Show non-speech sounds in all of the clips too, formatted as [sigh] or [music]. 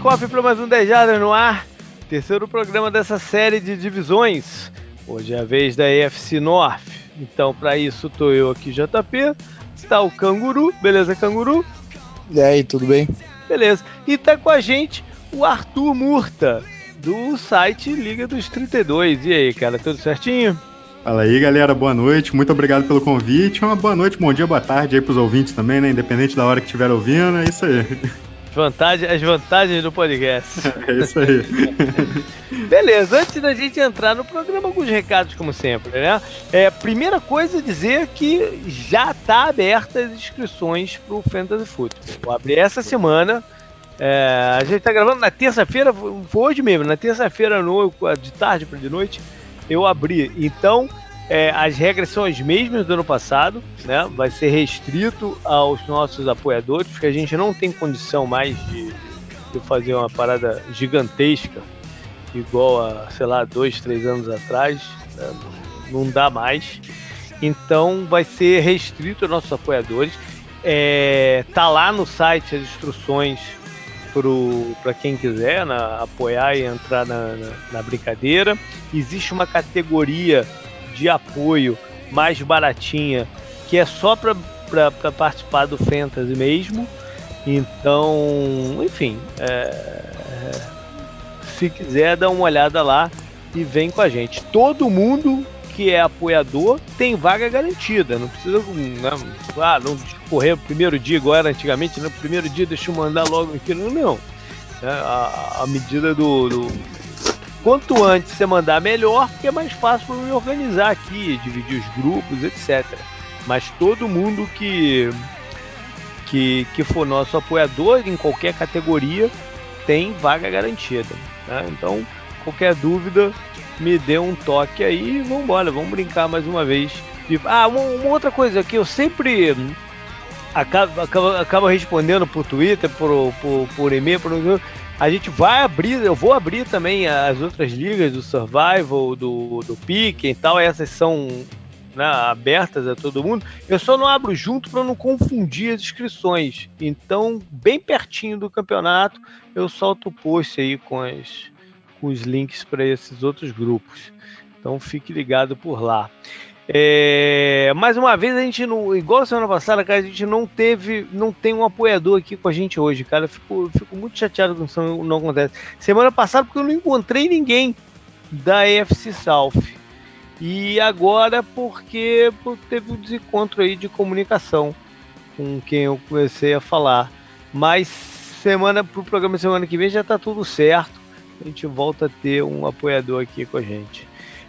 Cofre para mais um 10 Jardas no ar. Terceiro programa dessa série de divisões. Hoje é a vez da EFC North. Então, para isso, tô eu aqui, JP. Está o Canguru. Beleza, Canguru? E aí, tudo bem? Beleza. E tá com a gente o Arthur Murta, do site Liga dos 32. E aí, cara, tudo certinho? Fala aí, galera, boa noite. Muito obrigado pelo convite. Uma boa noite, bom dia, boa tarde aí pros ouvintes também, né? Independente da hora que estiver ouvindo, é isso aí. Vantagem, as vantagens do podcast. [laughs] É isso aí. Beleza, antes da gente entrar no programa, alguns recados, como sempre, né? É, primeira coisa, dizer que já está aberta as inscrições para o Fantasy Football. Vou abrir essa semana. É, a gente está gravando na terça-feira, foi hoje mesmo, na terça-feira de tarde para de noite, eu abri. Então, é, as regras são as mesmas do ano passado, né? Vai ser restrito aos nossos apoiadores, porque a gente não tem condição mais de, de fazer uma parada gigantesca, igual a, sei lá, dois, três anos atrás. Né? Não dá mais. Então vai ser restrito aos nossos apoiadores. É, tá lá no site as instruções para quem quiser na, né, apoiar e entrar na, na, na brincadeira. Existe uma categoria de apoio mais baratinha, que é só para participar do Fantasy mesmo. Então, enfim, é, se quiser, dá uma olhada lá e vem com a gente. Todo mundo que é apoiador tem vaga garantida. Não precisa né, ah, não correr o primeiro dia, era antigamente, no né, primeiro dia deixa eu mandar logo aqui. Não, não. É, a, a medida do, do quanto antes você mandar, melhor, porque é mais fácil para me organizar aqui, dividir os grupos, etc. Mas todo mundo que, que, que for nosso apoiador em qualquer categoria tem vaga garantida. Né? Então, qualquer dúvida, me dê um toque aí e vamos embora, vamos brincar mais uma vez. Ah, uma, uma outra coisa que eu sempre acabo, acabo, acabo respondendo por Twitter, por, por, por e-mail, por a gente vai abrir, eu vou abrir também as outras ligas do Survival, do, do Pique e tal, essas são né, abertas a todo mundo. Eu só não abro junto para não confundir as inscrições. Então, bem pertinho do campeonato, eu solto o post aí com, as, com os links para esses outros grupos. Então, fique ligado por lá. É, mais uma vez a gente não, igual semana passada, cara, a gente não teve, não tem um apoiador aqui com a gente hoje, cara. Eu fico, fico muito chateado quando isso não acontece. Semana passada porque eu não encontrei ninguém da EFC South. E agora porque teve um desencontro aí de comunicação com quem eu comecei a falar. Mas semana pro programa semana que vem já tá tudo certo. A gente volta a ter um apoiador aqui com a gente.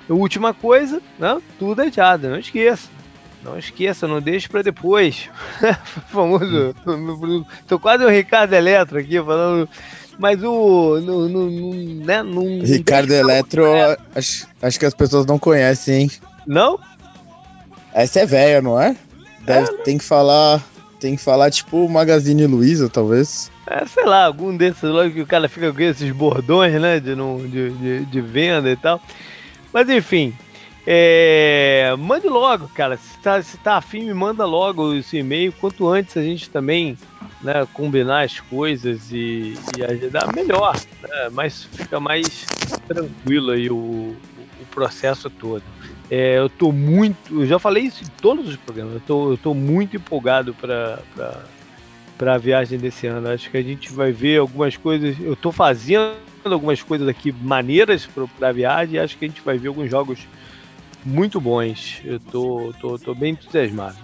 Última coisa, né? tudo é adiado, não esqueça. Não esqueça, não deixe para depois. [laughs] famoso. Tô quase o Ricardo Eletro aqui falando. Mas o. No, no, no, né, Ricardo Eletro, acho, acho que as pessoas não conhecem, hein? Não? Essa é velha, não é? Deve, é tem que falar. Tem que falar tipo Magazine Luiza, talvez. É, sei lá, algum desses logo que o cara fica com esses bordões, né? De, de, de, de venda e tal. Mas enfim, é, mande logo, cara. Se tá, se tá afim, me manda logo esse e-mail. Quanto antes a gente também né, combinar as coisas e, e ajudar, melhor. Né? Mas fica mais tranquilo aí o, o processo todo. É, eu tô muito. Eu já falei isso em todos os programas. Eu tô, eu tô muito empolgado para para a viagem desse ano. Acho que a gente vai ver algumas coisas. Eu estou fazendo algumas coisas aqui maneiras para a viagem e acho que a gente vai ver alguns jogos muito bons. Eu tô, tô, tô bem entusiasmado.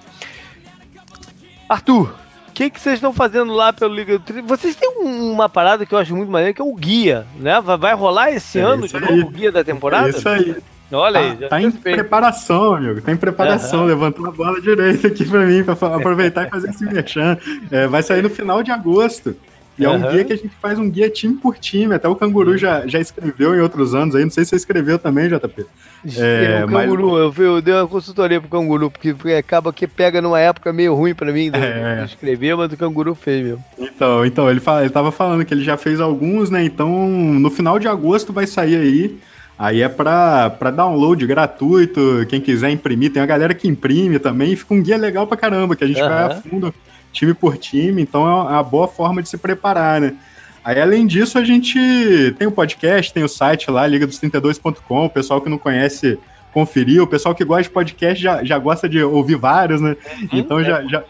Arthur, o que, que vocês estão fazendo lá pelo Liga do Tri? Vocês têm uma parada que eu acho muito maneira, que é o guia, né? Vai, vai rolar esse é ano de novo o guia da temporada? É isso aí. Olha aí, tá, tá em preparação, amigo. Tá em preparação. Uhum. Levantou a bola direita aqui pra mim, pra aproveitar e fazer esse merchan. É, vai sair no final de agosto. E uhum. é um guia que a gente faz um guia time por time. Até o Canguru já, já escreveu em outros anos aí. Não sei se você escreveu também, JP. É, o Canguru, mas... eu, eu dei uma consultoria pro Canguru, porque, porque acaba que pega numa época meio ruim pra mim de, é. de escrever, mas o Canguru fez mesmo. Então, então ele, fala, ele tava falando que ele já fez alguns, né? Então, no final de agosto vai sair aí. Aí é para download gratuito, quem quiser imprimir, tem a galera que imprime também, fica um guia legal pra caramba, que a gente uhum. vai a fundo time por time, então é uma boa forma de se preparar, né? Aí, além disso, a gente tem o podcast, tem o site lá, liga dos 32.com, o pessoal que não conhece conferir, o pessoal que gosta de podcast já, já gosta de ouvir vários, né? Uhum, então é. já, já,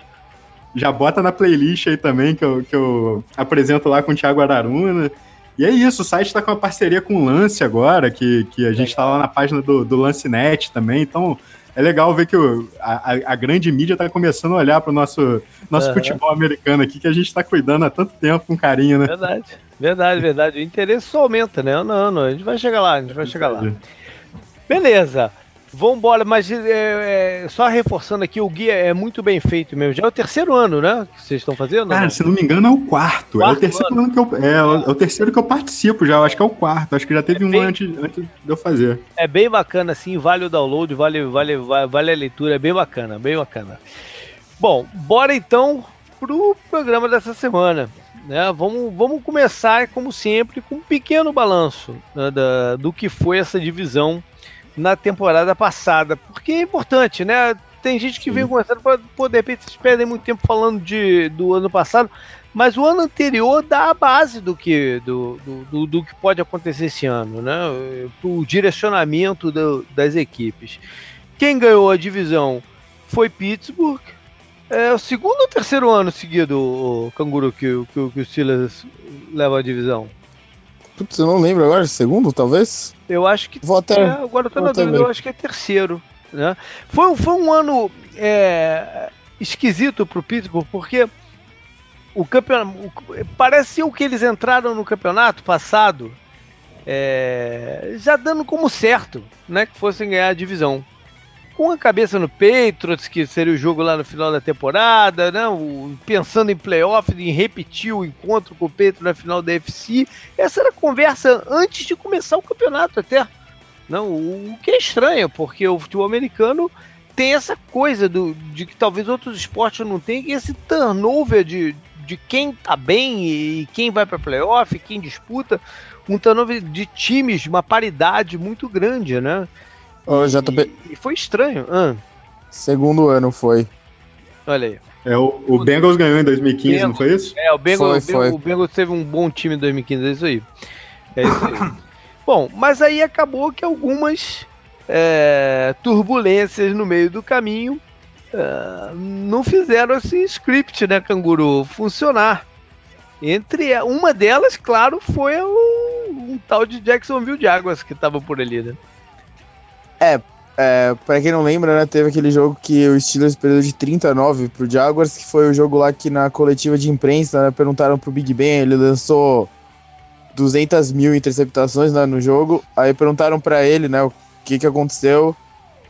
já bota na playlist aí também, que eu, que eu apresento lá com o Thiago Araruna. E é isso, o site está com uma parceria com o Lance agora, que, que a gente está lá na página do, do LanceNet também, então é legal ver que o, a, a, grande mídia está começando a olhar para o nosso, nosso uhum. futebol americano aqui, que a gente está cuidando há tanto tempo com carinho, né? Verdade, verdade, verdade. O interesse só aumenta, né? Não, não, a gente vai chegar lá, a gente vai chegar lá. Beleza. Vambora, mas é, é, só reforçando aqui, o guia é muito bem feito mesmo. Já é o terceiro ano, né? Que vocês estão fazendo? Cara, se não me engano, é o quarto. quarto é o terceiro ano, ano que eu. É, é, o terceiro que eu participo já. Eu acho que é o quarto. Acho que já teve é um bem, antes, antes de eu fazer. É bem bacana, assim, vale o download, vale, vale, vale a leitura, é bem bacana, bem bacana. Bom, bora então pro programa dessa semana. Né? Vamos, vamos começar, como sempre, com um pequeno balanço né, da, do que foi essa divisão na temporada passada, porque é importante, né? Tem gente que vem conversando, pô, de repente vocês perdem muito tempo falando de, do ano passado, mas o ano anterior dá a base do que, do, do, do, do que pode acontecer esse ano, né? O direcionamento do, das equipes. Quem ganhou a divisão foi Pittsburgh. É o segundo ou terceiro ano seguido, o Canguru, que, que, que o Steelers leva a divisão? Putz, eu não lembro agora, segundo, talvez? Eu acho que. Vou até. É, agora eu tô na dúvida, eu acho que é terceiro. Né? Foi, foi um ano é, esquisito pro Pittsburgh, porque o campeonato. Parecia o que eles entraram no campeonato passado. É, já dando como certo né, que fossem ganhar a divisão com a cabeça no Patriots, que seria o jogo lá no final da temporada, né? O, pensando em playoff, em repetir o encontro com o Patriots na final da FC. Essa era a conversa antes de começar o campeonato até. Não, o, o que é estranho, porque o futebol americano tem essa coisa do, de que talvez outros esportes não tenham, esse turnover de, de quem tá bem e quem vai para playoff, quem disputa, um turnover de times, uma paridade muito grande, né? Oh, já tô... E foi estranho. Ah. Segundo ano foi. Olha aí. É, o, o Bengals ganhou em 2015, Bengals, não foi isso? É, o Bengals, foi, foi. o Bengals teve um bom time em 2015, é isso aí. É isso aí. [coughs] bom, mas aí acabou que algumas é, turbulências no meio do caminho é, não fizeram esse script, né, canguru, funcionar. Entre uma delas, claro, foi o, um tal de Jacksonville Jaguars que estava por ali, né? É, é, pra quem não lembra, né, teve aquele jogo que o Steelers perdeu de 39 pro Jaguars, que foi o jogo lá que na coletiva de imprensa né, perguntaram pro Big Ben, ele lançou 200 mil interceptações né, no jogo, aí perguntaram para ele, né, o que que aconteceu,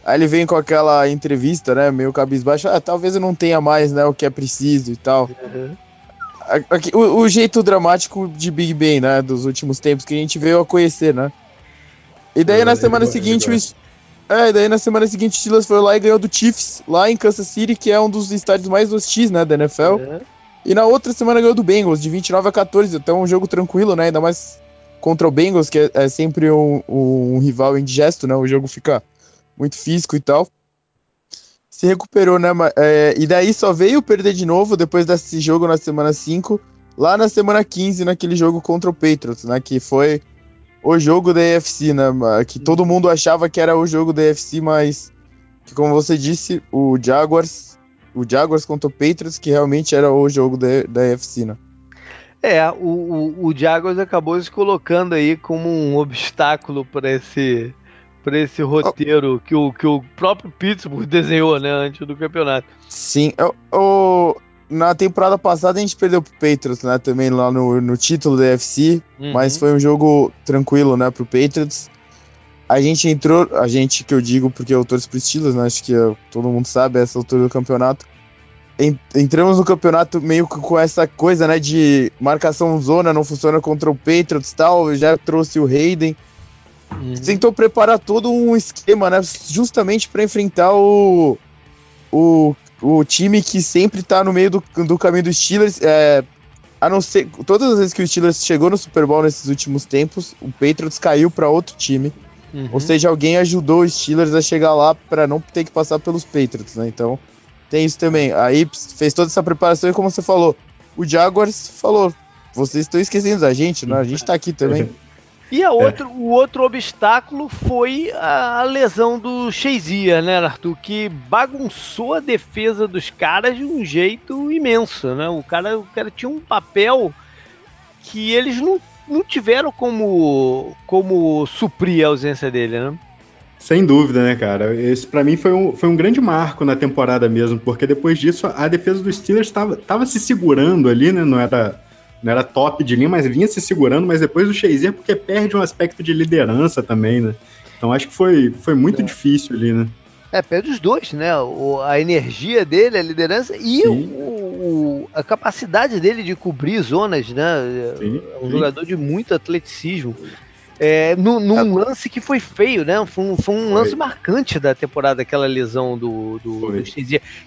aí ele vem com aquela entrevista, né, meio cabisbaixo, ah, talvez eu não tenha mais, né, o que é preciso e tal. Uhum. O, o, jeito dramático de Big Ben, né, dos últimos tempos que a gente veio a conhecer, né. E daí na semana seguinte o é, e daí na semana seguinte o Steelers foi lá e ganhou do Chiefs, lá em Kansas City, que é um dos estádios mais hostis, né, da NFL. É. E na outra semana ganhou do Bengals, de 29 a 14, então um jogo tranquilo, né, ainda mais contra o Bengals, que é, é sempre um, um, rival indigesto, né, o jogo fica muito físico e tal. Se recuperou, né, é, e daí só veio perder de novo depois desse jogo na semana 5, lá na semana 15, naquele jogo contra o Patriots, né, que foi o jogo da EFC, né? Que todo mundo achava que era o jogo da EFC, mas que, como você disse, o Jaguars, o Jaguars contra o Patriots, que realmente era o jogo da, da EFC, né? É, o, o, o Jaguars acabou se colocando aí como um obstáculo para esse para esse roteiro oh. que, o, que o próprio Pittsburgh [laughs] desenhou, né, antes do campeonato. Sim, o, na temporada passada a gente perdeu pro Patriots, né? Também lá no, no título da UFC. Uhum. Mas foi um jogo tranquilo, né? Pro Patriots. A gente entrou, a gente que eu digo porque eu torço pro Steelers, né? Acho que todo mundo sabe essa altura do campeonato. Entramos no campeonato meio com essa coisa, né? De marcação zona, não funciona contra o Patriots e tal. Já trouxe o Hayden. Uhum. Tentou preparar todo um esquema, né? Justamente para enfrentar o, o o time que sempre tá no meio do, do caminho dos Steelers. É, a não ser. Todas as vezes que o Steelers chegou no Super Bowl nesses últimos tempos, o Patriots caiu para outro time. Uhum. Ou seja, alguém ajudou os Steelers a chegar lá para não ter que passar pelos Patriots, né? Então, tem isso também. Aí fez toda essa preparação e como você falou, o Jaguars falou: vocês estão esquecendo da gente, né? A gente tá aqui também. E a outro, é. o outro obstáculo foi a lesão do Shazier, né, Arthur? Que bagunçou a defesa dos caras de um jeito imenso, né? O cara, o cara tinha um papel que eles não, não tiveram como, como suprir a ausência dele, né? Sem dúvida, né, cara? Esse para mim foi um, foi um grande marco na temporada mesmo, porque depois disso a defesa dos Steelers estava se segurando ali, né? Não era, não era top de linha, mas vinha se segurando, mas depois do Shazier, porque perde um aspecto de liderança também, né? Então acho que foi, foi muito é. difícil ali, né? É, perde os dois, né? O, a energia dele, a liderança e o, o, a capacidade dele de cobrir zonas, né? Sim, é um sim. jogador de muito atleticismo. É, no, num lance que foi feio, né? Foi um, foi um lance marcante da temporada, aquela lesão do, do, do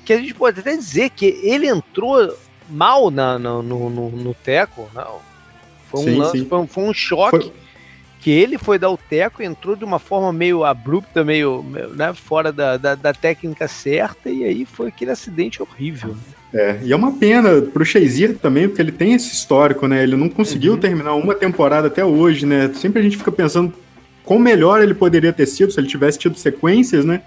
Que a gente pode até dizer que ele entrou mal na, no, no, no teco. Não. Foi um sim, lance, sim. Foi, foi, um choque. Foi... Que ele foi dar o teco, entrou de uma forma meio abrupta, meio, né, fora da, da, da técnica certa, e aí foi aquele acidente horrível. É, e é uma pena pro Shazier também, porque ele tem esse histórico, né? Ele não conseguiu uhum. terminar uma temporada até hoje, né? Sempre a gente fica pensando quão melhor ele poderia ter sido se ele tivesse tido sequências, né?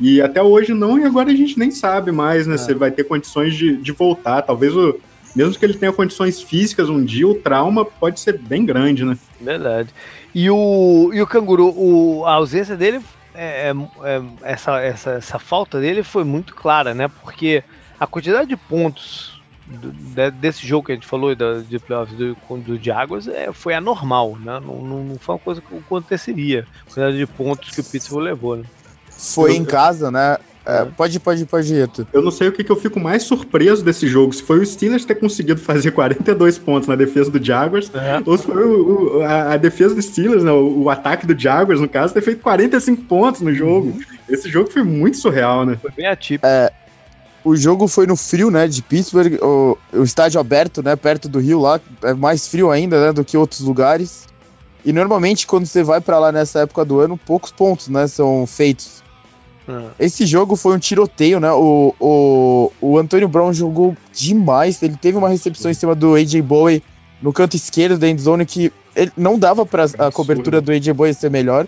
E até hoje não, e agora a gente nem sabe mais, né? É. Se ele vai ter condições de, de voltar. Talvez o. Mesmo que ele tenha condições físicas um dia, o trauma pode ser bem grande, né? Verdade. E o, e o canguru, o, a ausência dele, é, é, é essa, essa, essa falta dele foi muito clara, né? Porque a quantidade de pontos do, de, desse jogo que a gente falou da, de playoffs do, do Jaguars é, foi anormal, né? Não, não, não, foi uma coisa que aconteceria. A quantidade de pontos que o Pittsburgh levou, né? Foi eu, em casa, né? É, pode, pode, pode ir, tu. Eu não sei o que, que eu fico mais surpreso desse jogo. Se foi o Steelers ter conseguido fazer [laughs] 42 pontos na defesa do Jaguars, é. ou se foi o, o, a, a, defesa do Steelers, né, o, o, ataque do Jaguars, no caso, ter feito 45 pontos no jogo. Uhum. Esse jogo foi muito surreal, né? Foi bem atípico. É, o jogo foi no frio, né, de Pittsburgh, o, o estádio aberto, né, perto do rio lá, é mais frio ainda, né, do que outros lugares. E normalmente quando você vai para lá nessa época do ano, poucos pontos, né, são feitos. Ah. Esse jogo foi um tiroteio, né? O, o, o Antônio Brown jogou demais. Ele teve uma recepção em cima do AJ Bowie no canto esquerdo da endzone que ele, não dava para a cobertura do AJ Bowie ser melhor.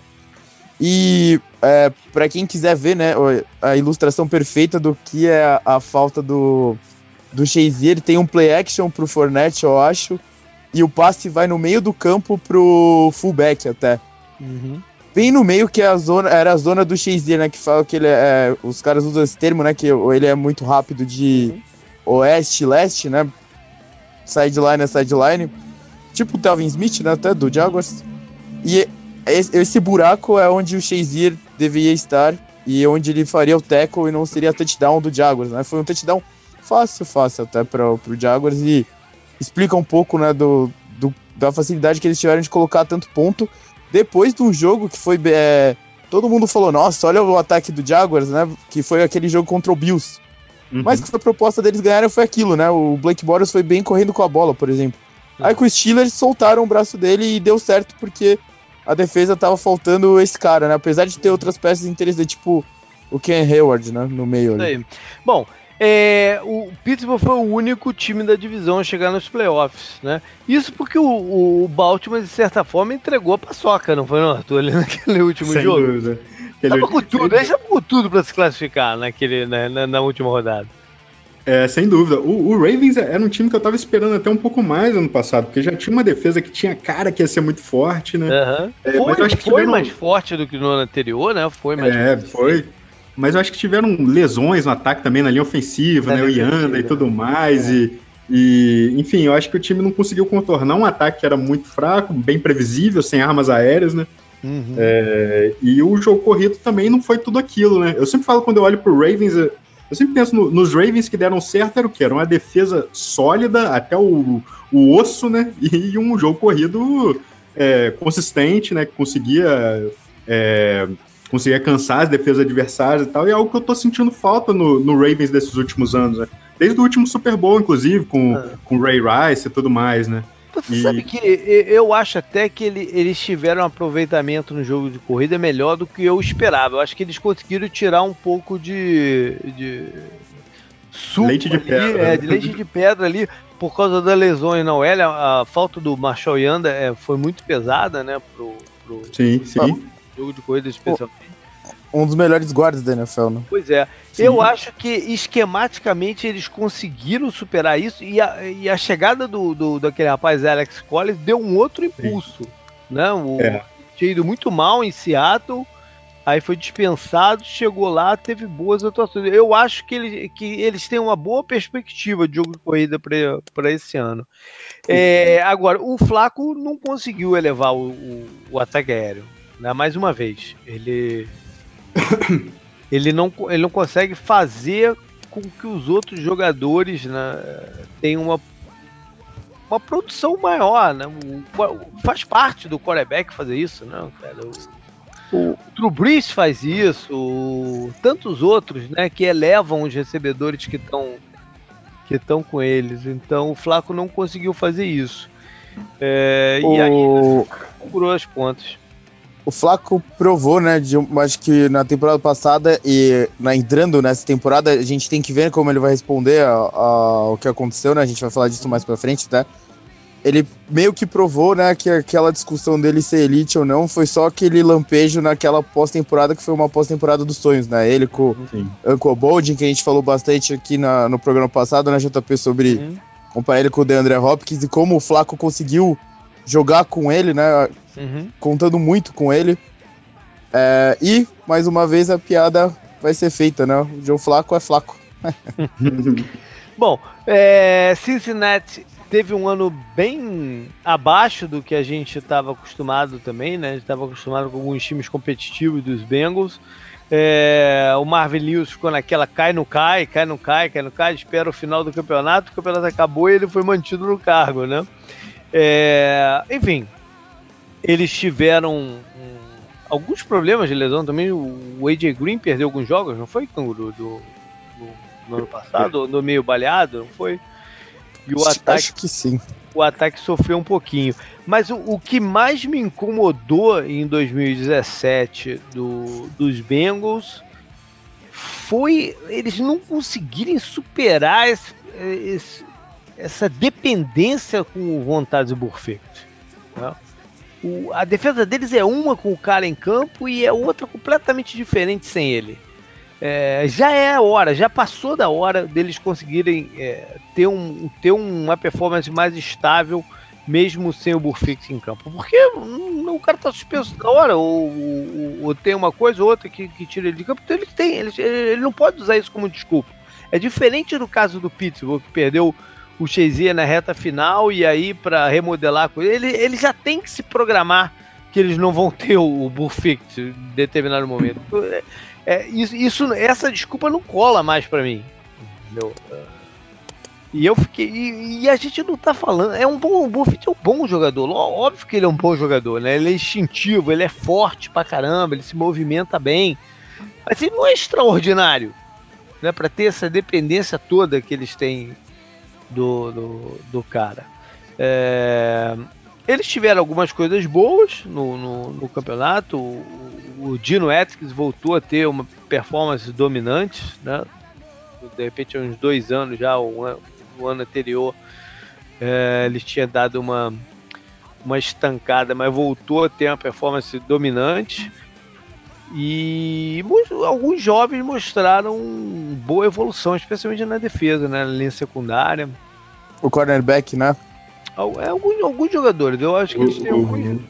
E é, para quem quiser ver, né, a ilustração perfeita do que é a, a falta do, do Shazier, tem um play action pro Fournette, eu acho, e o passe vai no meio do campo pro fullback até. Uhum. Bem no meio que é a zona, era a zona do Shazier, né, que fala que ele é, é os caras usam esse termo, né, que ele é muito rápido de uhum. oeste leste, né, sideline é sideline, tipo o Telvin Smith, né, até do Jaguars. E esse buraco é onde o Shazier deveria estar e onde ele faria o tackle e não seria touchdown do Jaguars, né? Foi um touchdown fácil, fácil até para o Jaguars e explica um pouco, né, do, do, da facilidade que eles tiveram de colocar tanto ponto depois de um jogo que foi é, todo mundo falou, nossa, olha o ataque do Jaguars, né, que foi aquele jogo contra o Bills. Uhum. Mas que a proposta deles ganharem foi aquilo, né? O Blake Bortles foi bem correndo com a bola, por exemplo. Uhum. Aí com os Steelers soltaram o braço dele e deu certo porque a defesa tava faltando esse cara, né? Apesar de ter outras peças interessantes, tipo o Ken Hayward, né? No meio ali. Bom, é, o Pittsburgh foi o único time da divisão a chegar nos playoffs, né? Isso porque o, o Baltimore, de certa forma, entregou a paçoca, não foi, não, Arthur? Ali [laughs] naquele último Sem jogo. Dúvida. Tava com tudo, ele tava com tudo pra se classificar naquele, né, na, na última rodada. É, sem dúvida. O, o, Ravens era um time que eu tava esperando até um pouco mais ano passado, porque já tinha uma defesa que tinha cara que ia ser muito forte, né? Uhum. É, foi, mas eu acho que foi tiveram... mais forte do que no ano anterior, né? Foi mais É, foi. Mas eu acho que tiveram lesões no ataque também, na linha ofensiva, né? O Yanda e tudo mais. É. E, e, enfim, eu acho que o time não conseguiu contornar um ataque que era muito fraco, bem previsível, sem armas aéreas, né? Uhum. É, e o jogo corrido também não foi tudo aquilo, né? Eu sempre falo quando eu olho pro Ravens, eu sempre penso no, nos Ravens que deram certo, era o quê? Era uma defesa sólida até o, o osso, né? [laughs] E um jogo corrido é, consistente, né? Que conseguia, é, conseguia cansar as defesas adversárias e tal. E é algo que eu tô sentindo falta no, no Ravens desses últimos anos, né? Desde o último Super Bowl, inclusive, com, ah. com Ray Rice e tudo mais, né? Você e... sabe que eu acho até que ele, eles tiveram um aproveitamento no jogo de corrida melhor do que eu esperava. Eu acho que eles conseguiram tirar um pouco de. de suco leite de ali, pedra. É, de leite de pedra ali. por causa das lesões na OL, a, a falta do Marshall Yanda é, foi muito pesada, né? Pro, pro sim, sim. jogo de corrida especialmente. Um dos melhores guardas da NFL, né? Pois é. Sim. Eu acho que esquematicamente eles conseguiram superar isso e a, e a chegada do, do, daquele rapaz Alex Collins deu um outro impulso. Né? O, é. Tinha ido muito mal em Seattle Aí foi dispensado, chegou lá, teve boas atuações. Eu acho que, ele, que eles têm uma boa perspectiva de jogo de corrida para esse ano. É, agora, o Flaco não conseguiu elevar o, o, o ataque aéreo. Né? Mais uma vez, ele, [coughs] ele, não, ele não consegue fazer com que os outros jogadores né, tenham uma, uma produção maior. Né? O, faz parte do quarterback fazer isso, né, cara? O, o True Brees faz isso, tantos outros, né, que elevam os recebedores que estão que estão com eles. Então o Flaco não conseguiu fazer isso. É, o... E aí curou as pontas. O Flaco provou, né? De, acho que na temporada passada e na, entrando nessa temporada, a gente tem que ver como ele vai responder ao que aconteceu, né? A gente vai falar disso mais pra frente, tá? ele meio que provou, né, que aquela discussão dele ser elite ou não foi só aquele lampejo naquela pós-temporada que foi uma pós-temporada dos sonhos, né? Ele com Sim. o Uncle Boldin, que a gente falou bastante aqui na, no programa passado, né, JP, sobre uhum. comparar ele com o DeAndre Hopkins e como o Flaco conseguiu jogar com ele, né, uhum. contando muito com ele. É, e, mais uma vez, a piada vai ser feita, né? O João Flaco é Flaco. [laughs] Bom, é, Cincinnati teve um ano bem abaixo do que a gente estava acostumado também, né? A gente estava acostumado com alguns times competitivos dos Bengals. É, o Marvin Lewis ficou naquela cai no cai, cai no cai, cai no cai, espera o final do campeonato, o campeonato acabou e ele foi mantido no cargo, né? É, enfim, eles tiveram um, alguns problemas de lesão também. O AJ Green perdeu alguns jogos, não foi, Do, do, do, no ano passado, no meio baleado, não foi? E o ataque, Acho que sim. O ataque sofreu um pouquinho. Mas o, o que mais me incomodou em 2017 do, dos Bengals foi eles não conseguirem superar esse, esse, essa dependência com vontade Burfict. Né? O, a defesa deles é uma com o cara em campo e é outra completamente diferente sem ele é, já é a hora, já passou da hora deles conseguirem é, ter, um, ter uma performance mais estável, mesmo sem o Burfix em campo. Porque hum, o cara tá suspenso da hora, ou, ou, ou, tem uma coisa ou outra que, que tira ele de campo, então ele tem, ele, ele não pode usar isso como desculpa. É diferente do caso do Pittsburgh, que perdeu o Chazier na reta final e aí para remodelar ele, ele já tem que se programar que eles não vão ter o, o em determinado momento. É, é, isso, isso, essa desculpa não cola mais para mim. Entendeu? E eu fiquei. E, e, a gente não tá falando. É um bom. O Buffett é um bom jogador. Óbvio que ele é um bom jogador, né? Ele é instintivo, ele é forte pra caramba, ele se movimenta bem. Mas ele não é extraordinário. Né? Pra ter essa dependência toda que eles têm do, do, do cara. É, eles tiveram algumas coisas boas no, no, no campeonato. O, o, Dino Atkins voltou a ter uma performance dominante, né? De repente, há uns dois anos já, o, o ano anterior, é, ele tinha dado uma, uma estancada, mas voltou a ter uma performance dominante. E alguns jovens mostraram boa evolução, especialmente na defesa, né? na linha secundária. O cornerback, né? É, alguns, alguns jogadores, eu acho que eles têm alguns.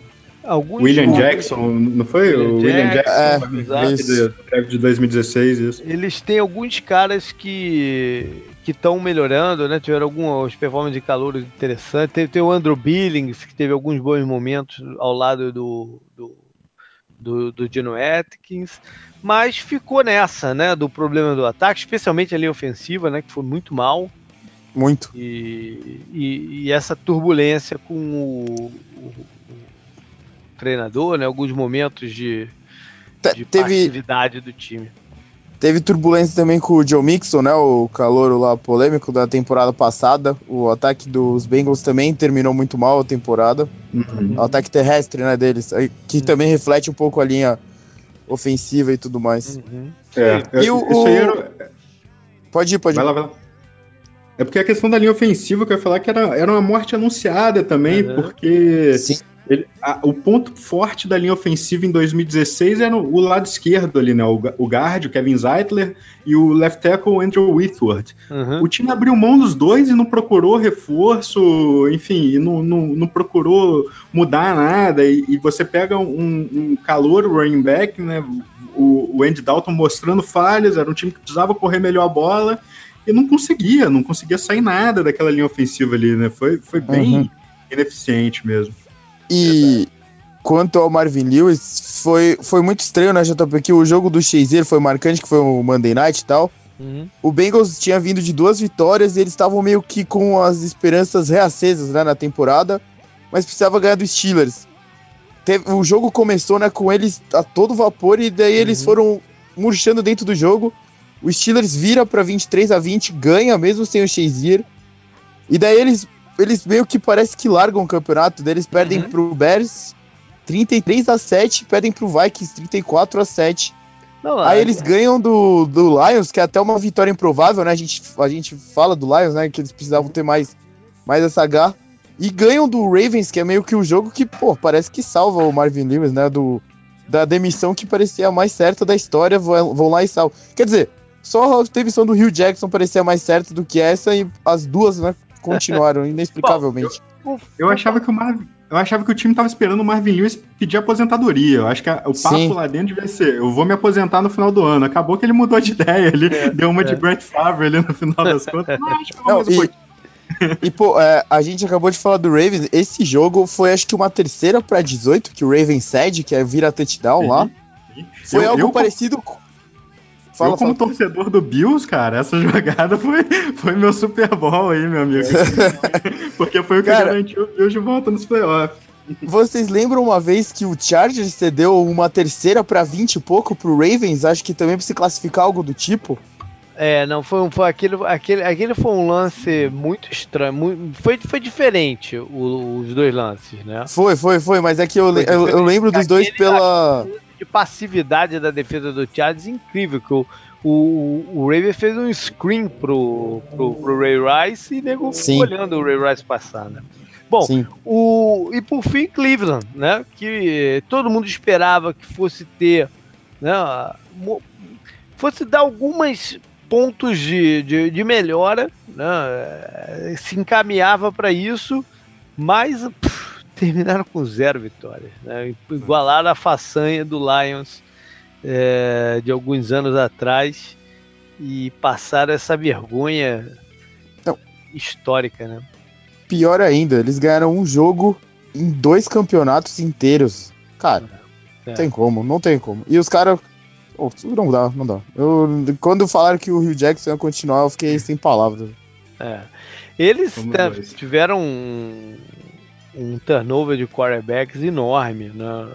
alguns William Jackson, não foi? William o William Jackson, é, de 2016, isso. Eles têm alguns caras que que estão melhorando, né? Tiveram algumas performances de calor interessantes. Tem, tem o Andrew Billings, que teve alguns bons momentos ao lado do, do, do, do Dino Atkins, mas ficou nessa, né? Do problema do ataque, especialmente a linha ofensiva, né? Que foi muito mal. Muito. E, e, e essa turbulência com o, o, o, treinador, né? Alguns momentos de, de teve, passividade do time. Teve turbulência também com o Joe Mixon, né? O calouro lá polêmico da temporada passada. O ataque dos Bengals também terminou muito mal a temporada. Uhum. O ataque terrestre, né, deles. Que uhum. também reflete um pouco a linha ofensiva e tudo mais. Uhum. É, e o, Pode ir, pode ir. Vai lá, vai lá. É porque a questão da linha ofensiva que eu ia falar que era, era uma morte anunciada também, uhum. porque ele, a, o ponto forte da linha ofensiva em 2016 era o, lado esquerdo ali, né? O, o guard, o Kevin Zeitler, e o left tackle, o Andrew Whitworth. Uhum. O time abriu mão dos dois e não procurou reforço, enfim, e não, não, não procurou mudar nada. E, e você pega um, um calor running back, né? O, o Andy Dalton mostrando falhas, era um time que precisava correr melhor a bola e não conseguia, não conseguia sair nada daquela linha ofensiva ali, né? Foi, foi bem uhum. ineficiente mesmo. E quanto ao Marvin Lewis, foi, foi muito estranho, né, JP? Que o jogo do Shazier foi marcante, que foi o Monday Night e tal. Uhum. O Bengals tinha vindo de duas vitórias e eles estavam meio que com as esperanças reacesas né, na temporada, mas precisava ganhar dos Steelers. Teve, o jogo começou né, com eles a todo vapor e daí uhum. eles foram murchando dentro do jogo. O Steelers vira para 23 a 20, ganha mesmo sem o Shazier. E daí eles, eles meio que parece que largam o campeonato. Daí eles perdem uhum. pro Bears 33 a 7, perdem pro Vikings 34 a 7. Não, Aí é... eles ganham do, do Lions, que é até uma vitória improvável, né? A gente, a gente fala do Lions, né? Que eles precisavam ter mais, mais essa garra. E ganham do Ravens, que é meio que o jogo que, pô, parece que salva o Marvin Lewis, né? Do, da demissão que parecia a mais certa da história, vão, vão lá e salvam. Quer dizer, só a demissão do Rio Jackson parecia mais certa do que essa e as duas, né, continuaram [laughs] inexplicavelmente. Bom, eu, eu, achava que o Marvin, eu achava que o time tava esperando o Marvin Lewis pedir aposentadoria. Eu acho que a, o papo Sim. lá dentro devia ser: eu vou me aposentar no final do ano. Acabou que ele mudou de ideia, ele é, deu uma é. de Brett Favre ali no final das contas. Mas [laughs] acho que Não, e, e, pô, é, a gente acabou de falar do Ravens. Esse jogo foi, acho que, uma terceira para 18, que o Ravens cede, que é vira touchdown lá. Foi eu, algo eu, parecido com Fala, eu, como fala. torcedor do Bills, cara, essa [laughs] jogada foi, foi meu Super Bowl aí, meu amigo. [laughs] Porque foi o que cara, garantiu o Bills de volta nos playoffs. Vocês lembram uma vez que o Chargers cedeu uma terceira para 20 e pouco pro Ravens? Acho que também pra se classificar algo do tipo. É, não, foi, foi aquele, aquele, aquele foi um lance muito estranho, muito, foi, foi diferente o, os dois lances, né? Foi, foi, foi, mas é que eu, eu, eu, lembro dos dois pela de passividade da defesa do Chargers incrível, que o, o, o Raven fez um screen pro, pro, pro Ray Rice e nego olhando o Ray Rice passar, né? Bom, Sim. o, e por fim Cleveland, né? Que todo mundo esperava que fosse ter, né? Fosse dar algumas pontos de, de, de melhora, né? Se encaminhava para isso, mas pff, terminaram com zero vitórias. Né? Igualaram a façanha do Lions é, de alguns anos atrás e passaram essa vergonha Não. histórica. Né? Pior ainda, eles ganharam um jogo em dois campeonatos inteiros. Cara, é. não tem como, não tem como. E os caras. Oh, não dá, não dá. Eu, quando falaram que o Rio Jackson ia continuar, eu fiquei sem palavras. É. Eles tiveram um, um turnover de quarterbacks enorme, né?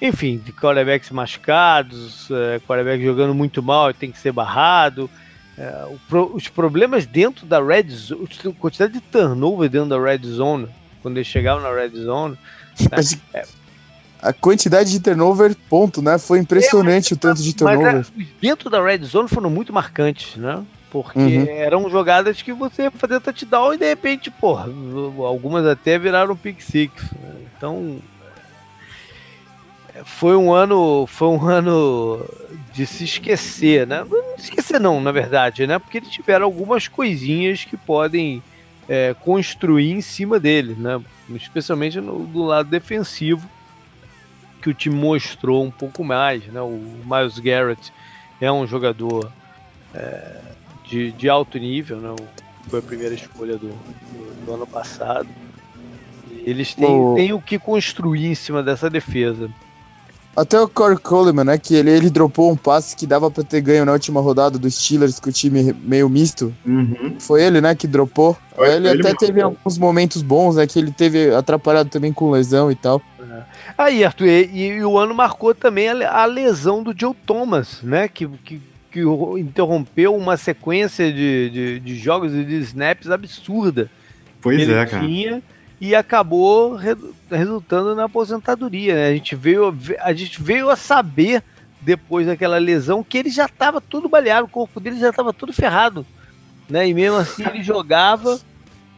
Enfim, de quarterbacks machucados, é, quarterbacks jogando muito mal e tem que ser barrado. É, os problemas dentro da red zone, a quantidade de turnover dentro da red zone, quando eles chegavam na red zone. Né? É, a quantidade de turnover, ponto, né? Foi impressionante é, mas, o tanto de turnover. Mas, dentro da red zone foram muito marcantes, né? Porque uhum. eram jogadas que você ia fazer touchdown e de repente, porra, algumas até viraram pick six. Então foi um ano, foi um ano de se esquecer, né? Não esquecer não, na verdade, né? Porque eles tiveram algumas coisinhas que podem é, construir em cima dele, né? Especialmente no, do lado defensivo, que o time mostrou um pouco mais, né? O Miles Garrett é um jogador é, de, de alto nível, né? foi a primeira escolha do, do, do ano passado. Eles têm o... têm o que construir em cima dessa defesa. Até o Corey Coleman, né? Que ele, ele dropou um passe que dava para ter ganho na última rodada dos Steelers com o time meio misto. Uhum. Foi ele, né? Que dropou. Foi ele, ele até teve alguns momentos bons, né? Que ele teve atrapalhado também com lesão e tal. É. Aí, Arthur, e, e, o ano marcou também a, a, lesão do Joe Thomas, né? Que, que que interrompeu uma sequência de, de, de jogos e de snaps absurda. Pois ele é, cara. Tinha, e acabou re, resultando na aposentadoria. Né? A, gente veio, a gente veio a saber, depois daquela lesão, que ele já estava todo baleado, o corpo dele já estava todo ferrado. né? E mesmo assim ele jogava.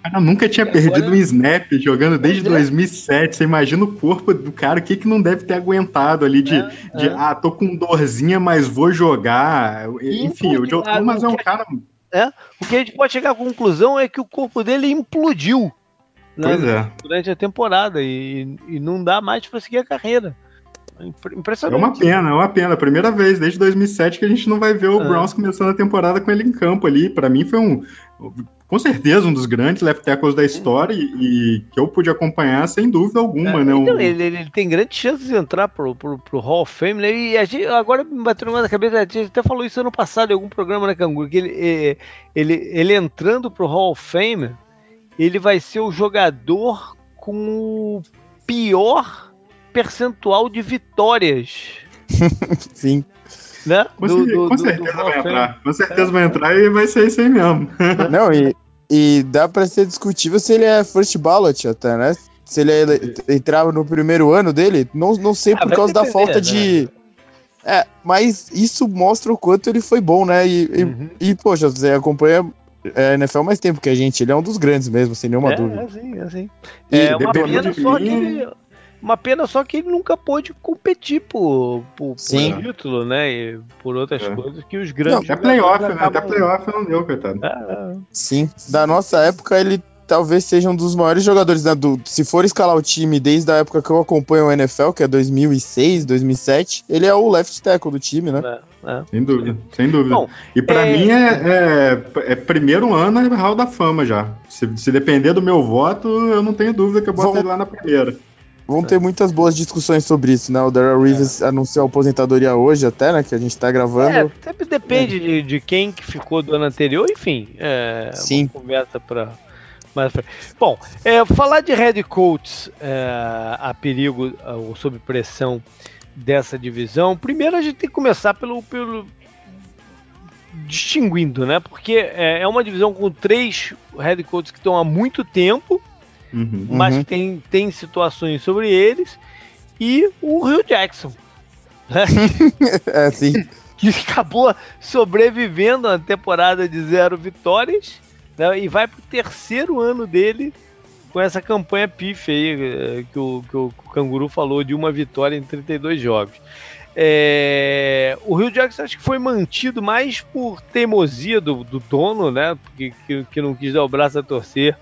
Cara, nunca tinha E perdido agora- um snap jogando desde Pois é. 2007. Você imagina o corpo do cara, o que, que não deve ter aguentado ali de, de é. ah, tô com dorzinha, mas vou jogar. Enfim, o Joe. Thomas é um cara. O que a gente pode chegar à conclusão é que o corpo dele implodiu né, Pois é. durante a temporada e, e não dá mais para seguir a carreira. Impre- É Impressionante. uma pena, é uma pena. Primeira vez desde 2007 que a gente não vai ver o É. Browns começando a temporada com ele em campo ali. Pra mim foi um, com certeza, um dos grandes left tackles da história e, e que eu pude acompanhar sem dúvida alguma, É, né? então, Um- ele, ele- tem grandes chances de entrar pro, pro, pro Hall of Fame, né? E gente, agora me bateu na cabeça, a gente até falou isso ano passado em algum programa, né, Canguru? Que ele, eh, ele, ele entrando pro Hall of Fame, ele vai ser o jogador com o pior percentual de vitórias, [laughs] Sim. né? Com, do- com do- certeza vai entrar. Com certeza vai entrar e vai ser isso aí mesmo. [laughs] Não, e, e dá pra ser discutível se ele é first ballot até, né? Se ele é- entrava no primeiro ano dele, não, não sei Ah, por causa da depender, falta né? de. É, mas isso mostra o quanto ele foi bom, né? E, e- Uhum. e, poxa, você acompanha é, NFL mais tempo que a gente, ele é um dos grandes mesmo, sem nenhuma é, dúvida. É assim, é assim. E É uma pena só que uma pena só que ele nunca pôde competir por, por, por título, né? E por outras É. coisas que os grandes Até playoff, né? Até playoff não deu, coitado. É, Sim. Da nossa época, ele talvez seja um dos maiores jogadores, né? Do, se for escalar o time desde a época que eu acompanho o NFL, que é 2006, 2007, ele é o left tackle do time, né? é, é. Sem dúvida, sem dúvida. Bom, e pra é- mim é, é- é primeiro ano é Hall da Fama já. Se, se depender do meu voto, eu não tenho dúvida que eu boto Vamos- ele lá na primeira. Vão ter muitas boas discussões sobre isso, né? O Darrell Reeves anunciou a aposentadoria hoje até, né? Que a gente tá É, gravando. sempre depende de, de quem que ficou do ano anterior, enfim. É Sim. conversa para mais pra frente. Bom, é, falar de head coaches é, a perigo é, ou sob pressão dessa divisão, primeiro a gente tem que começar pelo, pelo distinguindo, né? Porque é, é uma divisão com três head coaches que estão há muito tempo, Uhum. mas Uhum. tem, tem situações sobre eles, e o Rio Jackson. [laughs] É, sim. que acabou sobrevivendo a temporada de zero vitórias né, e vai pro terceiro ano dele com essa campanha pífia aí eh, que o, que o Canguru falou de uma vitória em 32 jogos. É, o Rio Jackson acho que foi mantido mais por teimosia do, do dono, né? Que, que, que não quis dar o braço a torcer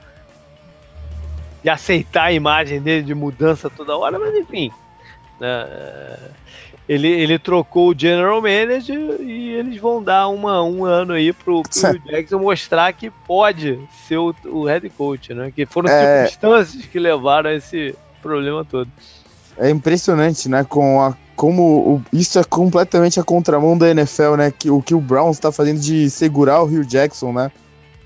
e aceitar a imagem dele de mudança toda hora, mas enfim. né, ele, ele trocou o general manager e eles vão dar uma, um ano aí pro, pro Jackson mostrar que pode ser o, o head coach, né? Que foram É. circunstâncias que levaram a esse problema todo. É impressionante, né? Com a, como o- isso é completamente a contramão da NFL, né? Que, o que o Browns tá fazendo de segurar o Rio Jackson, né?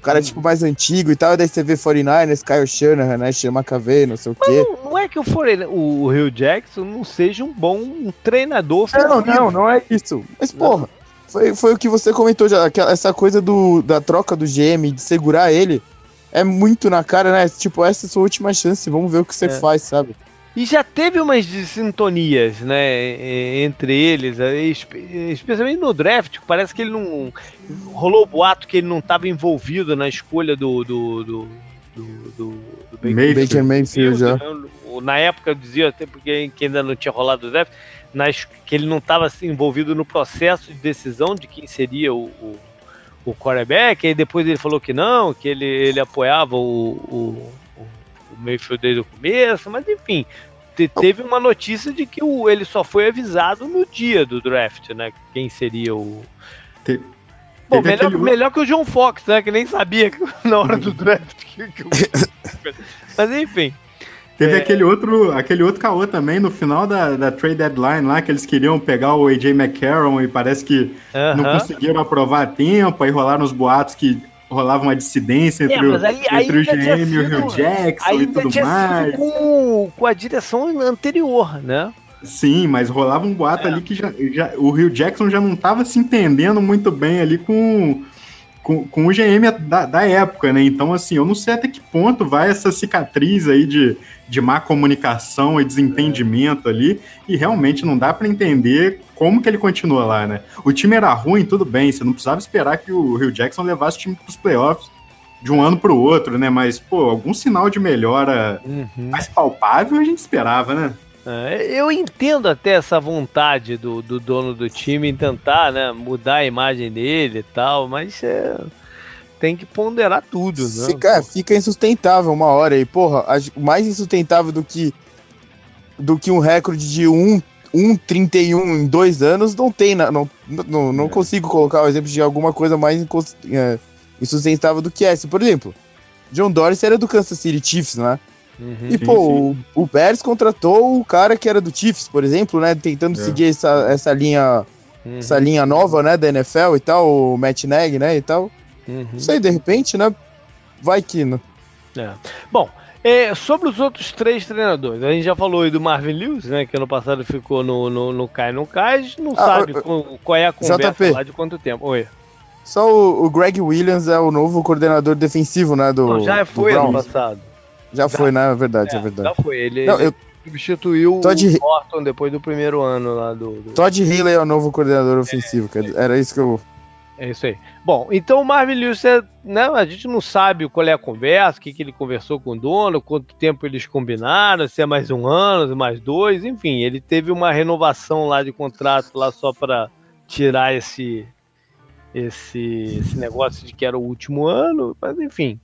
O cara é Hum. tipo mais antigo e tal, e daí você vê 49ers, Kyle Shanahan, né? Chama McVay, não sei o quê. Não, não é que o, Forene- o Rio Jackson não seja um bom treinador Não, ofensivo. não, não é isso. Mas, porra, foi, foi o que você comentou já. aquela- essa coisa do, da troca do GM, de segurar ele, é muito na cara, né? Tipo, essa é a sua última chance, vamos ver o que você É. faz, sabe? E já teve umas sintonias, né, e- entre eles, eh, espe- especialmente no draft, parece que ele não... Rolou o boato que ele não estava envolvido na escolha do... do, do, do, do, do Baker Mayfield. Já. né? Na época eu dizia, até porque que ainda não tinha rolado o draft, nas, que ele não estava assim, envolvido no processo de decisão de quem seria o, o, o quarterback, aí depois ele falou que não, que ele, ele apoiava o, o, o, Mayfield desde o começo, mas enfim, te- teve uma notícia de que o, ele só foi avisado no dia do draft, né? Quem seria o. Te- Bom, melhor, aquele- melhor que o John Fox, né? Que nem sabia que- [laughs] na hora do draft. que- que Mas enfim. Teve É. aquele outro, aquele outro caô também no final da, da trade deadline lá, que eles queriam pegar o AJ McCarron e parece que não aham. conseguiram aprovar a tempo, aí rolaram os boatos que rolava uma dissidência entre, É, mas o, aí- entre o ainda tinha GM e o Rio Jackson e tudo tinha mais. sido com, com a direção anterior, né? Sim, mas rolava um boato É. ali que já, já- o Rio Jackson já não estava se entendendo muito bem ali com, com, com o GM da, da, época, né? Então, assim, eu não sei até que ponto vai essa cicatriz aí de, de má comunicação e desentendimento ali, e realmente não dá para entender como que ele continua lá, né? O time era ruim, tudo bem, você não precisava esperar que o Rio Jackson levasse o time pros playoffs de um ano para o outro, né? Mas, pô, algum sinal de melhora uhum. mais palpável a gente esperava, né? É, eu entendo até essa vontade do, do, dono do time em tentar né, mudar a imagem dele e tal, mas é, tem que ponderar tudo, né? Fica, é, fica insustentável uma hora aí, porra, mais insustentável do que do que um recorde de 1,31 um, em dois anos não tem, não, não, não é. consigo colocar o exemplo de alguma coisa mais é, insustentável do que essa. Por exemplo, John Dorsey era do Kansas City Chiefs, né? Uhum, e, pô, sim, sim. O, o Bears contratou o cara que era do Chiefs, por exemplo, né? Tentando é. seguir essa, essa linha uhum. essa linha nova, né, da NFL e tal, o Matt Nagy, né, e tal. Uhum. Não sei, de repente, né, vai que, né? É. Bom, é, sobre os outros três treinadores, a gente já falou aí do Marvin Lewis, né, que ano passado ficou no, no, no Cai no Cais, não ah, sabe qual, qual é a conversa JP. lá de quanto tempo. Oi. Só o, o, Greg Williams é o novo coordenador defensivo, né, do Não, já foi ano passado. Já, já foi, né? É verdade, é, é verdade. Já foi. Ele, Não, ele eu... substituiu Todd... o Morton depois do primeiro ano lá do. do... Todd Healy é o novo coordenador ofensivo. É, era isso que eu. É isso aí. Bom, então o Marvin Lewis, é, né, a gente não sabe qual é a conversa, o que, que ele conversou com o dono, quanto tempo eles combinaram, se é mais um ano, mais dois, enfim, ele teve uma renovação lá de contrato lá só para tirar esse, esse, esse negócio de que era o último ano, mas enfim,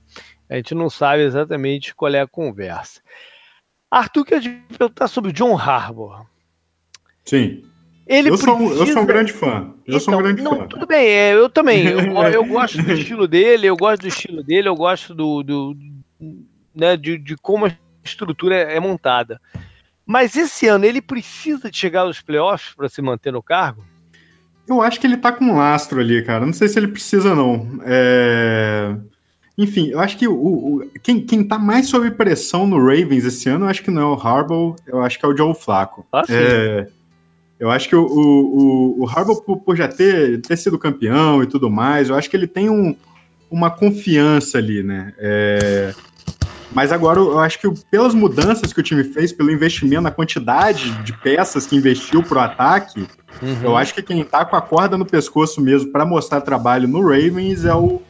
a gente não sabe exatamente qual é a conversa. Arthur quer perguntar sobre o John Harbour. Sim. Ele eu, precisa... sou, eu sou um grande fã. Eu então, sou um então, grande não, fã. Tudo bem, é, eu também. Eu, eu, [laughs] gosto do estilo dele, eu gosto do estilo dele, eu gosto do, do né, de, de como a estrutura é montada. Mas esse ano ele precisa de chegar aos playoffs para se manter no cargo? Eu acho que ele tá com um lastro ali, cara. Não sei se ele precisa, não. É... Enfim, eu acho que o, o, quem, quem tá mais sob pressão no Ravens esse ano, eu acho que não é o Harbaugh, eu acho que é o Joe Flacco. Ah. É, eu acho que o, o, o Harbaugh, por, por, já ter, ter sido campeão e tudo mais, eu acho que ele tem um, uma confiança ali, né? É, mas agora eu acho que pelas mudanças que o time fez, pelo investimento, na quantidade de peças que investiu pro ataque, uhum. eu acho que quem tá com a corda no pescoço mesmo para mostrar trabalho no Ravens é o,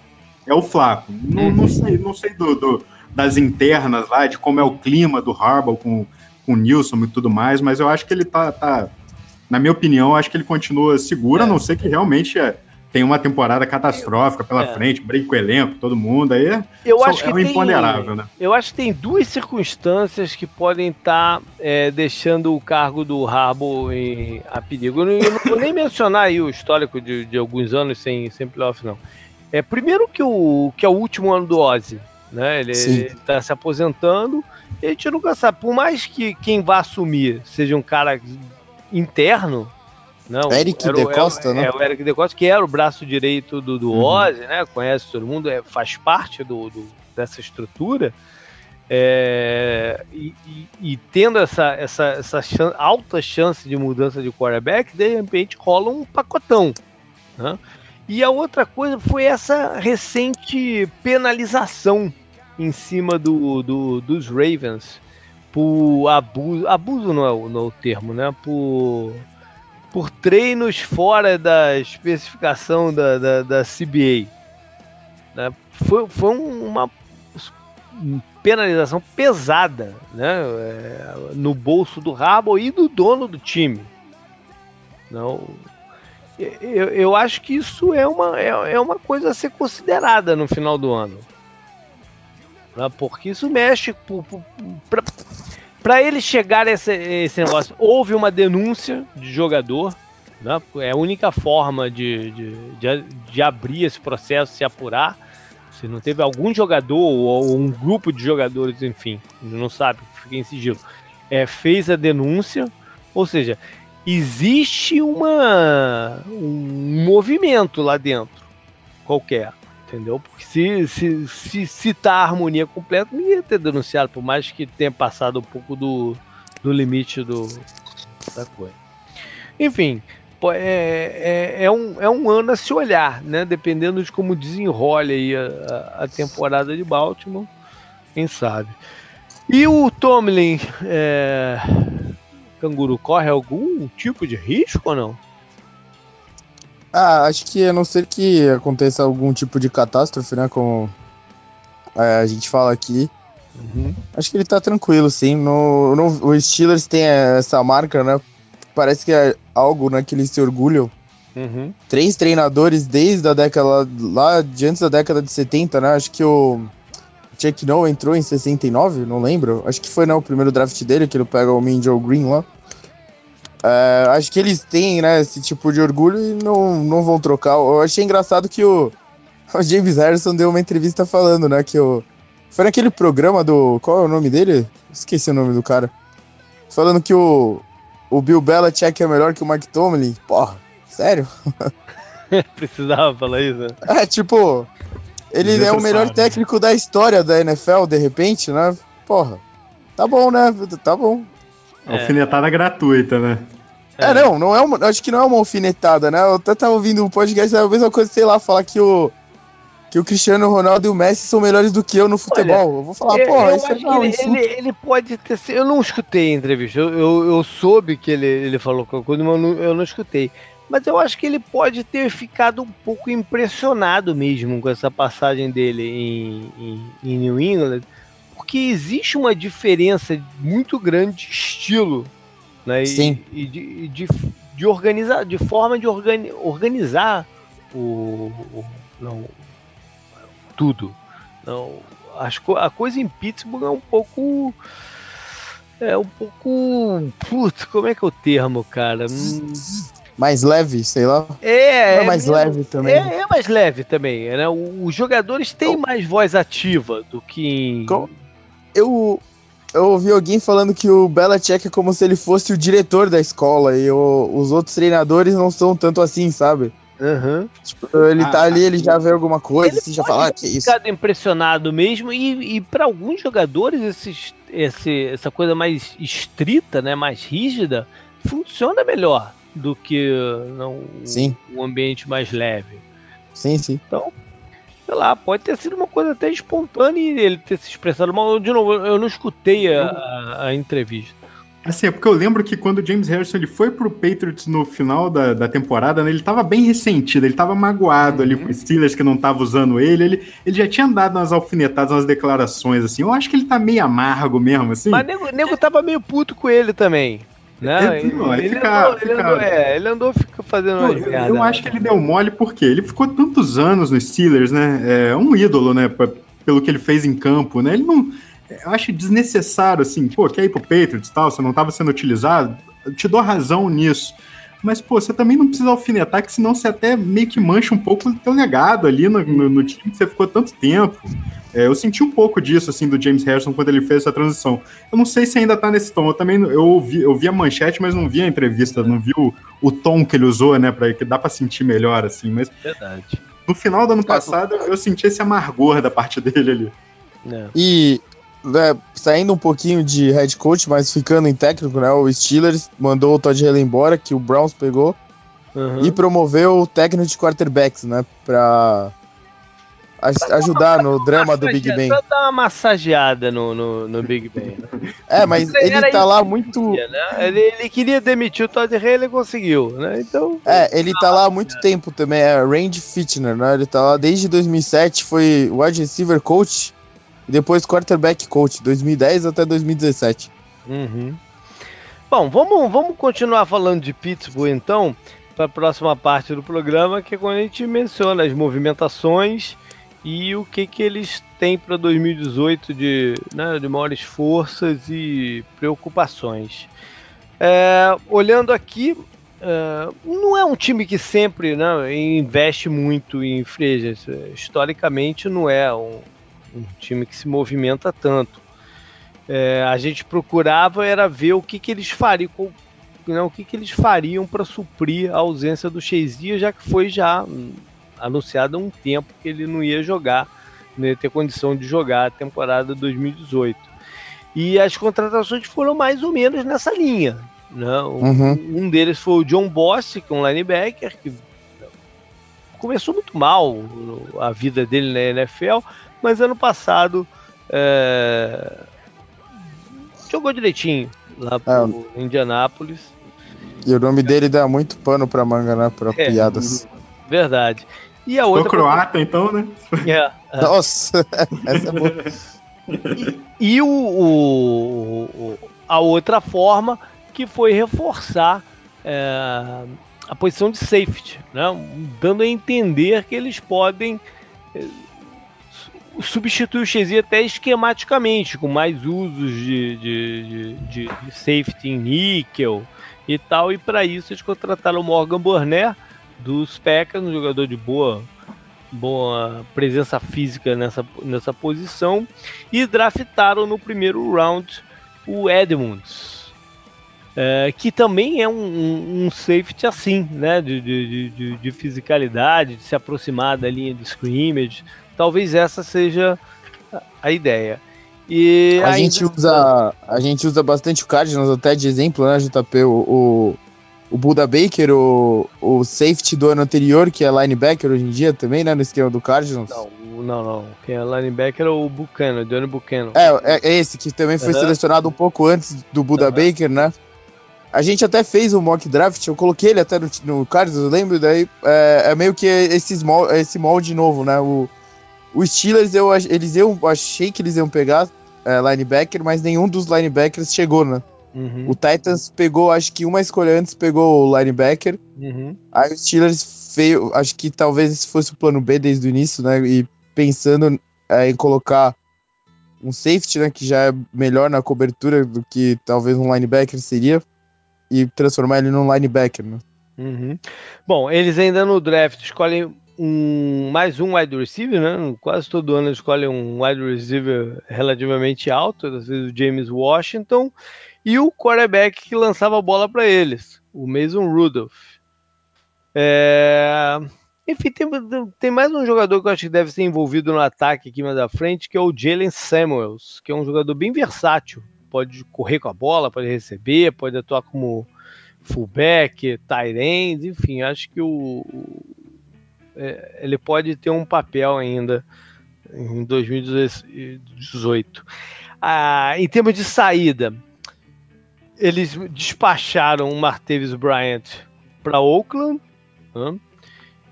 é o Flaco. Não, não sei, não sei do, do, das internas lá, de como é o clima do Harbaugh com, com o Nilson e tudo mais, mas eu acho que ele tá, tá na minha opinião, acho que ele continua seguro, é. a não ser que realmente é, tem uma temporada catastrófica pela é. frente, brinca com o elenco, todo mundo, aí é, eu acho que é um tem, imponderável, né? Eu acho que tem duas circunstâncias que podem estar tá, é, deixando o cargo do Harbour em, a perigo. Eu não, eu não vou nem mencionar aí o histórico de, de alguns anos sem, sem playoff, não. É, primeiro que, o, que é o último ano do Ozzy, né? Ele está se aposentando e a gente nunca sabe. Por mais que quem vá assumir seja um cara interno, não, Eric De Costa, é, né? É, o Eric De Costa, que era o braço direito do, do uhum. Ozzy, né? Conhece todo mundo, é, faz parte do, do dessa estrutura. É, e, e, e, tendo essa, essa, essa chance, alta chance de mudança de quarterback, de repente rola um pacotão. Né? E a outra coisa foi essa recente penalização em cima do, do, dos Ravens por abuso. Abuso não é, o, não é o termo, né? Por, por treinos fora da especificação da, da, da CBA. Né? Foi, foi uma penalização pesada né? É, no bolso do Rabo e do dono do time. Não, eu, eu acho que isso é uma, é, é uma coisa a ser considerada no final do ano. Né? Porque isso mexe para ele chegar a esse, esse negócio. Houve uma denúncia de jogador. Né? É a única forma de, de, de, de abrir esse processo, se apurar. Se não teve algum jogador ou um grupo de jogadores, enfim, não sabe, fica em sigilo, é, fez a denúncia, ou seja, existe uma, um movimento lá dentro, qualquer, entendeu? Porque se, se, se citar a harmonia completa, ninguém ia ter denunciado, por mais que tenha passado um pouco do, do limite do, da coisa. Enfim, é, é, é, um, é um ano a se olhar, né? Dependendo de como desenrola aí a, a temporada de Baltimore, quem sabe. E o Tomlin, é... Canguru, corre algum tipo de risco ou não? Ah, acho que a não ser que aconteça algum tipo de catástrofe, né? Como é, a gente fala aqui. Uhum. Acho que ele tá tranquilo, sim. No, no, o Steelers tem essa marca, né? Parece que é algo né, que eles se orgulham. Uhum. Três treinadores desde a década lá de antes da década de 70, né? Acho que o Chuck Noll entrou em 69, não lembro. Acho que foi né, o primeiro draft dele, que ele pega o Min Joe Green lá. É, acho que eles têm, né, esse tipo de orgulho e não, não vão trocar. Eu achei engraçado que o, [laughs] o James Harrison deu uma entrevista falando, né, que o. Foi naquele programa do. Qual é o nome dele? Esqueci o nome do cara. Falando que o. O Bill Belichick é melhor que o Mike Tomlin. Porra, sério? [laughs] [laughs] Precisava falar isso, né? É, tipo. Ele é o melhor técnico da história da NFL, de repente, né? Porra. Tá bom, né? Tá bom. É. Alfinetada gratuita, né? É, é, não, não é uma, acho que não é uma alfinetada, né? Eu até tava ouvindo um podcast, é a mesma coisa, sei lá, falar que o que o Cristiano Ronaldo e o Messi são melhores do que eu no futebol. Olha, eu vou falar, eu, porra, isso é não, ele, ele, ele, pode ter Eu não escutei a entrevista, eu, eu, eu soube que ele, ele falou qualquer coisa, mas eu não, eu não escutei. Mas eu acho que ele pode ter ficado um pouco impressionado mesmo com essa passagem dele em, em, em New England, porque existe uma diferença muito grande de estilo, né? Sim. E, e de, de, de, organizar, de forma de organi organizar o, o não, tudo. Não, as, a coisa em Pittsburgh é um pouco é um pouco. Putz, como é que é o termo, cara? Mais leve, sei lá. É, é mais leve também. É, é, mais leve também. Né? Os jogadores têm então, mais voz ativa do que em eu, eu ouvi alguém falando que o Belichick é como se ele fosse o diretor da escola e o, os outros treinadores não são tanto assim, sabe? Uhum. Tipo, ele tá ah, ali, ele já vê alguma coisa, ele assim, já fala, ah, que isso. ficado impressionado mesmo, e, e para alguns jogadores, esses, esse, essa coisa mais estrita, né, mais rígida, funciona melhor do que não, sim. o ambiente mais leve. Sim, sim. Então, sei lá, pode ter sido uma coisa até espontânea e ele ter se expressado mal. De novo, eu não escutei a, a, a entrevista. Assim, é porque eu lembro que quando o James Harrison ele foi pro Patriots no final da, da temporada, né, ele tava bem ressentido, ele tava magoado uhum. ali com os Steelers que não tava usando ele, ele, ele já tinha dado umas alfinetadas, umas declarações, assim, eu acho que ele tá meio amargo mesmo, assim. Mas o nego, nego tava meio puto com ele também. Não, ele, não, ele, fica, andou, fica... ele, andou, é, ele andou fazendo umas eu, eu acho que ele deu mole porque ele ficou tantos anos nos Steelers, né? É um ídolo, né? Pelo que ele fez em campo, né? Ele não. Eu acho desnecessário, assim, pô, quer ir pro Patriots e tal, você não estava sendo utilizado. Eu te dou razão nisso. Mas, pô, você também não precisa alfinetar, que senão você até meio que mancha um pouco o teu legado ali no, no, no time que você ficou tanto tempo. É, eu senti um pouco disso, assim, do James Harrison quando ele fez essa transição. Eu não sei se ainda tá nesse tom. Eu também eu ouvi, eu vi a manchete, mas não vi a entrevista, não vi o, o tom que ele usou, né? Pra, que dá para sentir melhor, assim. Mas Verdade. no final do ano passado, eu senti esse amargor da parte [laughs] dele ali. É. E né, saindo um pouquinho de head coach, mas ficando em técnico, né? O Steelers mandou o Todd Haley embora, que o Browns pegou, uhum. e promoveu o técnico de quarterbacks, né? Pra ajudar no drama do Big Ben. Só dar uma massageada no, no, no Big Ben. Né? [laughs] É, mas ele tá lá muito. Né? ele, ele, queria demitir o Todd Haley e conseguiu, né? Então. É, ele tá lá há muito tempo também. É Randy Fitner, né? Ele tá lá desde 2007, foi wide receiver coach e depois quarterback coach, 2010 até 2017. Uhum. Bom, vamos, vamos continuar falando de Pittsburgh então, para a próxima parte do programa, que é quando a gente menciona as movimentações e o que, que eles têm para 2018 de, né, de maiores forças e preocupações. É, olhando aqui, é, não é um time que sempre né, investe muito em frejas. Historicamente, não é um, um time que se movimenta tanto. É, a gente procurava era ver o que, que eles fariam, né, o que, que eles fariam para suprir a ausência do Chazia, já que foi já anunciado há um tempo que ele não ia jogar, não ia ter condição de jogar a temporada 2018. E as contratações foram mais ou menos nessa linha. Né? Uhum. Um deles foi o John Boss, que é um linebacker, que começou muito mal a vida dele na NFL, mas ano passado é, jogou direitinho lá pro é. Indianápolis. E o nome dele dá muito pano pra manga, né? Pra é, piadas. Verdade. E a outra. Ficou croata, então, né? É, é. Nossa, [laughs] essa é boa. E, e o, o, a outra forma que foi reforçar é, a posição de safety, né? dando a entender que eles podem substituir o Chesney até esquematicamente, com mais usos de, de, de, de safety em níquel e tal, e para isso eles contrataram o Morgan Burnett dos Packers, um jogador de boa boa presença física nessa, nessa posição e draftaram no primeiro round o Edmunds, é, que também é um, um, um, safety assim, né, de, de, de, de, fisicalidade, de se aproximar da linha de scrimmage. Talvez essa seja a ideia. E a, gente usa, a gente usa bastante o Cardinals até de exemplo, né, JP? O, o, o Buda Baker, o, o safety do ano anterior, que é linebacker hoje em dia também, né, no esquema do Cardinals. Não, não, não. Quem é linebacker é o Buchanan, Johnny Buchanan. É, é, é esse que também foi uhum. selecionado um pouco antes do Buda uhum. Baker, né? A gente até fez um mock draft, eu coloquei ele até no, no Cardinals, eu lembro, daí é, é meio que esse, esse molde novo, né? O, o Steelers, eu, eles eu achei que eles iam pegar é, linebacker, mas nenhum dos linebackers chegou, né? Uhum. O Titans pegou, acho que uma escolha antes pegou o linebacker. Uhum. Aí o Steelers veio, acho que talvez esse fosse o plano B desde o início, né? E pensando é, em colocar um safety, né? Que já é melhor na cobertura do que talvez um linebacker seria. E transformar ele num linebacker, né? Uhum. Bom, eles ainda no draft escolhem um, mais um wide receiver, né? Quase todo ano escolhe um wide receiver relativamente alto, às vezes o James Washington, e o quarterback que lançava a bola para eles, o Mason Rudolph. É... Enfim, tem, tem, mais um jogador que eu acho que deve ser envolvido no ataque aqui mais à frente, que é o Jalen Samuels, que é um jogador bem versátil. Pode correr com a bola, pode receber, pode atuar como fullback, tight end, enfim, acho que o, ele pode ter um papel ainda em 2018. Ah, em termos de saída, eles despacharam o Martavis Bryant para Oakland. Né?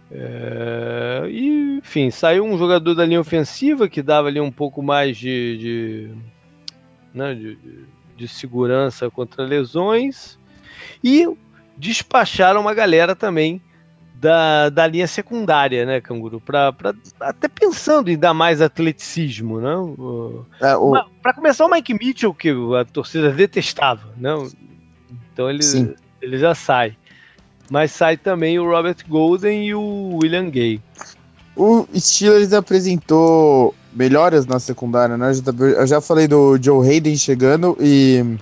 É, e, enfim, saiu um jogador da linha ofensiva que dava ali um pouco mais de, de, né, de, de segurança contra lesões. E despacharam uma galera também da, da linha secundária, né, Canguru? Pra, pra, até pensando em dar mais atleticismo, né? É, o... Para começar, o Mike Mitchell, que a torcida detestava, né? Então ele, ele já sai. Mas sai também o Robert Golden e o William Gay. O Steelers apresentou melhoras na secundária, né? Eu já falei do Joe Hayden chegando e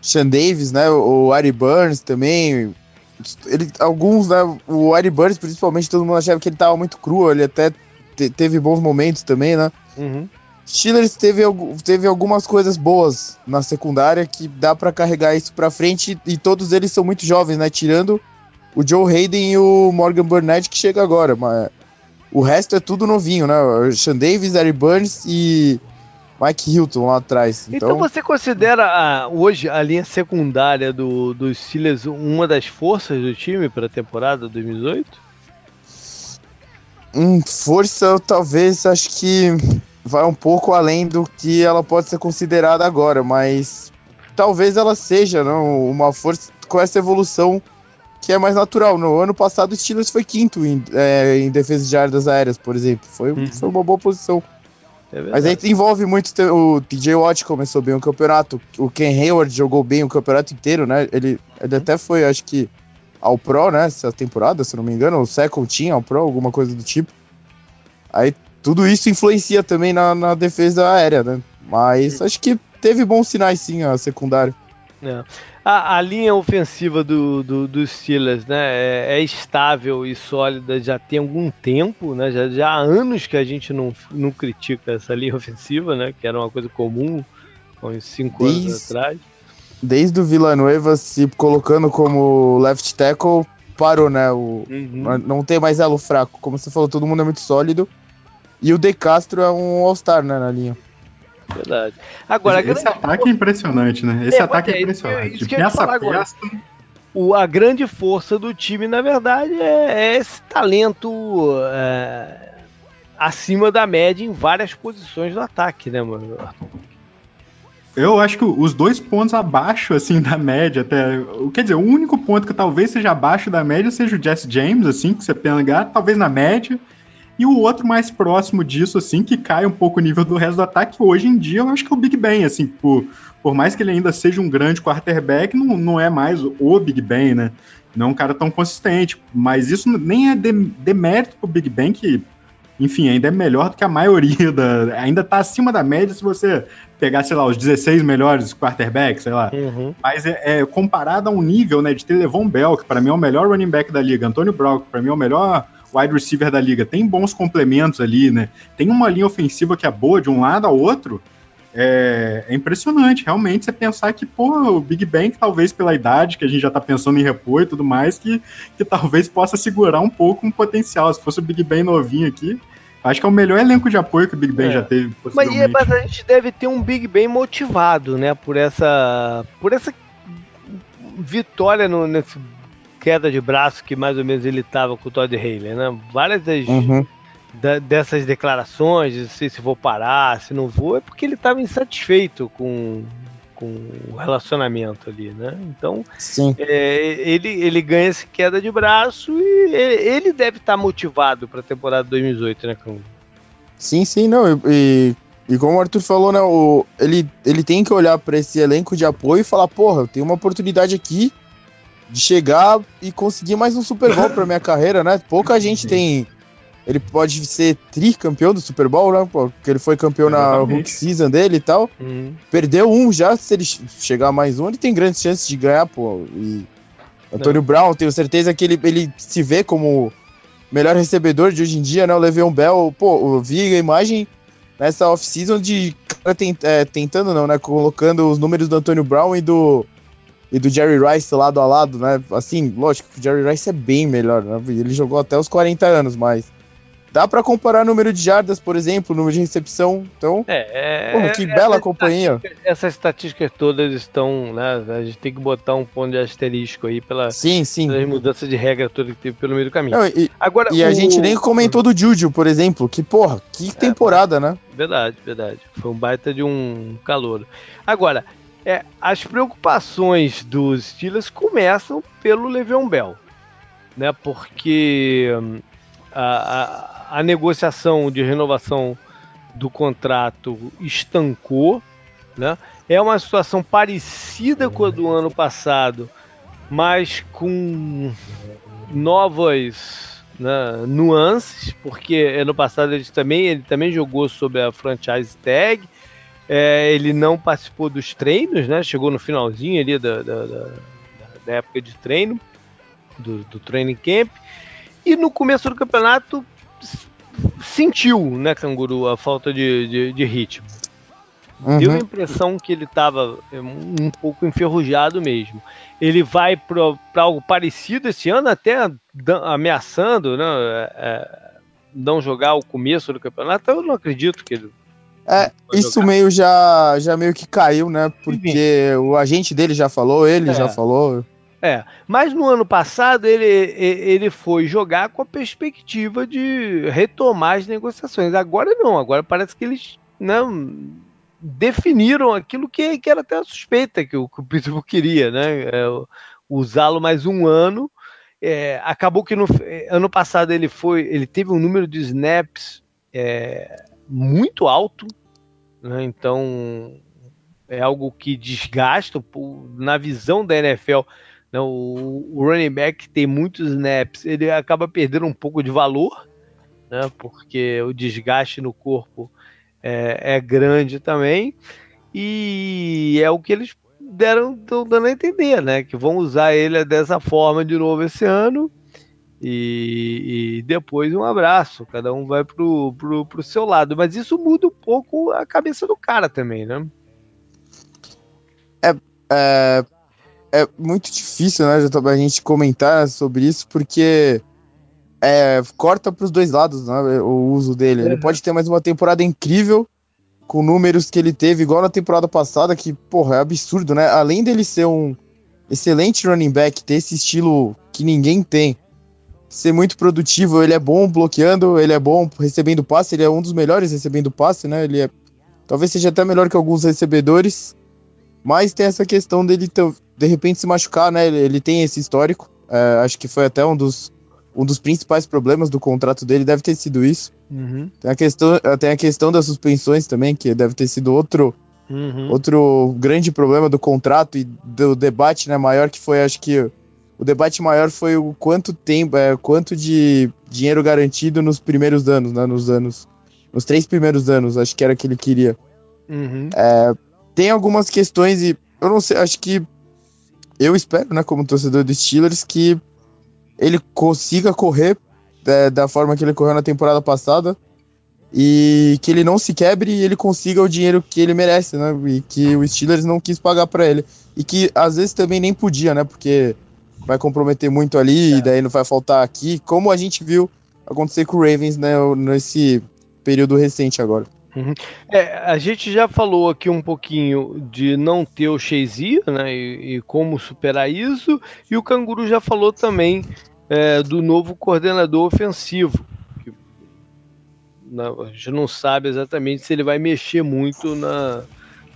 Sean Davis, né? O Ari Burns também, ele, alguns, né, o Ari Burns, principalmente, todo mundo achava que ele tava muito cru, ele até te, teve bons momentos também, né? Uhum. Steelers teve, teve algumas coisas boas na secundária que dá para carregar isso para frente e todos eles são muito jovens, né? Tirando o Joe Hayden e o Morgan Burnett que chega agora, mas o resto é tudo novinho, né? O Sean Davis, Ari Burns e Mike Hilton lá atrás. Então, então você considera a, hoje a linha secundária do, do Steelers uma das forças do time para a temporada 2018? Hum, força, talvez, acho que vai um pouco além do que ela pode ser considerada agora, mas talvez ela seja não, uma força com essa evolução que é mais natural. No ano passado, o Steelers foi quinto em, é, em defesa de jardas aéreas, por exemplo. Foi, uhum. foi uma boa posição. É Mas aí envolve muito. O TJ Watt começou bem o campeonato. O Ken Hayward jogou bem o campeonato inteiro, né? Ele, ele até foi, acho que, ao Pro, né? Essa temporada, se não me engano. O Second Team ao Pro, alguma coisa do tipo. Aí tudo isso influencia também na, na defesa aérea, né? Mas acho que teve bons sinais sim a secundária. É. A, a, linha ofensiva do, do, do Steelers né, é, é, estável e sólida já tem algum tempo, né, já, já há anos que a gente não, não critica essa linha ofensiva, né, que era uma coisa comum uns cinco anos atrás. desde o Villanueva se colocando como left tackle, parou, né? O, Uhum. Não tem mais elo fraco. Como você falou, todo mundo é muito sólido. E o De Castro é um All-Star, né, na linha. Verdade. Agora, esse, esse ataque é impressionante, né? Esse É, ataque é é, impressionante. ia te Peça o- a grande força do time, na verdade, é, é esse talento é, acima da média em várias posições do ataque, né, mano? Eu acho que os dois pontos abaixo, assim, da média, até. Quer dizer, o único ponto que talvez seja abaixo da média seja o Jesse James, assim, que você pegar, talvez na média. E o outro mais próximo disso, assim, que cai um pouco o nível do resto do ataque, hoje em dia, eu acho que é o Big Ben, assim, por, por mais que ele ainda seja um grande quarterback, não, não é mais o Big Ben, né? Não é um cara tão consistente. Mas isso nem é de- demérito pro Big Ben, que, enfim, ainda é melhor do que a maioria da. Ainda tá acima da média se você pegar, sei lá, os 16 melhores quarterbacks, sei lá. Uhum. Mas é, é comparado a um nível, né, de ter Levon Bell, que para mim é o melhor running back da liga, Antônio Brown, que para mim é o melhor wide receiver da liga, tem bons complementos ali, né? Tem uma linha ofensiva que é boa de um lado ao outro. É, é impressionante, realmente, você pensar que, pô, o Big Bang, talvez pela idade, que a gente já tá pensando em repor e tudo mais, que, que talvez possa segurar um pouco um potencial. Se fosse o Big Ben novinho aqui, acho que é o melhor elenco de apoio que o Big Ben É. já teve, Mas, mas a gente deve ter um Big Ben motivado, né? Por essa. Por essa vitória no, nesse queda de braço que mais ou menos ele tava com o Todd Haley, né? Várias das, Uhum. da- dessas declarações, de se, se vou parar, se não vou, é porque ele estava insatisfeito com, com o relacionamento ali, né? Então Sim. é, ele, ele ganha essa queda de braço e ele, ele deve estar motivado para a temporada 2018, né, Cão? Sim, sim, não. E, e, como o Arthur falou, né? O, ele, ele tem que olhar pra esse elenco de apoio e falar, porra, eu tenho uma oportunidade aqui de chegar e conseguir mais um Super Bowl pra minha [laughs] carreira, né? Pouca gente tem. Ele pode ser tricampeão do Super Bowl, né? Porque ele foi campeão na Exatamente. rookie season dele e tal. Perdeu um já, se ele chegar mais um, ele tem grandes chances de ganhar, pô. E Antônio Brown, tenho certeza que ele, ele se vê como melhor recebedor de hoje em dia, né? O Le'Veon Bell, pô, eu vi a imagem nessa off-season de cara tent- é, tentando, não, né? Colocando os números do Antônio Brown e do, e do Jerry Rice lado a lado, né? Assim, lógico que o Jerry Rice é bem melhor, né? Ele jogou até os 40 anos, mas dá pra comparar número de jardas, por exemplo, número de recepção. Então, É, é, porra, que essas bela companhia. Essas estatísticas todas estão, né? A gente tem que botar um ponto de asterisco aí pela, Sim, sim. pelas mudanças de regra toda que teve pelo meio do caminho. Não, e, Agora, e a o- gente nem comentou do Juju, por exemplo, que, porra, que temporada, né? Verdade, verdade. Foi um baita de um calor. Agora, é, as preocupações dos Steelers começam pelo Le'Veon Bell, né? Porque hum, a, a, a negociação de renovação do contrato estancou, né? É uma situação parecida com a do ano passado, mas com novas né, nuances, porque ano passado ele também, ele também jogou sob a franchise tag, é, ele não participou dos treinos, né? Chegou no finalzinho ali da, da, da- da época de treino, do, do training camp, e no começo do campeonato sentiu, né, Canguru, a falta de, de, de ritmo. Deu a Uhum. impressão que ele estava um pouco enferrujado mesmo. Ele vai para algo parecido esse ano, até ameaçando né, é, é, não jogar o começo do campeonato. Eu não acredito que ele. É, isso jogar. meio já, já meio que caiu, né? Porque o agente dele já falou, ele É. já falou. É, mas no ano passado ele, ele foi jogar com a perspectiva de retomar as negociações. Agora não, agora parece que eles não definiram aquilo que, que era até a suspeita que o, que o Pittsburgh queria, né? É, Usá-lo mais um ano. É, acabou que no ano passado ele foi, ele teve um número de snaps é, muito alto, né? Então é algo que desgasta na visão da NFL. né, o, o running back tem muitos snaps, ele acaba perdendo um pouco de valor, né? Porque o desgaste no corpo é, é grande também. E é o que eles deram, estão dando a entender, né? Que vão usar ele dessa forma de novo esse ano. E, e depois um abraço, cada um vai pro, pro, pro seu lado. Mas isso muda um pouco a cabeça do cara também, né? é, é muito difícil, né, a gente comentar sobre isso, porque é, corta para os dois lados né, o uso dele. Ele pode ter mais uma temporada incrível, com números que ele teve, igual na temporada passada, que, porra, é absurdo, né? Além dele ser um excelente running back, ter esse estilo que ninguém tem, ser muito produtivo, ele é bom bloqueando, ele é bom recebendo passe, ele é um dos melhores recebendo passe, né? Ele é. Talvez seja até melhor que alguns recebedores. Mas tem essa questão dele de repente se machucar, né? Ele, ele tem esse histórico. É, acho que foi até um dos, um dos principais problemas do contrato dele, deve ter sido isso. Uhum. Tem, a questão, tem a questão das suspensões também, que deve ter sido outro, uhum. outro grande problema do contrato e do debate né, maior, que foi, acho que o debate maior foi o quanto tempo, é, quanto de dinheiro garantido nos primeiros anos, né, nos anos, nos três primeiros anos, acho que era o que ele queria. Uhum. É, tem algumas questões e eu não sei, acho que eu espero, né, como torcedor dos Steelers, que ele consiga correr é, da forma que ele correu na temporada passada e que ele não se quebre e ele consiga o dinheiro que ele merece, né? E que o Steelers não quis pagar para ele e que às vezes também nem podia, né? Porque vai comprometer muito ali é. e daí não vai faltar aqui, como a gente viu acontecer com o Ravens, né? Nesse período recente agora. Uhum. É, a gente já falou aqui um pouquinho de não ter o Shazier, né, e, e, como superar isso, e o Canguru já falou também é, do novo coordenador ofensivo. Que, não, a gente não sabe exatamente se ele vai mexer muito na,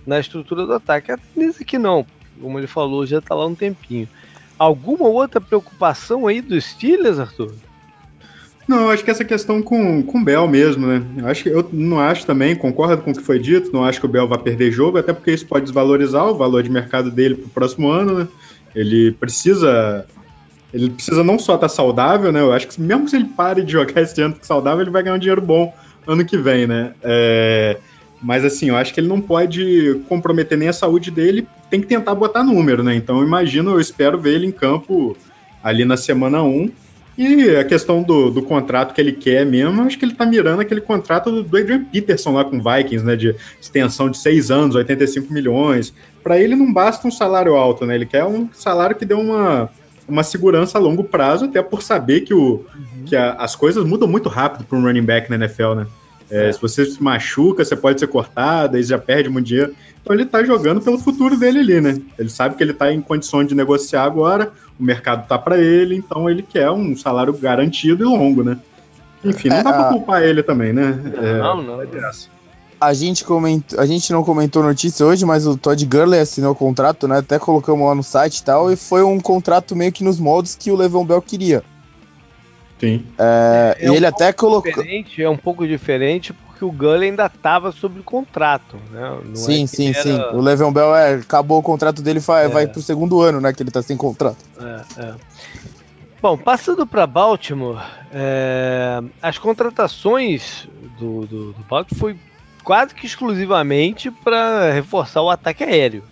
na estrutura do ataque. A tendência que não, como ele falou, já está lá um tempinho. Alguma outra preocupação aí dos Steelers, Arthur? Não, acho que essa questão com, com o Bell mesmo, né? Eu acho que eu não acho também, concordo com o que foi dito, não acho que o Bell vai perder jogo, até porque isso pode desvalorizar o valor de mercado dele para o próximo ano, né? Ele precisa ele precisa não só estar tá saudável, né? Eu acho que mesmo se ele pare de jogar esse ano saudável, ele vai ganhar um dinheiro bom ano que vem, né? É, mas assim, eu acho que ele não pode comprometer nem a saúde dele, tem que tentar botar número, né? Então eu imagino, eu espero ver ele em campo ali na semana 1. E a questão do, do contrato que ele quer mesmo, acho que ele tá mirando aquele contrato do, do Adrian Peterson lá com o Vikings, né? De extensão de seis anos, 85 milhões. Para ele não basta um salário alto, né? Ele quer um salário que dê uma uma segurança a longo prazo, até por saber que, o, uhum. que a, as coisas mudam muito rápido para um running back na NFL, né? É, é. Se você se machuca, você pode ser cortado, aí já perde muito dinheiro. Então ele tá jogando pelo futuro dele ali, né? Ele sabe que ele tá em condições de negociar agora, o mercado tá para ele, então ele quer um salário garantido e longo, né? Enfim, não é, dá pra culpar ele também, né? Não, é, não. É a gente, comentou, a gente não comentou notícia hoje, mas o Todd Gurley assinou o contrato, né? Até colocamos lá no site e tal, e foi um contrato meio que nos moldes que o Levon Bell queria. Sim. É, é, é ele um até colocou. É um pouco diferente porque o Gurley ainda estava sob contrato, né? Não sim, é sim, era... sim. O Levon Bell é, acabou o contrato dele, vai, é. vai pro segundo ano, né? Que ele tá sem contrato. É, é. Bom, passando para Baltimore, é, as contratações do, do, do Baltimore foi quase que exclusivamente para reforçar o ataque aéreo.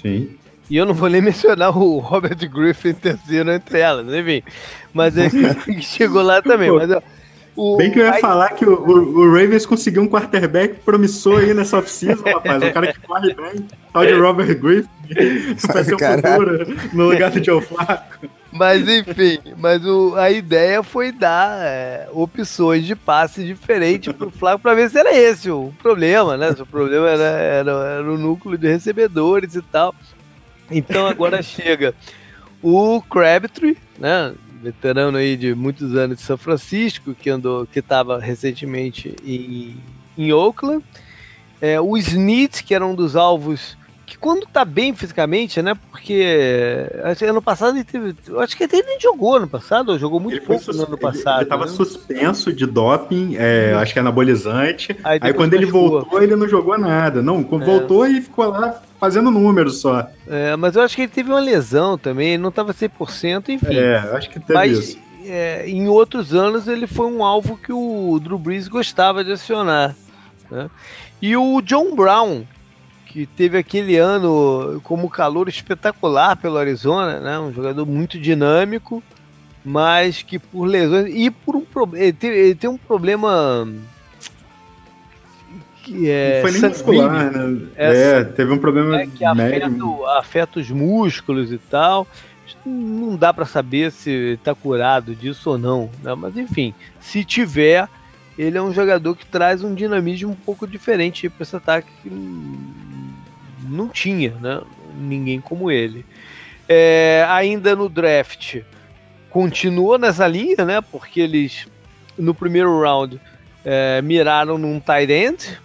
Sim. E eu não vou nem mencionar o Robert Griffin terceiro entre elas, enfim. Mas ele [laughs] chegou lá também. Mas, o, Bem que eu ia aí... falar que o, o, o, Ravens conseguiu um quarterback promissor aí nessa off-season, rapaz. Um cara que corre bem, tal de Robert Griffin, [laughs] vai ser o futuro no lugar do Joe Flacco. Mas enfim, mas o, a ideia foi dar é, opções de passe diferentes pro Flávio para ver se era esse o problema, né? Se o problema era, era, era o núcleo de recebedores e tal. Então agora chega o Crabtree, né? Veterano aí de muitos anos de São Francisco, que andou, que estava recentemente em, em Oakland. É, o Snit, que era um dos alvos que quando tá bem fisicamente, né? Porque ano passado ele teve. Eu acho que até ele nem jogou ano passado, ou jogou muito ele pouco no ano passado. Ele, ele tava né? suspenso de doping, é, acho que é anabolizante. Aí, aí quando ele voltou, ele não jogou nada. Não, é. voltou e ficou lá fazendo números só. É, mas eu acho que ele teve uma lesão também, não tava 100%, enfim. É, acho que teve mas, isso. É, em outros anos ele foi um alvo que o Drew Brees gostava de acionar. Né? E o John Brown, que teve aquele ano como calor espetacular pelo Arizona, né? Um jogador muito dinâmico, mas que por lesões e por um problema ele, tem um problema que é. Não foi nem muscular, né? Essa- É, teve um problema né, que afeta, afeta os músculos e tal. Não dá pra saber se tá curado disso ou não, né? Mas enfim, se tiver, ele é um jogador que traz um dinamismo um pouco diferente para esse ataque que não tinha, né? Ninguém como ele. É, ainda no draft, continuou nessa linha, né? Porque eles no primeiro round é, miraram num tight end,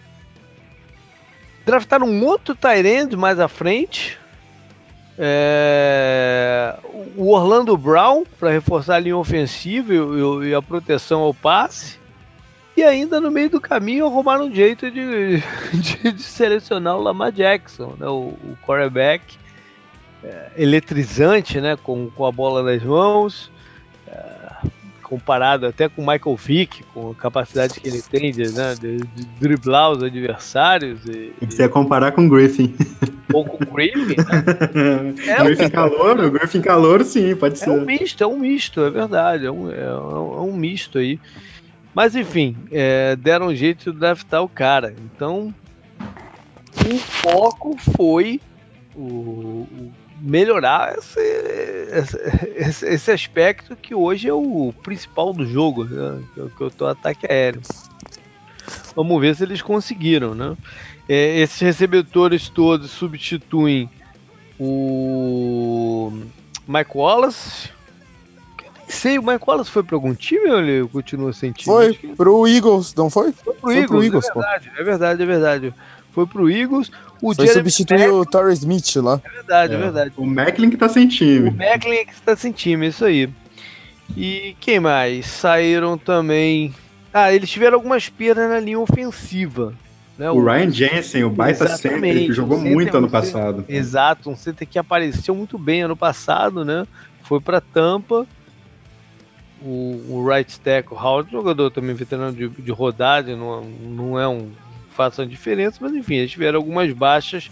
draftaram um outro tight end mais à frente. É, o Orlando Brown para reforçar a linha ofensiva e, e- a proteção ao passe. E ainda no meio do caminho arrumaram um jeito de, [laughs] de- de selecionar o Lamar Jackson, né, o, o quarterback é, eletrizante, né, com, com a bola nas mãos, é, comparado até com o Michael Vick, com a capacidade que ele tem de, né, de- de driblar os adversários e, Você ia comparar com o Griffin. [laughs] ou com o Griffin, né? É, Griffin calor, o Griffin calor, sim, pode É um ser. misto, é um misto, é verdade. É um, é um- é um misto aí. Mas enfim, é, deram um jeito de draftar o cara. Então, o foco foi o, o melhorar esse, esse, esse- aspecto que hoje é o principal do jogo, né? é que o teu ataque aéreo. Vamos ver se eles conseguiram, né? É, esses recebedores todos substituem o Mike Wallace. Sei, o Mike Wallace foi para algum time ou ele continua sem time? Foi que pro Eagles, não foi? foi pro foi Eagles, pro Eagles, é pô. verdade, é verdade, é verdade. Foi pro Eagles. O Foi Jeremy substituir Maclin- o Torrey Smith lá. É verdade, é, É. verdade. O Macklin que tá sem O time. Macklin é que está sem time, isso aí. E quem mais? Saíram também. Ah, eles tiveram algumas perdas na linha ofensiva. Né? O Ryan Jensen, o baita center, que jogou o center, muito ano passado. Exato, um center que apareceu muito bem ano passado, né? Foi para Tampa. O, o right tackle Howard, jogador também veterano de, de rodagem, não, não é um faça diferença, mas enfim, eles tiveram algumas baixas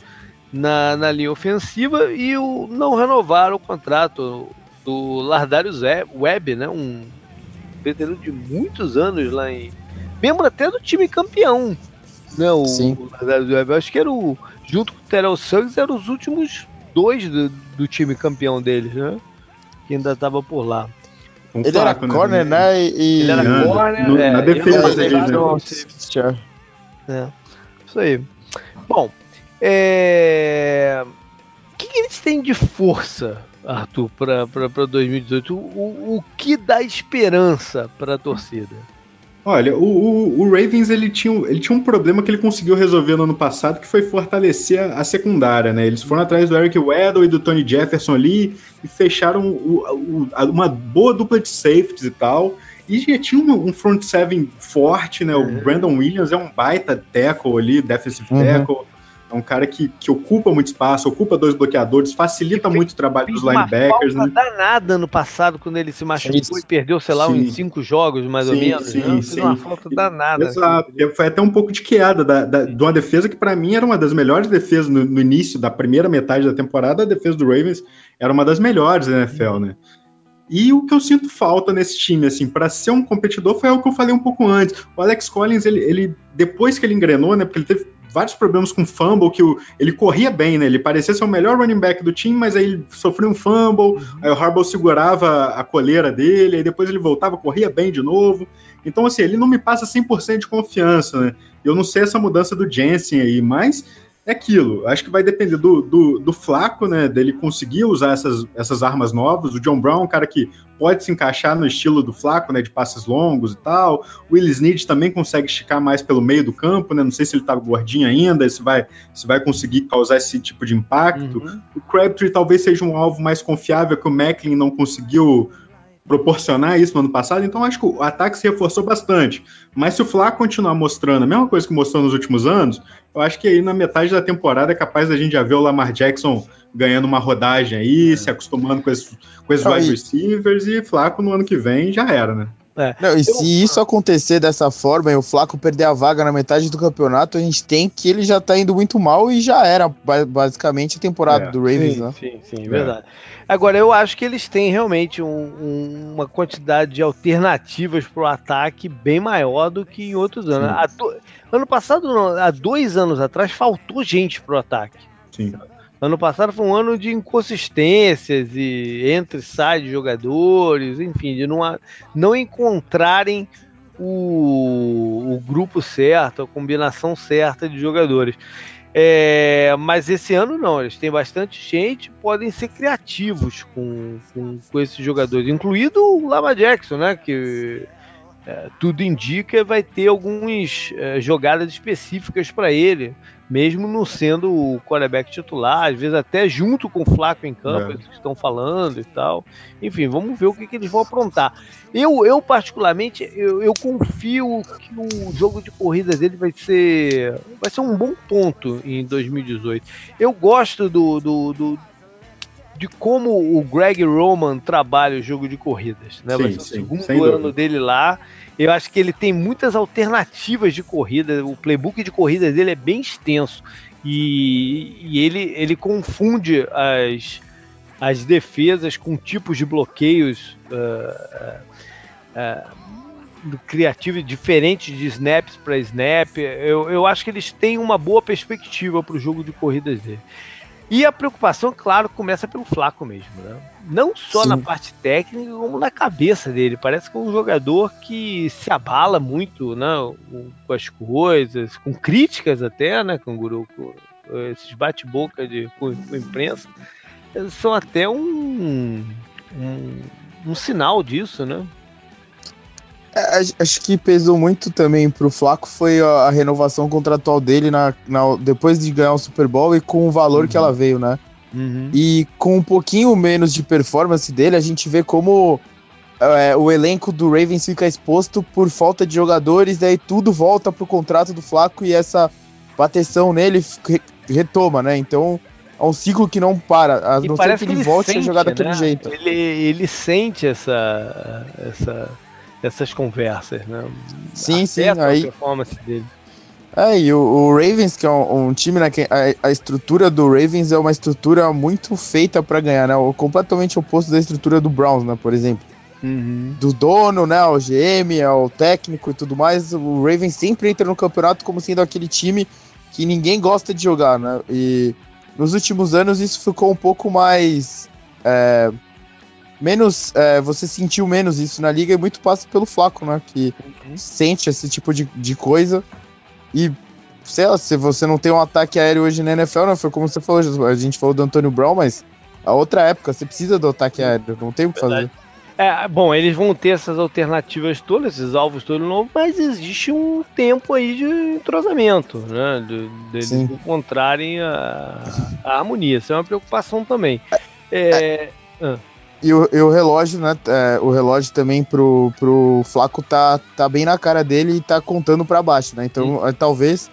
na, na linha ofensiva e o, não renovaram o contrato do Lardário Webb, né? Um veterano de muitos anos lá em. Membro até do time campeão. Né, o, Sim. o Lardário Webb. Eu acho que era o. Junto com o Terrell Suggs, eram os últimos dois do, do time campeão deles, né? Que ainda tava por lá. Um Ele era corner, também. né? E. Ele era corner, no- é, na defesa era ele deles, lateral, né? É, isso aí. Bom, é... o que, que eles têm de força, Arthur, para 2018? O, o, o que dá esperança para a torcida? Olha, o, o- o Ravens ele tinha, um- ele tinha um problema que ele conseguiu resolver no ano passado, que foi fortalecer a, a secundária, né? Eles foram atrás do Eric Weddle e do Tony Jefferson ali e fecharam o- uma boa dupla de safeties e tal. E já tinha um, um front seven forte, né? O Uhum. Brandon Williams é um baita tackle ali, defensive Uhum. tackle. É um cara que, que ocupa muito espaço, ocupa dois bloqueadores, facilita muito o trabalho dos uma linebackers, falta né? danada no passado, quando ele se machucou Isso. e perdeu, sei lá, Sim. uns cinco jogos, mais ou Sim, menos. sim, né? Sim. uma falta danada. Exato. E Foi até um pouco de queda da, da- de uma defesa que, para mim, era uma das melhores defesas no, no início da primeira metade da temporada. A defesa do Ravens era uma das melhores da NFL, né? E o que eu sinto falta nesse time, assim, para ser um competidor, foi o que eu falei um pouco antes. O Alex Collins, ele, ele depois que ele engrenou, né? Porque ele teve vários problemas com fumble, que o, ele corria bem, né? Ele parecia ser o melhor running back do time, mas aí ele sofreu um fumble, aí o Harbaugh segurava a coleira dele, aí depois ele voltava, corria bem de novo. Então, assim, ele não me passa 100% de confiança, né? Eu não sei essa mudança do Jensen aí, mas é aquilo. Acho que vai depender do, do, do Flaco, né? Dele conseguir usar essas, essas armas novas. O John Brown é um cara que pode se encaixar no estilo do Flaco, né? De passes longos e tal. O Will Snead também consegue esticar mais pelo meio do campo, né? Não sei se ele tá gordinho ainda, se vai, se vai conseguir causar esse tipo de impacto. Uhum. O Crabtree talvez seja um alvo mais confiável que o Macklin não conseguiu proporcionar isso no ano passado, então acho que o ataque se reforçou bastante. Mas se o Flaco continuar mostrando a mesma coisa que mostrou nos últimos anos, eu acho que aí na metade da temporada é capaz da gente já ver o Lamar Jackson ganhando uma rodagem aí, se acostumando com esses, com esses wide e- receivers e Flaco no ano que vem já era, né? Não, e se isso acontecer dessa forma e o Flaco perder a vaga na metade do campeonato, a gente tem que ele já tá indo muito mal e já era ba- basicamente a temporada É, do Ravens, sim, né? sim, sim, verdade. Agora, eu acho que eles têm realmente um- um- uma quantidade de alternativas para o ataque bem maior do que em outros anos. To- Ano passado, há dois anos atrás, faltou gente pro ataque. Sim. Ano passado foi um ano de inconsistências e entre sai de jogadores, enfim, de não, não encontrarem o, o grupo certo, a combinação certa de jogadores. É, mas esse ano não, eles têm bastante gente, podem ser criativos com, com, com esses jogadores, incluído o Lama Jackson, né? Que é, tudo indica vai ter algumas é, jogadas específicas para ele, mesmo não sendo o quarterback titular, às vezes até junto com o Flaco em campo, é. que estão falando e tal. Enfim, vamos ver o que, que eles vão aprontar. Eu, eu particularmente, eu, eu, confio que o jogo de corrida dele vai ser, vai ser um bom ponto em 2018. Eu gosto do, do, do de como o Greg Roman trabalha o jogo de corridas. Né? Sim, Vai ser o segundo ano dele lá. Eu acho que ele tem muitas alternativas de corrida. O playbook de corrida dele é bem extenso. E, e ele, ele confunde as, as defesas com tipos de bloqueios uh, uh, uh, criativos diferentes de snaps para snap. Eu, eu acho que eles têm uma boa perspectiva para o jogo de corridas dele. E a preocupação, claro, começa pelo Flaco mesmo, né? Não só Sim. na parte técnica, como na cabeça dele. Parece que é um jogador que se abala muito, né? Com as coisas, com críticas até, né, Canguru? Com esses bate-boca de, com, com a imprensa. São até um, um, um sinal disso, né? É, acho que pesou muito também pro Flaco foi a, renovação contratual dele na, na, depois de ganhar o Super Bowl e com o valor uhum. que ela veio, né? Uhum. E com um pouquinho menos de performance dele, a gente vê como é, o elenco do Ravens fica exposto por falta de jogadores, daí tudo volta pro contrato do Flaco e essa bateção nele retoma, né? Então é um ciclo que não para, a não ser que ele, ele volte sente, a jogar daquele né? jeito. Ele, ele sente essa, essa essas conversas, né? Sim, sim. Aí... A performance dele. É, e o, o Ravens, que é um, um time, né, que a, a, estrutura do Ravens é uma estrutura muito feita para ganhar, né? O, completamente oposto da estrutura do Browns, né, por exemplo. Uhum. Do dono, né, o GM, é o técnico e tudo mais. O Ravens sempre entra no campeonato como sendo aquele time que ninguém gosta de jogar, né? E nos últimos anos isso ficou um pouco mais. É, menos. É, você sentiu menos isso na liga e muito passa pelo Flaco, né? Que uhum. sente esse tipo de, de coisa. E, sei lá, se você não tem um ataque aéreo hoje na NFL, não foi como você falou, a gente falou do Antônio Brown, mas a outra época você precisa do ataque aéreo, não tem o que fazer. É, bom, eles vão ter essas alternativas todas, esses alvos todos novos, mas existe um tempo aí de entrosamento, né? De, encontrarem a, a, harmonia. Isso é uma preocupação também. É, é, ah. E o, e o relógio, né? É, o relógio também pro, pro Flaco tá, tá bem na cara dele e tá contando para baixo, né? Então, é, talvez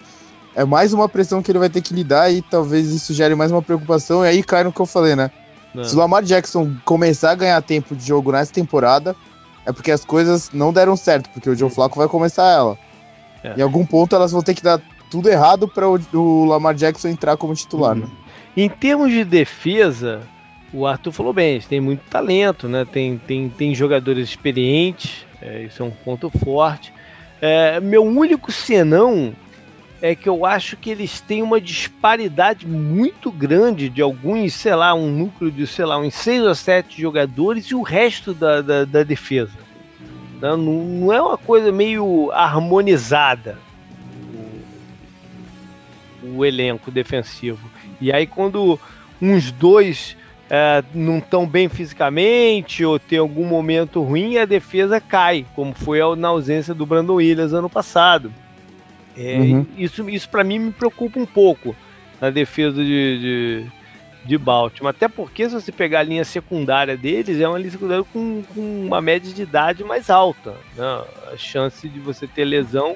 é mais uma pressão que ele vai ter que lidar e talvez isso gere mais uma preocupação. E aí cai no que eu falei, né? Não. Se o Lamar Jackson começar a ganhar tempo de jogo nessa temporada, é porque as coisas não deram certo, porque o Joe Flaco vai começar ela. É. Em algum ponto elas vão ter que dar tudo errado para o, o Lamar Jackson entrar como titular, uhum. né? Em termos de defesa, o Arthur falou bem, tem muito talento, né? Tem, tem, tem jogadores experientes, é, isso é um ponto forte. É, meu único senão é que eu acho que eles têm uma disparidade muito grande de alguns, sei lá, um núcleo de, sei lá, uns seis ou sete jogadores e o resto da, da, da defesa. Não, não é uma coisa meio harmonizada o, o elenco defensivo. E aí quando uns dois é, não tão bem fisicamente ou tem algum momento ruim, a defesa cai, como foi na ausência do Brandon Williams ano passado. É, uhum. Isso, isso para mim me preocupa um pouco na defesa de, de, de, Baltimore. Até porque se você pegar a linha secundária deles, é uma linha secundária com, com uma média de idade mais alta. Né? A chance de você ter lesão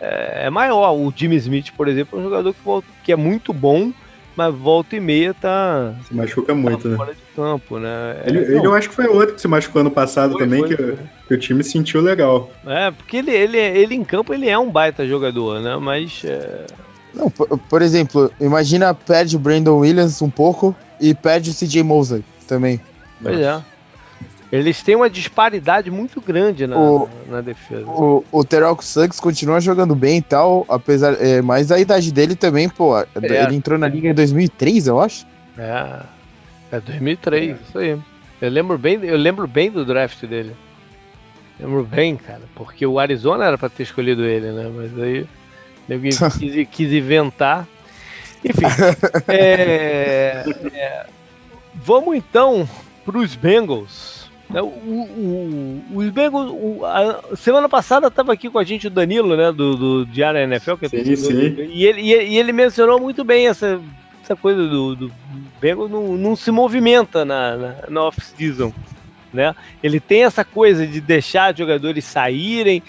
é, é maior. O Jimmy Smith, por exemplo, é um jogador que, que é muito bom, mas volta e meia tá. Se machuca muito, tá né? Fora de campo, né? Ele, é, ele eu acho que foi outro que se machucou ano passado foi, também, foi, que, foi. que, o time sentiu legal. É, porque ele, ele, ele em campo ele é um baita jogador, né? Mas. É... Não, por, por, exemplo, imagina perde o Brandon Williams um pouco e perde o CJ Mosley também. Pois é. Eles têm uma disparidade muito grande na, O- na defesa. O, o Terrell Suggs continua jogando bem e tal, apesar. É, mas a idade dele também, pô. Ele entrou na liga em 2003, eu acho. É, é 2003, isso aí. Eu lembro bem, eu lembro bem do draft dele. Lembro bem, cara, porque o Arizona era pra ter escolhido ele, né? Mas aí ninguém [laughs] quis, quis inventar. Enfim, [laughs] é, é, vamos então para os Bengals. É, o- o- os Bengals, o- a semana passada estava aqui com a gente o Danilo, né, do, do Diário NFL, que é Sim, torcedor sim. E, ele, e, e ele mencionou muito bem essa, essa coisa do, do Bengals não, não se movimenta na, na, na off-season. Né? Ele tem essa coisa de deixar jogadores saírem,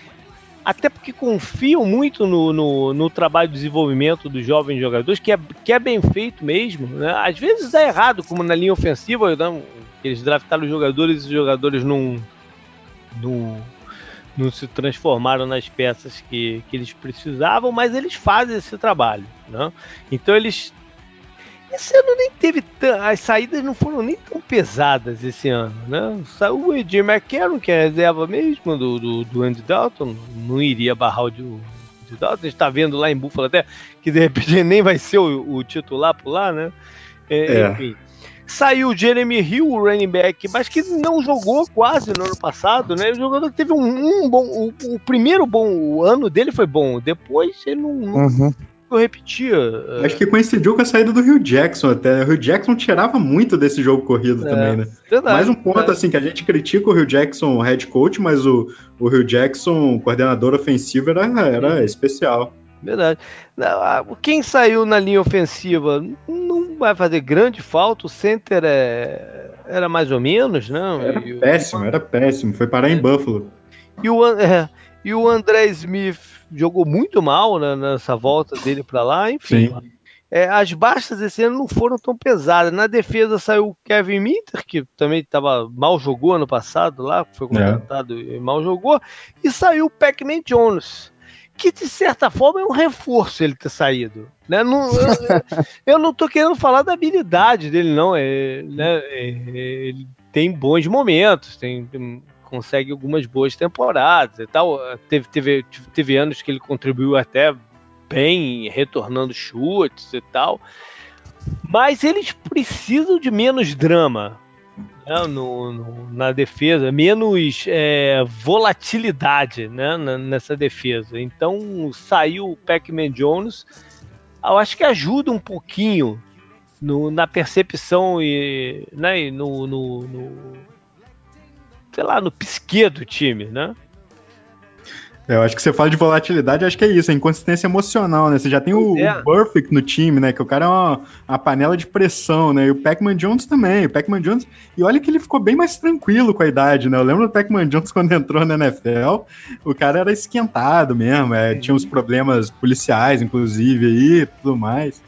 até porque confiam muito no, no, no trabalho de desenvolvimento dos jovens jogadores, que é, que é bem feito mesmo. Né? Às vezes é errado, como na linha ofensiva, né? eles draftaram os jogadores e os jogadores não, não, não se transformaram nas peças que, que eles precisavam, mas eles fazem esse trabalho. Né? Então eles. Esse ano nem teve. tan- As saídas não foram nem tão pesadas esse ano. Né? Saiu o AJ McCarron, que é reserva mesmo do, do, do Andy Dalton, não iria barrar o de- o Andy Dalton. A gente está vendo lá em Buffalo até que de repente nem vai ser o, o titular por lá, né? É, É. Enfim. Saiu o Jeremy Hill, o running back, mas que não jogou quase no ano passado, né? O jogador teve um, um bom. O, o primeiro bom o ano dele foi bom, depois ele não, não Uhum. repetia. Acho que coincidiu com a saída do Rio Jackson até. O Rio Jackson tirava muito desse jogo corrido É, também, né? Verdade, Mais um ponto, assim, que a gente critica o Rio Jackson head coach, mas o, o Rio Jackson coordenador ofensivo era, era especial. Verdade. Quem saiu na linha ofensiva não vai fazer grande falta. O center é- era mais ou menos, não? Era E o- péssimo, era péssimo. Foi parar em Buffalo. E o, [laughs] é, e o André Smith jogou muito mal né, nessa volta dele para lá. Enfim, é, as baixas esse ano não foram tão pesadas. Na defesa saiu o Kevin Minter, que também tava, mal jogou ano passado lá, foi contratado e mal jogou. E saiu o Pac-Man Jones, que de certa forma é um reforço ele ter saído. Né? Não, eu, eu não tô querendo falar da habilidade dele, não. É, né, é, ele tem bons momentos, tem, tem- consegue algumas boas temporadas e tal. Teve, teve, teve anos que ele contribuiu até bem, retornando chutes e tal. Mas eles precisam de menos drama né, no- no- na defesa, menos é, volatilidade né, nessa defesa. Então saiu o Pac-Man Jones, eu acho que ajuda um pouquinho no- na percepção e, né, e no, no- no- sei lá, no psique do time, né? Eu acho que você fala de volatilidade, acho que é isso, é inconsistência emocional, né? Você já tem o, é. o Burfict no time, né? Que o cara é uma, uma panela de pressão, né? E o Pac-Man Jones também. O Pac-Man Jones. E olha que ele ficou bem mais tranquilo com a idade, né? Eu lembro do Pac-Man Jones [laughs] quando entrou na NFL. O cara era esquentado mesmo, é, tinha uns problemas policiais, inclusive, aí e tudo mais.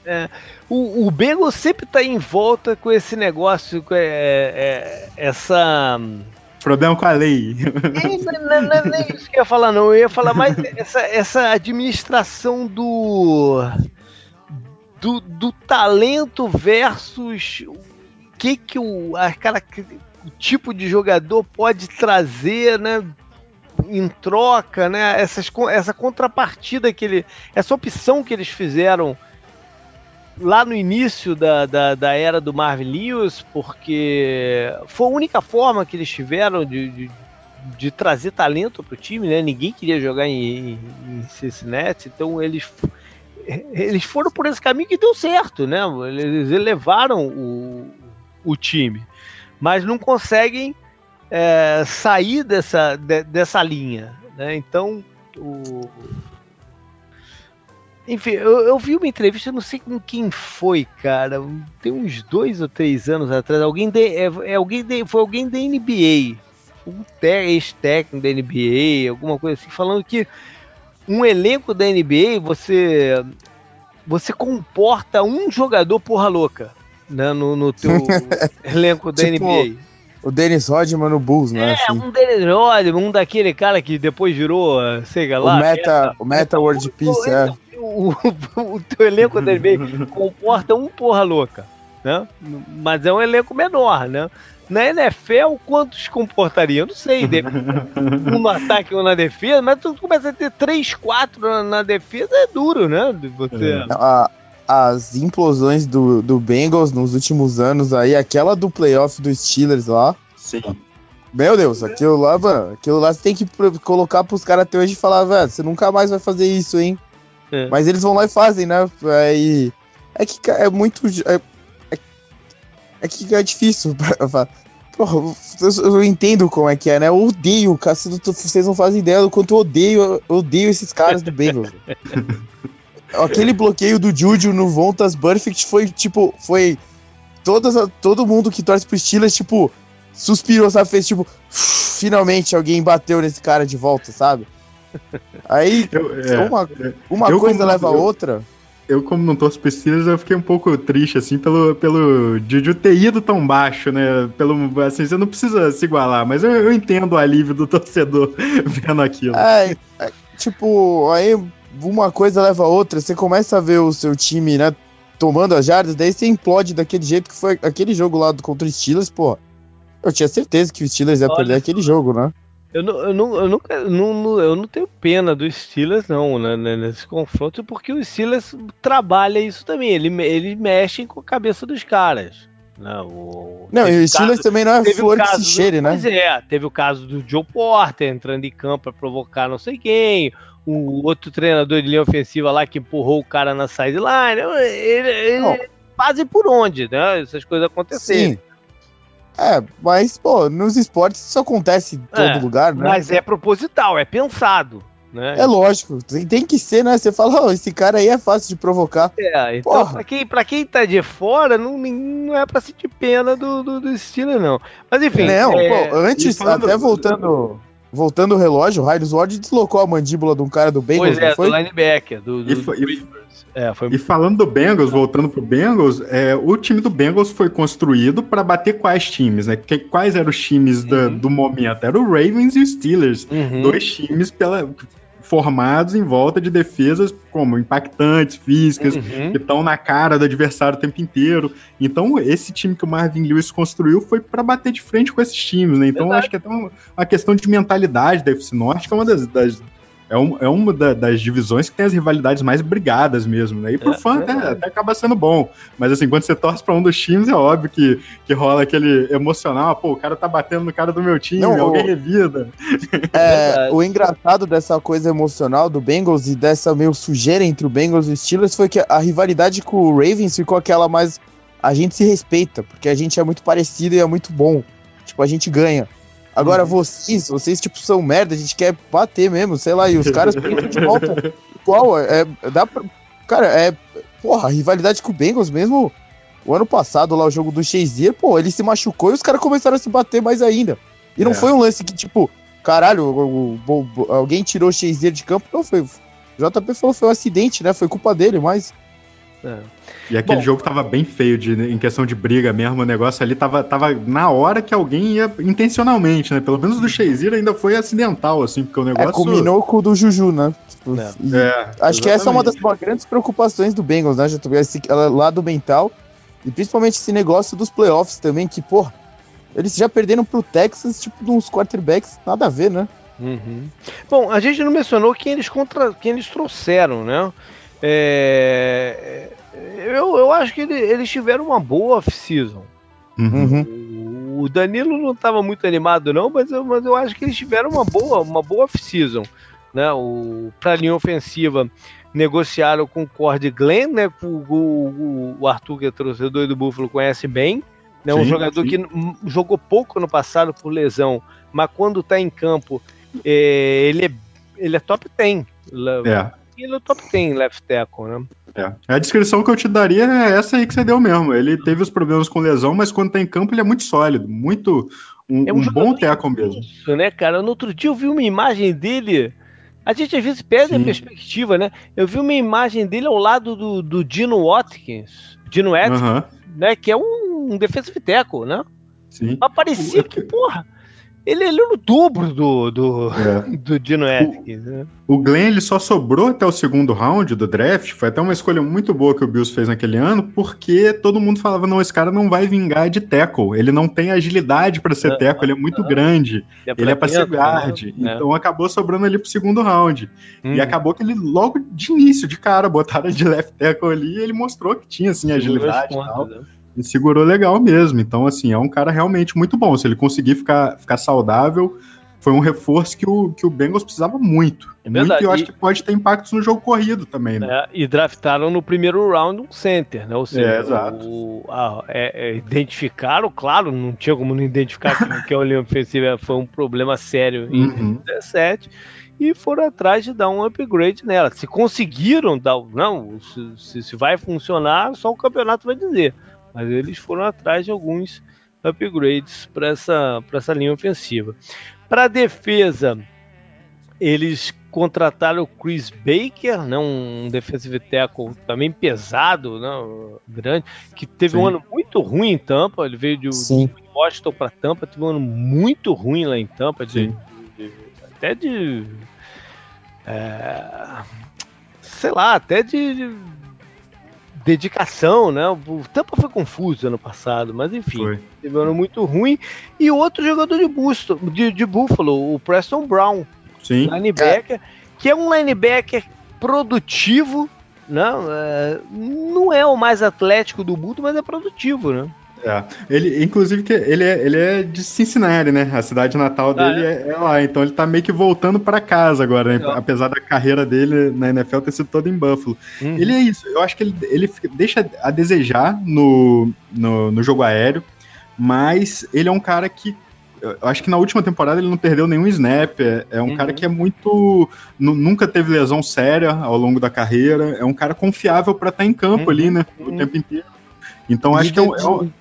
O, o Bengals sempre tá em volta com esse negócio, com é, é, essa. Problema com a lei. É, não, não, não é isso que eu ia falar, não. Eu ia falar mais essa, essa administração do, do. do talento versus o que, que o, a, cara, o tipo de jogador pode trazer, né? Em troca, né? Essas, essa contrapartida que ele. Essa opção que eles fizeram lá no início da, da, da era do Marvin Lewis, porque foi a única forma que eles tiveram de, de, de trazer talento para o time, né? Ninguém queria jogar em, em Cincinnati, então eles, eles foram por esse caminho que deu certo, né? Eles elevaram o, o time, mas não conseguem é, sair dessa, de- dessa linha, né? Então o, enfim, eu, eu vi uma entrevista, eu não sei com quem foi, cara. Tem uns dois ou três anos atrás. Alguém de, é, é alguém de, foi alguém da NBA. Um ex-técnico da NBA, alguma coisa assim, falando que um elenco da NBA você você comporta um jogador porra louca né, no, no teu [laughs] elenco da Tipo, NBA. O Dennis Rodman no Bulls, né? É, assim. um deles, olha, um daquele cara que depois virou, sei lá, o Meta, o Meta World Peace, é. O, o, o teu elenco [laughs] da NBA comporta um porra louca. né? Mas é um elenco menor, né? Na NFL, quantos comportariam? Não sei. [laughs] Um no ataque ou um na defesa, mas tu começa a ter 3, 4 na, na defesa, é duro, né? Você... É. A, as implosões do, do Bengals nos últimos anos aí, aquela do playoff dos Steelers lá. Sim. Meu Deus, aquilo lá, mano, aquilo lá você tem que colocar pros caras até hoje e falar, velho, você nunca mais vai fazer isso, hein? É. Mas eles vão lá e fazem, né? Aí. É que é muito. É, é que é difícil. [laughs] Porra, eu, eu, entendo como é que é, né? Eu odeio, cara. Vocês não fazem ideia do quanto eu odeio, eu odeio esses caras do Bengals. [laughs] Aquele bloqueio do Juju no Vontas Perfect foi tipo. Foi. Todas, todo mundo que torce pro Steelers, tipo, suspirou, sabe? Fez tipo. Finalmente alguém bateu nesse cara de volta, sabe? Aí, [laughs] eu, é, uma, uma coisa leva a outra eu, como não torço pro Steelers, eu fiquei um pouco triste, assim, pelo, pelo Juju ter ido tão baixo, né? Pelo, assim, você não precisa se igualar, mas eu, eu entendo o alívio do [laughs] torcedor vendo aquilo. É, é, tipo, aí uma coisa leva a outra, você começa a ver o seu time, né, tomando as jardas, daí você implode daquele jeito que foi aquele jogo lá contra o Steelers, pô. Eu tinha certeza que o Steelers ia Olha perder aquele jogo, né? Eu não, eu, não, eu, nunca, não, eu não tenho pena dos Steelers, não, né, né, nesse confronto, porque o Steelers trabalha isso também. Ele, ele mexe com a cabeça dos caras. Né, o, não, e o Steelers caso, também não é flor que se cheire, né? Pois é, teve o caso do Joe Porter entrando em campo para provocar não sei quem, o outro treinador de linha ofensiva lá que empurrou o cara na sideline. Ele, ele fazem por onde, né? Essas coisas acontecerem. Sim. É, mas, pô, nos esportes isso acontece em todo é, lugar, né? Mas é proposital, é pensado. Né? É lógico, tem, tem que ser, né? Você fala, [laughs] oh, esse cara aí é fácil de provocar. É, então pra quem, pra quem tá de fora, não, não é pra sentir pena do, do, do estilo, não. Mas enfim. Não, é... pô, antes, falando... até voltando. Voltando o relógio, o Raidos Ward deslocou a mandíbula de um cara do Bengals, pois é, foi? do linebacker, do, do, e, foi, do é, foi... E falando do Bengals, voltando pro Bengals, é, o time do Bengals foi construído para bater quais times, né? Que, quais eram os times uhum. da, do momento? Era o Ravens e o Steelers. Uhum. Dois times pela, formados em volta de defesas como impactantes, físicas, uhum. que estão na cara do adversário o tempo inteiro. Então, esse time que o Marvin Lewis construiu foi para bater de frente com esses times, né? Então, acho que é uma questão de mentalidade da FC Norte, que é uma das, das é, um, é uma da, das divisões que tem as rivalidades mais brigadas mesmo, né? E pro é, fã até, até, acaba sendo bom. Mas assim, quando você torce pra um dos times, é óbvio que, que rola aquele emocional, pô, o cara tá batendo no cara do meu time, Não, alguém revida. É, o engraçado dessa coisa emocional do Bengals e dessa meio sujeira entre o Bengals e o Steelers foi que a rivalidade com o Ravens ficou aquela mais. A gente se respeita, porque a gente é muito parecido e é muito bom. Tipo, a gente ganha. Agora, uhum. vocês, vocês, tipo, são merda, a gente quer bater mesmo, sei lá, e os caras [laughs] pensam de volta. Qual? É, dá pra. Cara, é. Porra, a rivalidade com o Bengals mesmo. O ano passado, lá, o jogo do Shazier, pô, ele se machucou e os caras começaram a se bater mais ainda. E não é. foi um lance que, tipo, caralho, o, o, o, alguém tirou o Shazier de campo. Não, foi. O JP falou que foi um acidente, né? Foi culpa dele, mas. É. E aquele Bom, jogo tava bem feio de, em questão de briga mesmo, o negócio ali tava, tava na hora que alguém ia intencionalmente, né? Pelo menos do Shazier ainda foi acidental, assim, porque o é, negócio... É, culminou com o do Juju, né? Tipo, é, é, acho exatamente. que essa é uma das grandes preocupações do Bengals, né? Esse lado mental e principalmente esse negócio dos playoffs também, que, porra, eles já perderam pro Texas, tipo, uns quarterbacks, nada a ver, né? Uhum. Bom, a gente não mencionou quem eles, contra... quem eles trouxeram, né? É, eu, eu acho que ele, eles tiveram uma boa off-season. Uhum. O, o Danilo não estava muito animado, não, mas eu, mas eu acho que eles tiveram uma boa, uma boa off-season. Né? O, pra linha ofensiva, negociaram com o Cord Glenn, né? O, o, o, Arthur, que é torcedor do Buffalo, conhece bem. Né? Sim, um jogador sim. que jogou pouco no passado por lesão, mas quando está em campo, é, ele, é, ele é top 10. É ele é top 10 left tackle, né? É. A descrição que eu te daria é essa aí que você deu mesmo. Ele teve os problemas com lesão, mas quando tá em campo ele é muito sólido, muito um, é um, um bom tackle mesmo. Isso, né, cara? No outro dia eu vi uma imagem dele. A gente às vezes perde Sim. a perspectiva, né? Eu vi uma imagem dele ao lado do, do Dino Watkins, Dino Watkins, uh -huh. né? Que é um, um defensive tackle, né? Sim. Mas parecia que, porra, ele, ele é o dobro do, do, é. [laughs] do Dino Atkins. Né? O Glenn ele só sobrou até o segundo round do draft. Foi até uma escolha muito boa que o Bills fez naquele ano, porque todo mundo falava: não, esse cara não vai vingar de tackle. Ele não tem agilidade para ser uh, tackle, ele é muito grande. É ele é para ser guard. Né? Então acabou sobrando ali pro segundo round. Hum. E acabou que ele, logo de início, de cara, botaram de left tackle ali e ele mostrou que tinha assim, agilidade e tal. Né? E segurou legal mesmo. Então, assim, é um cara realmente muito bom. Se ele conseguir ficar, ficar saudável foi um reforço que o, que o Bengals precisava muito. É muito e eu acho que pode ter impactos no jogo corrido também, né? É, e draftaram no primeiro round um center, né? Ou seja, é, exato. O, a, é, é, identificaram, claro, não tinha como não identificar que, [laughs] que a linha ofensiva foi um problema sério em uhum. 2017 e foram atrás de dar um upgrade nela. Se conseguiram dar, não, se, se vai funcionar, só o campeonato vai dizer. Mas eles foram atrás de alguns upgrades para essa, essa linha ofensiva. Para a defesa, eles contrataram o Chris Baker, né, um defensive tackle também pesado, né, grande, que teve Sim. um ano muito ruim em Tampa. Ele veio de, de Washington para Tampa, teve um ano muito ruim lá em Tampa, de, de, de até de. É, sei lá, até de dedicação, né? O Tampa foi confuso ano passado, mas enfim, foi. teve um ano muito ruim. E outro jogador de, Busto, de, de Buffalo, o Preston Brown, Sim. linebacker, é. que é um linebacker produtivo, né? É, não é o mais atlético do mundo, mas é produtivo, né? É. Ele, inclusive, que ele é, ele é de Cincinnati, né? A cidade natal ah, dele é? É, é? lá. Então ele tá meio que voltando para casa agora, né? Apesar da carreira dele na NFL ter sido toda em Buffalo. Uhum. Ele é isso. Eu acho que ele, ele deixa a desejar no, no, no jogo aéreo, mas ele é um cara que eu acho que na última temporada ele não perdeu nenhum snap. É, é um uhum. cara que é muito. Nunca teve lesão séria ao longo da carreira. É um cara confiável para estar tá em campo uhum. ali, né? O uhum. tempo inteiro. Então acho que é um, é um,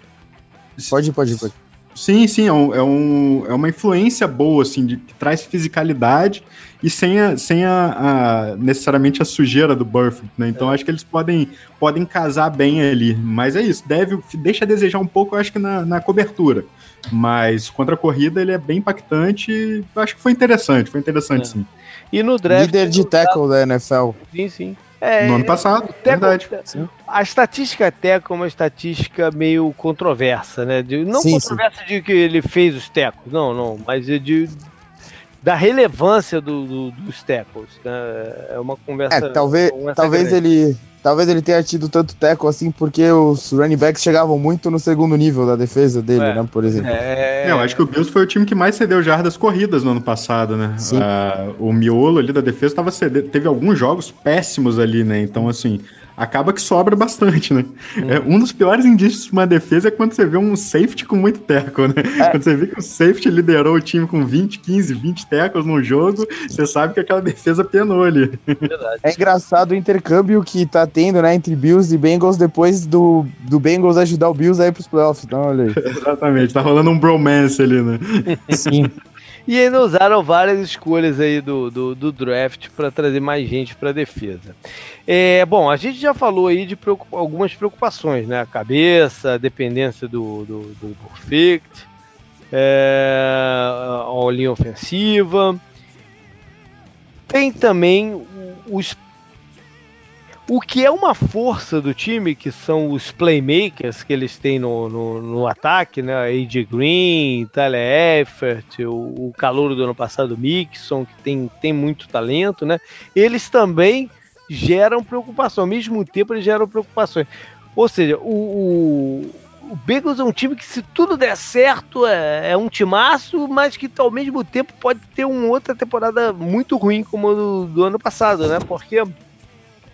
Pode ir, pode ir, pode. Sim, sim, é, um, é, um, é uma influência boa, assim, de, que traz fisicalidade e sem, a, sem a, a necessariamente a sujeira do Burfict, né? Então é. acho que eles podem, podem casar bem ali. Mas é isso, deve, deixa a desejar um pouco, eu acho que na, na cobertura. Mas contra a corrida ele é bem impactante. Acho que foi interessante, foi interessante é. sim. E no draft. Líder de tackle da NFL. Sim, sim. É, no ano passado, verdade. A estatística até como uma estatística meio controversa, né? De, não sim, controversa sim. de que ele fez os tecos, não, não, mas de, da relevância do, do, dos tecos. Né? É uma conversa. É, talvez talvez ele Talvez ele tenha tido tanto teco assim porque os running backs chegavam muito no segundo nível da defesa dele, é. né? Por exemplo. É... Não, acho que o Bills foi o time que mais cedeu jardas corridas no ano passado, né? Uh, o miolo ali da defesa tava cedendo, teve alguns jogos péssimos ali, né? Então, assim, acaba que sobra bastante, né? Hum. É, um dos piores indícios de uma defesa é quando você vê um safety com muito teco, né? É. Quando você vê que o safety liderou o time com 20, 15, 20 tecos no jogo, você sabe que aquela defesa penou ali. Verdade. É engraçado o intercâmbio que tá tendo, né, entre Bills e Bengals depois do, do Bengals ajudar o Bills a ir pros playoffs. Então, olha aí. [laughs] Exatamente, tá rolando um bromance ali, né? Sim. E ainda usaram várias escolhas aí do, do, do draft para trazer mais gente para a defesa. É, bom, a gente já falou aí de preocup algumas preocupações, né? A cabeça, a dependência do, do, do perfect, é, a linha ofensiva. Tem também os o que é uma força do time, que são os playmakers que eles têm no, no, no ataque, né? AJ Green, Tyler Effert, o, o calouro do ano passado, Mixon, que tem, tem muito talento, né? Eles também geram preocupação, ao mesmo tempo eles geram preocupações. Ou seja, o, o, o Bengals é um time que, se tudo der certo, é, é um timaço, mas que ao mesmo tempo pode ter uma outra temporada muito ruim, como a do, do ano passado, né? Porque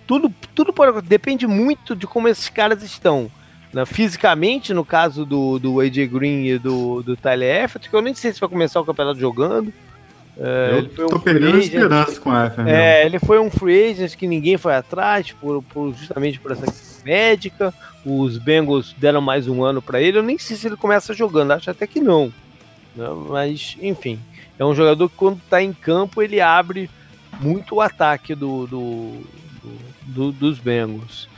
tudo, tudo pode, depende muito de como esses caras estão. Né? Fisicamente, no caso do, do AJ Green e do, do Tyler Effort, que eu nem sei se vai começar o campeonato jogando. É, eu tô um perdendo esperança com a. É, ele foi um free agent que ninguém foi atrás, por, por justamente por essa médica. Os Bengals deram mais um ano para ele. Eu nem sei se ele começa jogando, acho até que não. Né? Mas, enfim, é um jogador que quando tá em campo ele abre muito o ataque do, do, do, dos Bengals.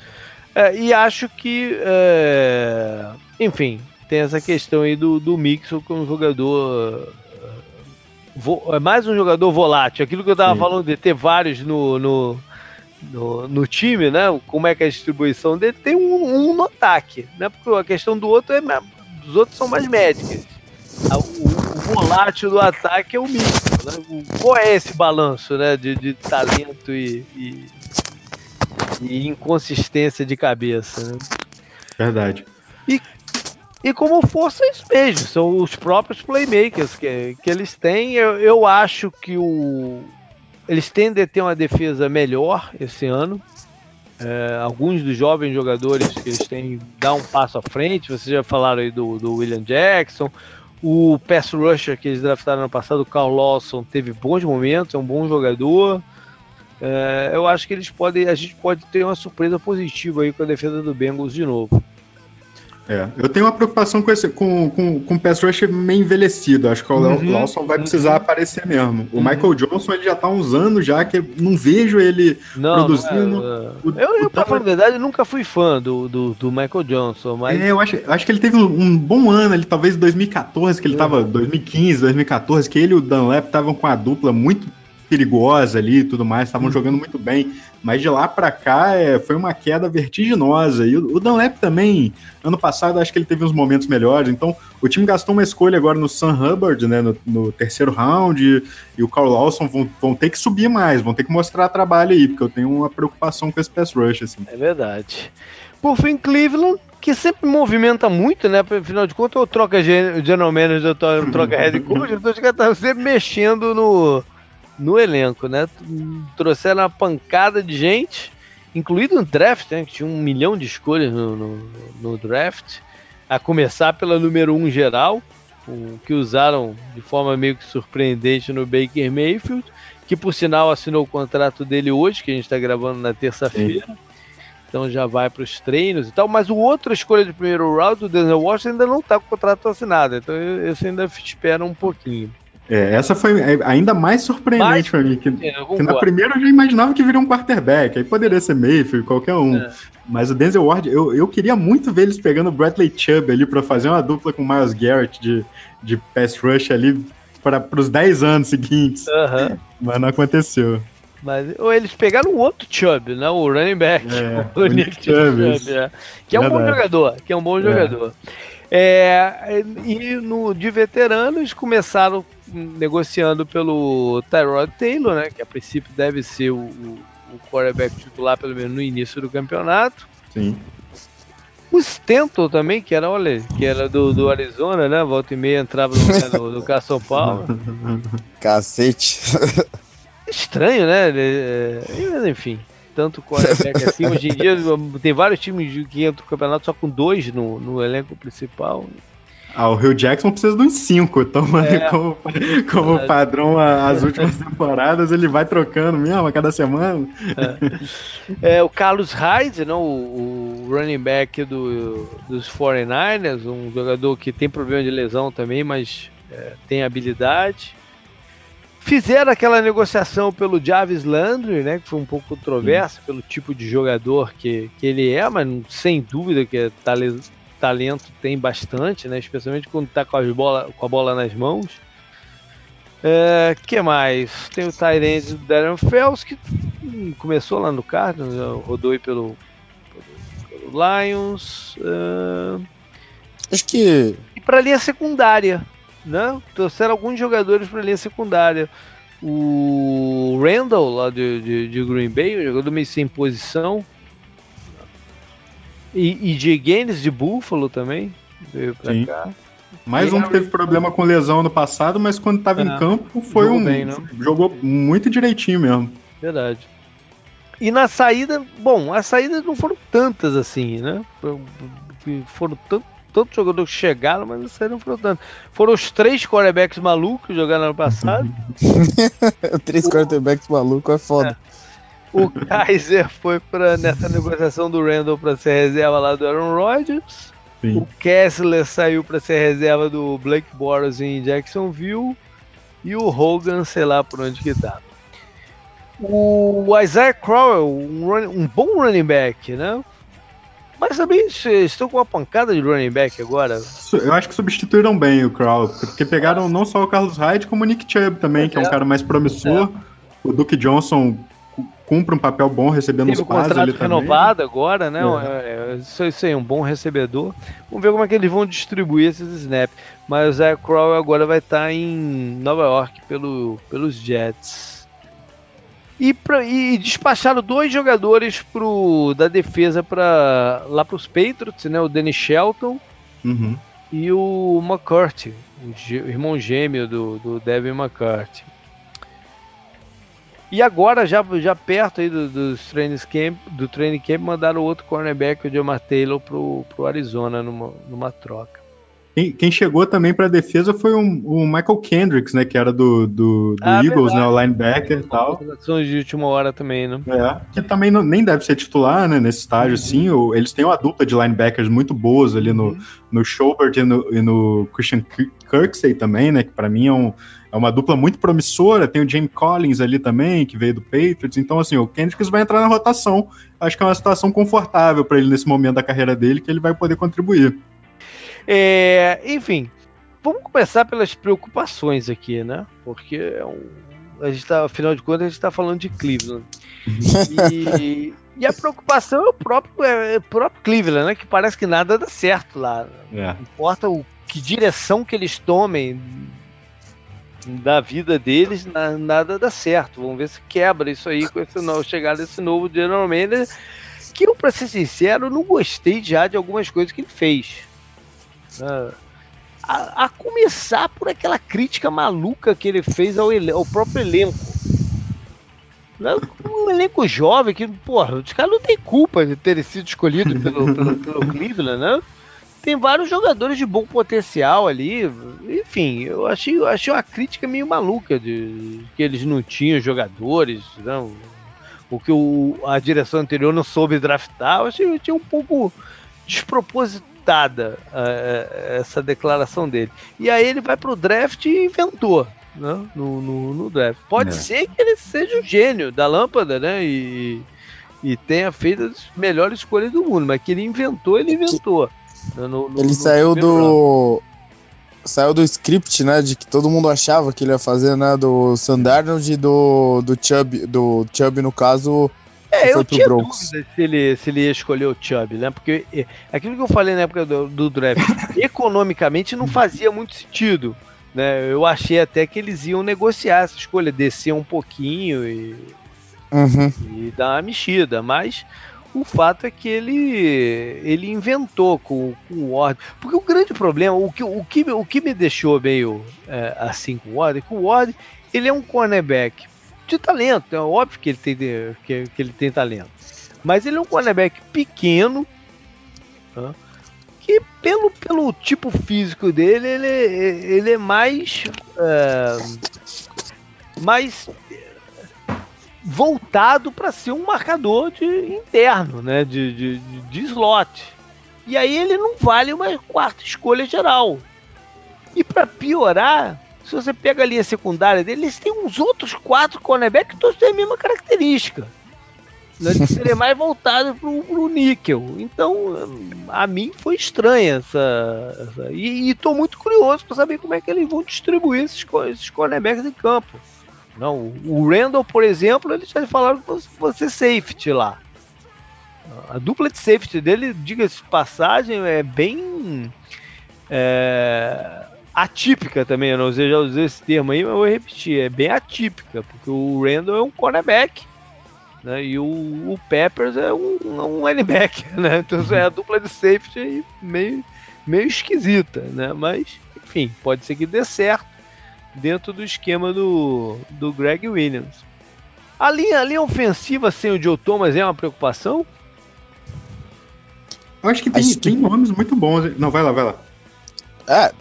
É, e acho que, é, enfim, tem essa questão aí do, do Mixon como jogador é mais um jogador volátil. Aquilo que eu tava Sim. falando de ter vários no, no, no, no time, né? Como é que é a distribuição dele, tem um, um no ataque, né? Porque a questão do outro é. Os outros são mais médicas. O, o volátil do ataque é o mínimo. Né? Qual é esse balanço né? de, de talento e, e, e inconsistência de cabeça? Né? Verdade. E, e como força é isso mesmo, são os próprios playmakers que, que eles têm. Eu, eu acho que o, eles tendem a ter uma defesa melhor esse ano. É, alguns dos jovens jogadores que eles têm dar um passo à frente. Vocês já falaram aí do, do William Jackson. O pass rusher que eles draftaram no passado, o Carl Lawson, teve bons momentos, é um bom jogador. É, eu acho que eles podem, a gente pode ter uma surpresa positiva aí com a defesa do Bengals de novo. É, eu tenho uma preocupação com, esse, com, com, com o pass rush meio envelhecido. Acho que o uhum, Lawson vai precisar uhum. aparecer mesmo. O uhum. Michael Johnson ele já tá há uns anos já que não vejo ele não, produzindo. Não é, o, eu, eu pra falar a verdade, nunca fui fã do, do, do, Michael Johnson, mas. É, eu acho, acho que ele teve um, um bom ano, ele talvez 2014, que ele tava. 2015, 2014, que ele e o Dunlap estavam com a dupla muito perigosa ali e tudo mais, estavam uhum. jogando muito bem. Mas de lá para cá é, foi uma queda vertiginosa. E o, o Dunlap também, ano passado, acho que ele teve uns momentos melhores. Então, o time gastou uma escolha agora no Sam Hubbard, né, no, no terceiro round, e, e o Carl Lawson vão, vão, ter que subir mais, vão ter que mostrar trabalho aí, porque eu tenho uma preocupação com esse pass rush. Assim. É verdade. Por fim, Cleveland, que sempre movimenta muito, né? Afinal de contas, ou troca general manager, ou troca head coach, então os caras estão sempre mexendo no no elenco, né? Trouxeram uma pancada de gente, incluído no draft, né? Que tinha um milhão de escolhas no, no, no draft, a começar pela número um geral, o, que usaram de forma meio que surpreendente no Baker Mayfield, que por sinal assinou o contrato dele hoje, que a gente está gravando na terça-feira. Então já vai para os treinos e tal. Mas o outro escolha de primeiro round, o Denzel Washington, ainda não está com o contrato assinado. Então esse ainda espera um pouquinho. É, essa foi ainda mais surpreendente para mim. Que, que, na primeira eu já imaginava que viria um quarterback, aí poderia ser Mayfield, qualquer um. É. Mas o Denzel Ward, eu, eu queria muito ver eles pegando o Bradley Chubb ali para fazer uma dupla com o Miles Garrett de, de pass rush ali para os 10 anos seguintes. Uhum. Mas não aconteceu. Mas ou eles pegaram o outro Chubb, né? O running back. É, [laughs] o, Nick Chubb. Chubb é. Que é um bom jogador. Que é um bom é. jogador. É, e no, de veteranos começaram negociando pelo Tyrod Taylor, né, que a princípio deve ser o, o, o quarterback titular pelo menos no início do campeonato. Sim. O Stenton também, que era, olha, que era do, do Arizona, né? Volta e meia entrava no, no Carlos São Paulo. Cacete. Estranho, né? É, enfim tanto quarterback assim. Hoje em dia tem vários times que entram no campeonato só com dois no, no elenco principal. Ah, o Rio Jackson precisa de uns cinco, então é, [laughs] como, como é. padrão as últimas [laughs] temporadas, ele vai trocando mesmo a cada semana. É, é o Carlos Hyde, não, o, o running back do, dos 49ers, um jogador que tem problema de lesão também, mas é, tem habilidade. Fizeram aquela negociação pelo Jarvis Landry, né? Que foi um pouco controverso pelo tipo de jogador que, que ele é, mas sem dúvida que é talento tem bastante, né? Especialmente quando tá com, as bola, com a bola nas mãos. É, que mais? Tem o Tyrande do Darren Fells, que hum, começou lá no Cardinals, rodou aí pelo, pelo, pelo Lions. Uh... Acho que. E pra linha secundária né? Trouxeram alguns jogadores para a linha secundária. O Randall, lá de, de, de Green Bay, um jogador meio sem posição. E, e Jay Gaines de Buffalo também, veio pra Sim. cá. Mais um que teve problema com lesão no passado, mas quando estava em é, campo foi um. Bem, jogou muito direitinho mesmo. Verdade. E na saída, bom, as saídas não foram tantas assim, né? Foram tanto, tantos jogadores que chegaram, mas não saíram foram tanto. Foram os três quarterbacks malucos que jogaram ano passado. [laughs] [laughs] três quarterbacks malucos é foda. É. O Kaiser foi pra, nessa negociação do Randall para ser reserva lá do Aaron Rodgers. Sim. O Kessler saiu para ser reserva do Blake Bortles em Jacksonville. E o Hogan, sei lá por onde que tá. O Isaiah Crowell, um, run, um bom running back, né? Mas também estão com uma pancada de running back agora. Eu acho que substituíram bem o Crow, porque pegaram não só o Carlos Hyde, como o Nick Chubb também, que é, um é. cara mais promissor. É. O Duke Johnson cumpre um papel bom recebendo Teve os quadros ali renovado agora, né? É. É, isso, isso aí, um bom recebedor. Vamos ver como é que eles vão distribuir esses snaps. Mas o Zach Crow agora vai estar em Nova York pelo, pelos Jets. E, pra, e despacharam dois jogadores pro, da defesa para lá para os Patriots, né? O Danny Shelton uhum. e o McCarthy, o, irmão gêmeo do, do Devin McCarthy. E agora, já, já perto aí do, do, training camp, do training camp, mandaram outro cornerback, o Jamar Taylor, pro, pro Arizona numa, numa troca. Quem, quem chegou também para a defesa foi o, o, Michael Kendricks, né? Que era do, do, do ah, Eagles, verdade. né? O linebacker e tal. de última hora também, né? É, que também não, nem deve ser titular, né? Nesse estágio, uhum. assim. O, eles têm uma dupla de linebackers muito boas ali no, uhum. no Schobert e no, e no Christian Kirksey também, né? Que para mim é, um, é uma dupla muito promissora. Tem o James Collins ali também, que veio do Patriots. Então, assim, o Kendricks vai entrar na rotação. Acho que é uma situação confortável para ele nesse momento da carreira dele, que ele vai poder contribuir. É, enfim, vamos começar pelas preocupações aqui, né? Porque é um, a gente tá, afinal de contas, a gente está falando de Cleveland. E, [laughs] e, a preocupação é o próprio, é, o próprio Cleveland, né? Que parece que nada dá certo lá. É. Não importa o, que direção que eles tomem da vida deles, na, nada dá certo. Vamos ver se quebra isso aí com esse novo, chegada desse novo general manager. Que eu, para ser sincero, não gostei já de algumas coisas que ele fez. Né? A, a, começar por aquela crítica maluca que ele fez ao, ao próprio elenco. Né? Um elenco jovem que, porra, os caras não têm culpa de terem sido escolhidos pelo, pelo, pelo Cleveland, né? Tem vários jogadores de bom potencial ali. Enfim, eu achei, eu achei uma crítica meio maluca de que eles não tinham jogadores, não, né? o que o, a direção anterior não soube draftar. Eu achei, eu achei um pouco despropositado aceitada uh, essa declaração dele. E aí ele vai pro draft e inventou. Né? No, no, no draft. Pode é. ser que ele seja o gênio da lâmpada, né? E, e tenha feito as melhores escolhas do mundo, mas que ele inventou, ele inventou. Né? No, ele saiu do. Saiu do script, né? De que todo mundo achava que ele ia fazer, né? Do Sandarnold e do, do Chubb. Do Chubb, no caso, é, eu tinha Bronx. dúvida se ele, se ele ia escolher o Chubb, né? Porque é, aquilo que eu falei na época do, do draft, [laughs] economicamente não fazia muito sentido. Né? Eu achei até que eles iam negociar essa escolha, descer um pouquinho e, uhum. e dar uma mexida, mas o fato é que ele ele inventou com, com o Ward. Porque o grande problema, o que, o que, o que me deixou meio é, assim com o Ward, é que o Ward ele é um cornerback de talento. É óbvio que ele tem, que, que ele tem talento. Mas ele é um cornerback pequeno, tá? que pelo, pelo tipo físico dele, ele, ele é mais. É, mais voltado para ser um marcador de interno, né? De, de, de, slot. E aí ele não vale uma quarta escolha geral. E para piorar, se você pega a linha secundária dele, eles têm uns outros quatro cornerbacks que todos têm a mesma característica. De serem mais voltado pro, pro níquel. Então, a mim foi estranha essa. essa e, estou muito curioso para saber como é que eles vão distribuir esses, esses cornerbacks em campo. Não, o Randall, por exemplo, eles já falaram que você safety lá. A dupla de safety dele, diga-se de passagem, é bem. É, atípica também, eu não sei, já usei esse termo aí, mas eu vou repetir, é bem atípica, porque o Randall é um cornerback, né, e o, o Peppers é um, um linebacker, [laughs] né, então é a dupla de safety meio, meio esquisita, né, mas, enfim, pode ser que dê certo dentro do esquema do, do Greg Williams. A linha, a linha ofensiva sem o Joe Thomas é uma preocupação? Eu acho que tem, acho que... tem nomes muito bons. Não, vai lá, vai lá. É,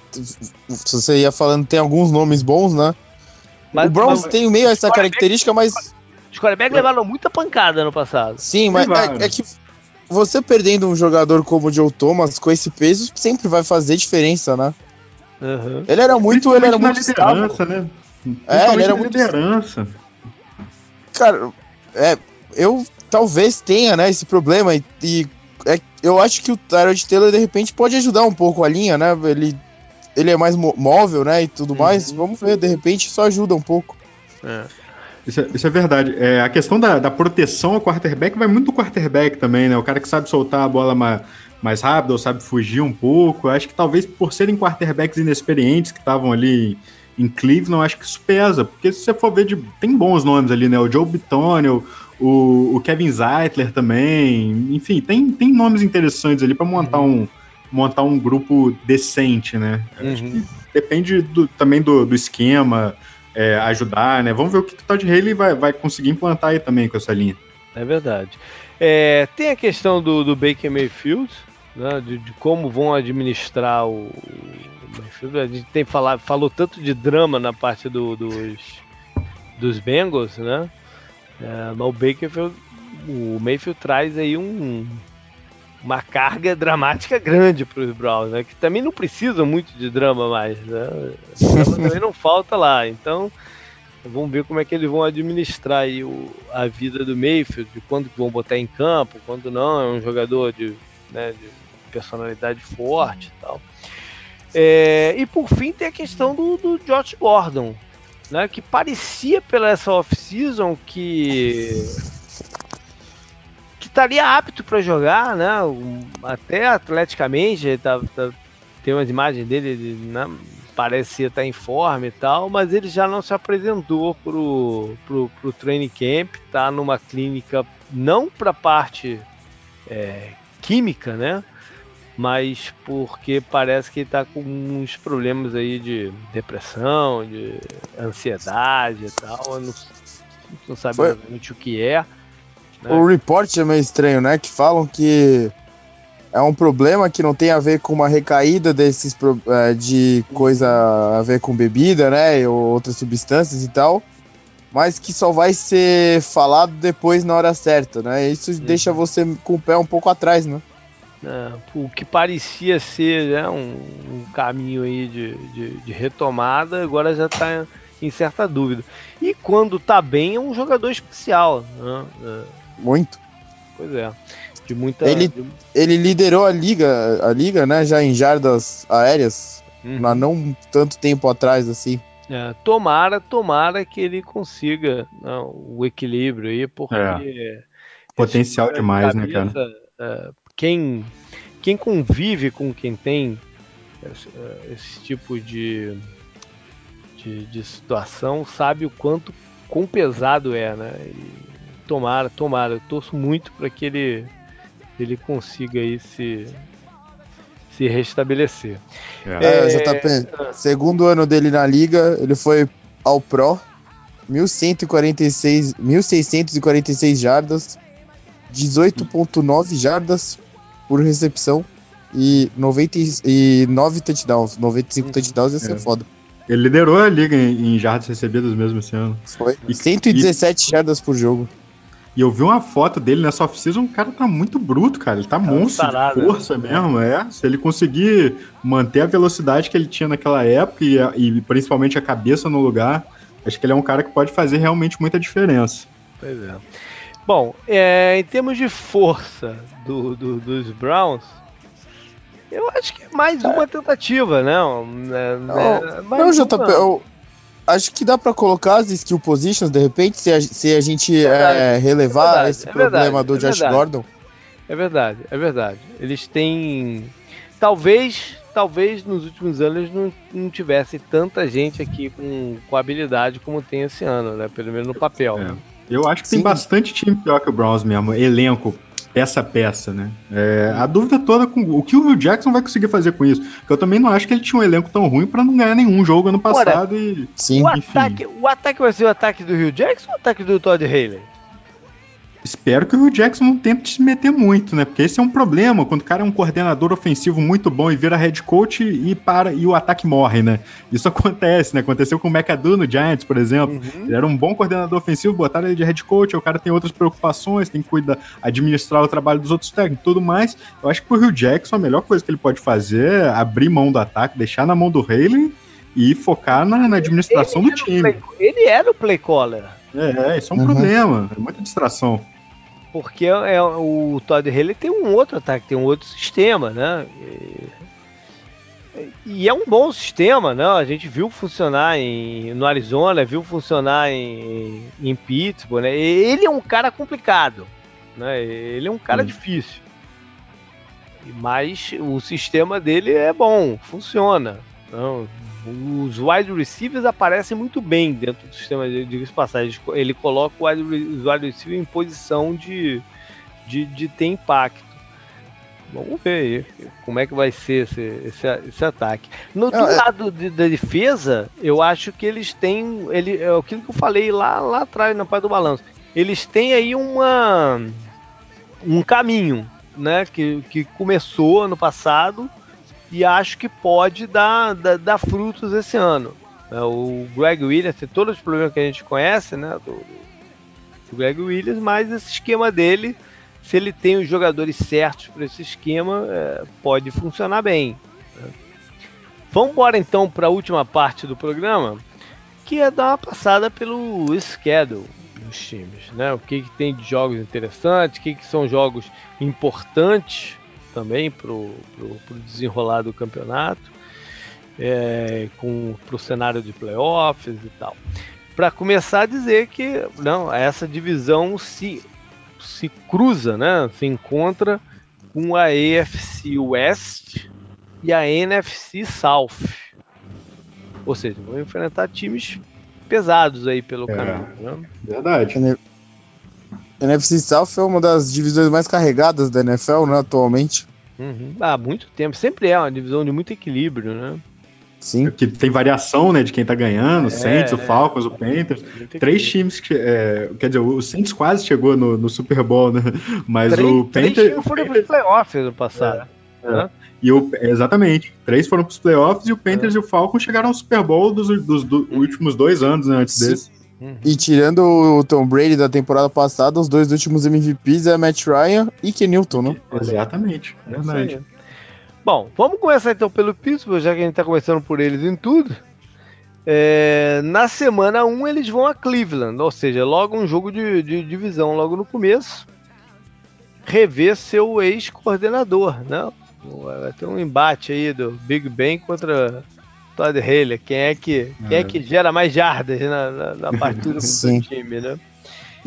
você ia falando, tem alguns nomes bons, né? Mas, o Browns mas, tem meio essa característica, mas. Os quarterbacks levaram muita pancada no passado. Sim, mas é, é, que você perdendo um jogador como o Joe Thomas com esse peso sempre vai fazer diferença, né? Uhum. Ele era muito, ele era muito liderança, né? É, ele era muito liderança. Cara, é, eu talvez tenha, né, esse problema e, e eu acho que o Tyrod Taylor, de repente, pode ajudar um pouco a linha, né? Ele, ele é mais móvel, né? E tudo uhum. mais. Vamos ver, de repente, isso ajuda um pouco. É. Isso é, isso é, verdade. É, a questão da, da, proteção ao quarterback vai muito do quarterback também, né? O cara que sabe soltar a bola mais, mais rápido ou sabe fugir um pouco. Acho que talvez por serem quarterbacks inexperientes que estavam ali em Cleveland, acho que isso pesa. Porque se você for ver, de, tem bons nomes ali, né? O Joe Bitonio, o, o Kevin Zeitler também. Enfim, tem, tem nomes interessantes ali para montar uhum. um montar um grupo decente, né? Uhum. Acho que depende do, também do, do esquema, é, ajudar, né? Vamos ver o que o Todd Haley vai, vai conseguir implantar aí também com essa linha. É verdade. É, tem a questão do, do Baker Mayfield, né, de, de, como vão administrar o, o, Mayfield. A gente tem falado, falou tanto de drama na parte do, dos, dos Bengals, né? É, mas o Baker, o Mayfield traz aí um, uma carga dramática grande para os Browns, né? Que também não precisam muito de drama mais, né? O drama [laughs] também não falta lá, então vamos ver como é que eles vão administrar aí o, a vida do Mayfield, de quando vão botar em campo, quando não, é um jogador de, né, de personalidade forte e tal. É, e por fim tem a questão do, do Josh Gordon, né, que parecia pela essa off-season que que estaria apto para jogar, né? Até atleticamente, tá, tá, tem umas imagens dele, né, parecia estar em forma e tal, mas ele já não se apresentou pro, pro, pro training camp, tá numa clínica não para parte é, química, né? Mas porque parece que ele tá com uns problemas aí de depressão, de ansiedade e tal. Não, não sabe Foi... exatamente o que é. Né? O report é meio estranho, né? Que falam que é um problema que não tem a ver com uma recaída desses é, de coisa a ver com bebida, né? Ou outras substâncias e tal. Mas que só vai ser falado depois na hora certa, né? Isso uhum. deixa você com o pé um pouco atrás, né? É, o que parecia ser né, um, um, caminho aí de, de, de, retomada, agora já está em certa dúvida. E quando está bem, é um jogador especial. Né? É. Muito. Pois é. De muita, ele, de... ele liderou a liga, a liga, né? Já em jardas aéreas, uhum. há não tanto tempo atrás, assim. É, tomara, tomara que ele consiga não, o equilíbrio aí, porque. É. Potencial demais, né, cabeça, né, cara? É, quem, quem convive com quem tem esse, esse tipo de, de, de, situação sabe o quanto quão pesado é, né? E tomara, tomara, eu torço muito para que ele, ele consiga aí se, se restabelecer. É, é, JP, segundo ano dele na liga, ele foi ao Pro, 1146, 1646 jardas, 18.9 jardas por recepção e, 90, e 9 touchdowns. 95 uhum. touchdowns ia ser é. foda. Ele liderou a liga em, em jardas recebidas mesmo esse ano. Foi. E 117 e, jardas por jogo. E eu vi uma foto dele nessa off-season, o cara tá muito bruto, cara. Ele tá, tá monstro de força né? mesmo, é. Se ele conseguir manter a velocidade que ele tinha naquela época e, e, principalmente a cabeça no lugar, acho que ele é um cara que pode fazer realmente muita diferença. Pois é. Bom, é, em termos de força do, do, dos Browns, eu acho que é mais uma tentativa, né? né não, não JP, eu acho que dá para colocar as skill positions de repente, se a, se a gente é, relevar é verdade, esse é problema verdade, do é Josh Gordon. É verdade, é verdade. Eles têm. Talvez, talvez nos últimos anos não, não tivesse tanta gente aqui com, com habilidade como tem esse ano, né? Pelo menos no papel. É. Eu acho que Sim. tem bastante time pior que o Browns mesmo, elenco, peça a peça, né? É, a dúvida toda com o que o Will Jackson vai conseguir fazer com isso. Porque eu também não acho que ele tinha um elenco tão ruim para não ganhar nenhum jogo ano passado e. Sim. O ataque, o ataque vai ser o ataque do Rio Jackson ou o ataque do Todd Haley? Espero que o Jackson não tente se meter muito, né? Porque esse é um problema. Quando o cara é um coordenador ofensivo muito bom e vira head coach e para e o ataque morre, né? Isso [laughs] acontece, né? Aconteceu com o McAdoo no Giants, por exemplo. Uhum. Ele era um bom coordenador ofensivo, botaram ele de head coach, o cara tem outras preocupações, tem que cuidar, administrar o trabalho dos outros técnicos tudo mais. Eu acho que pro Rio Jackson a melhor coisa que ele pode fazer é abrir mão do ataque, deixar na mão do Haley e focar na, na administração do time. Play, ele era o play caller. É, isso é um uhum. problema, é muita distração. Porque é, o Todd Haley tem um outro ataque, tem um outro sistema, né? E, e, é um bom sistema, né? A gente viu funcionar em, no Arizona, viu funcionar em, em Pittsburgh, né? Ele é um cara complicado, né? Ele é um cara difícil. Mas o sistema dele é bom, funciona. Não, os wide receivers aparecem muito bem dentro do sistema de, de passagem. Ele coloca o wide, os wide receivers em posição de, de, de ter impacto. Vamos ver aí como é que vai ser esse, esse, esse ataque. No Não, é... lado de, da defesa, eu acho que eles têm. Ele, é aquilo que eu falei lá, lá atrás, na parte do balanço. Eles têm aí uma, um caminho né, que, que começou ano passado e acho que pode dar, dar, dar frutos esse ano. É, o Greg Williams tem todos os problemas que a gente conhece, né? Do, do Greg Williams, mas esse esquema dele, se ele tem os jogadores certos para esse esquema, é, pode funcionar bem. Né? Vamos embora então para a última parte do programa, que é dar uma passada pelo schedule dos times, né? O que, que tem de jogos interessantes, o que, que são jogos importantes também para o desenrolar do campeonato, é, para o cenário de playoffs e tal. Para começar a dizer que não, essa divisão se, se cruza, né, se encontra com a AFC West e a NFC South. Ou seja, vão enfrentar times pesados aí pelo é, caminho. Né? Verdade. NFC South é uma das divisões mais carregadas da NFL, né, atualmente. Uhum. Há muito tempo. Sempre é uma divisão de muito equilíbrio, né? Sim. Que tem variação, né, de quem tá ganhando, o é, Saints, o Falcons, o Panthers. Três times que, é, quer dizer, o Saints quase chegou no, no Super Bowl, né? [laughs] Mas três, o Panthers... Três times foram para os playoffs no passado. É, né? E o, exatamente. Três foram para os playoffs e o Panthers é. e o Falcons chegaram ao Super Bowl dos, dos, dos últimos dois anos, né, antes Sim. desse. Uhum. E tirando o Tom Brady da temporada passada, os dois últimos MVPs é Matt Ryan e Ken Newton, né? Exatamente, é verdade. Bom, vamos começar então pelo Pittsburgh, já que a gente está começando por eles em tudo. É, na semana 1 eles vão a Cleveland, ou seja, logo um jogo de, de divisão logo no começo. Rever seu ex-coordenador, né? Vai ter um embate aí do Big Ben contra Todd Haley, quem é que, quem é. é que gera mais jardas na, na, na [laughs] partida do time, né?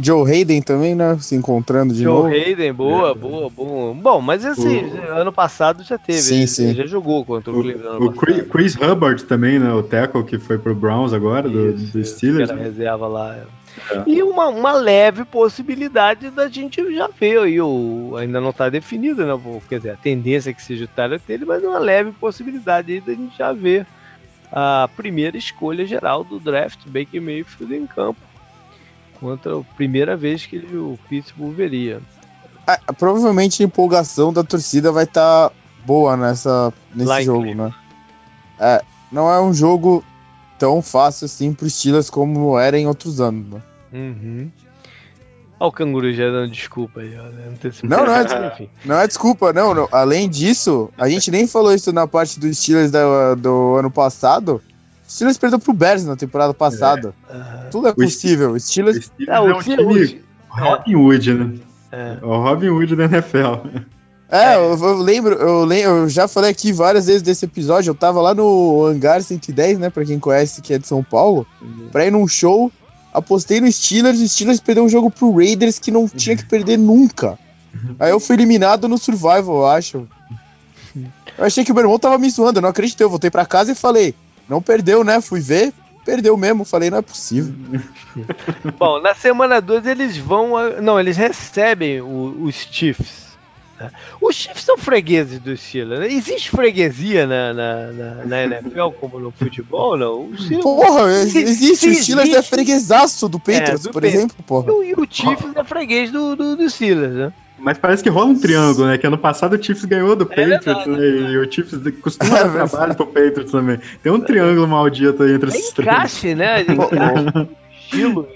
Joe Hayden também, né? Se encontrando de Joe novo. Joe Hayden, boa, é. boa, boa. Bom, mas assim, o... ano passado já teve. Sim, ele, sim. Ele já jogou contra o, o Cleveland. O Chris, Chris Hubbard também, né? O tackle que foi pro Browns agora, do, Isso, do Steelers. Era reserva lá. É. E uma, uma leve possibilidade da gente já ver aí, o, ainda não está definido, né? Quer dizer, a tendência é que seja o Tyler dele, mas uma leve possibilidade aí da gente já ver a primeira escolha geral do draft, Baker Mayfield em campo, contra a primeira vez que ele, o Pittsburgh veria. Provavelmente a empolgação da torcida vai estar tá boa nessa, nesse jogo, né? É, não é um jogo tão fácil assim pro Steelers como era em outros anos, né? Uhum. Olha o canguru já dando desculpa aí, ó. Não, não é, [laughs] não é desculpa, não, não, Além disso, a gente nem falou isso na parte dos Steelers da, do ano passado. O Steelers perdeu pro Bears na temporada passada. É. Tudo é possível. O Steelers, o Steelers é, é, um time Robin Hood, né? É. O Robin Hood da NFL. É, eu, eu, lembro, eu lembro, eu já falei aqui várias vezes desse episódio. Eu tava lá no Hangar 110, né? Pra quem conhece que é de São Paulo, uhum. pra ir num show apostei no Steelers, o Steelers perdeu um jogo pro Raiders que não tinha que perder nunca. Aí eu fui eliminado no Survival, eu acho. Eu achei que o meu irmão tava me zoando, eu não acreditei. Eu voltei pra casa e falei, não perdeu, né? Fui ver, perdeu mesmo. Falei, não é possível. Bom, na semana 2 eles vão. Não, eles recebem o, os Chiefs. Né? Os Chiefs são fregueses do Steelers. Né? Existe freguesia na, na, na, na NFL como no futebol, não? Steelers... Porra, existe. o Steelers é freguesaço do Patriots, é, do por exemplo, porra. E o Chiefs é freguês do, do, do Steelers, né? Mas parece que rola um triângulo, né? Que ano passado o Chiefs ganhou do é Patriots, né? E o Chiefs costuma dar trabalho pro Patriots também. Tem um triângulo maldito aí entre esses três. Encaixe, né? [laughs] Encaixe. estilo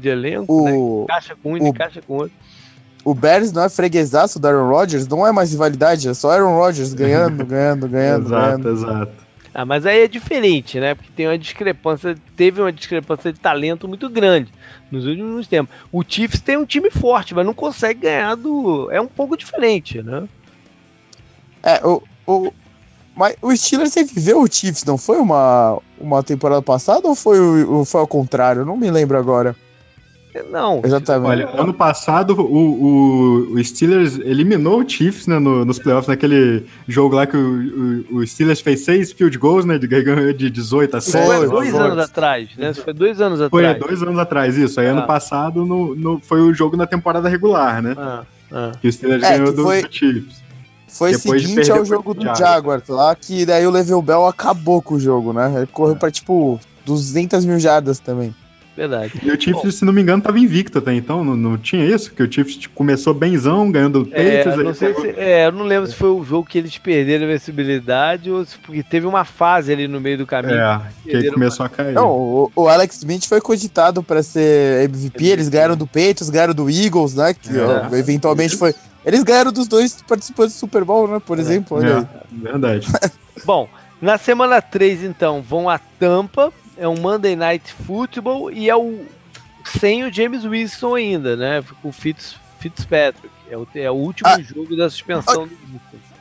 de elenco, o, né? Encaixa com um, o, encaixa com outro o Bears não é freguesaço do Aaron Rodgers, não é mais rivalidade, é só Aaron Rodgers ganhando, [laughs] ganhando, ganhando. exato, ganhando. exato. Ah, mas aí é diferente, né? Porque tem uma discrepância, teve uma discrepância de talento muito grande nos últimos tempos. O Chiefs tem um time forte, mas não consegue ganhar do. É um pouco diferente, né? É, o, o, mas o Steelers reviveu o Chiefs, não foi uma, uma temporada passada ou foi, o, foi ao contrário? Eu não me lembro agora. Não. Exatamente. Olha, ano passado o, o, o Steelers eliminou o Chiefs né, no, nos playoffs, naquele jogo lá que o, o, o Steelers fez seis field goals, né? De, ganhou de 18 a 7. Foi dois anos atrás, né? Foi dois anos atrás. Foi dois anos atrás, isso. Aí ah. ano passado no, no, foi o jogo na temporada regular, né? Ah, ah. Que o Steelers é, ganhou do, foi... do Chiefs. Foi Depois seguinte ao jogo do Jaguar lá, que daí o Level Bell acabou com o jogo, né? Ele correu é. pra, tipo, 200 mil jardas também. Verdade. E o Chiefs, Bom, se não me engano, tava invicto até então, não, não tinha isso? Que o Chiefs começou benzão, ganhando o é, Não sei se, é, eu não lembro se foi o jogo que eles perderam a vencibilidade ou se porque teve uma fase ali no meio do caminho. É, que aí começou uma... a cair. Não, o, o, Alex Smith foi cogitado para ser MVP, MVP, eles ganharam do Patriots, ganharam do Eagles, né? Que é. ó, eventualmente foi eles ganharam dos dois participantes do Super Bowl, né? Por é, exemplo. Olha é, verdade. [laughs] Bom, na semana 3, então, vão a Tampa. É um Monday Night Football e é o sem o James Wilson ainda, né? Com o Fitz, Fitzpatrick. É o, é o último ah, jogo da suspensão ah, do Wilson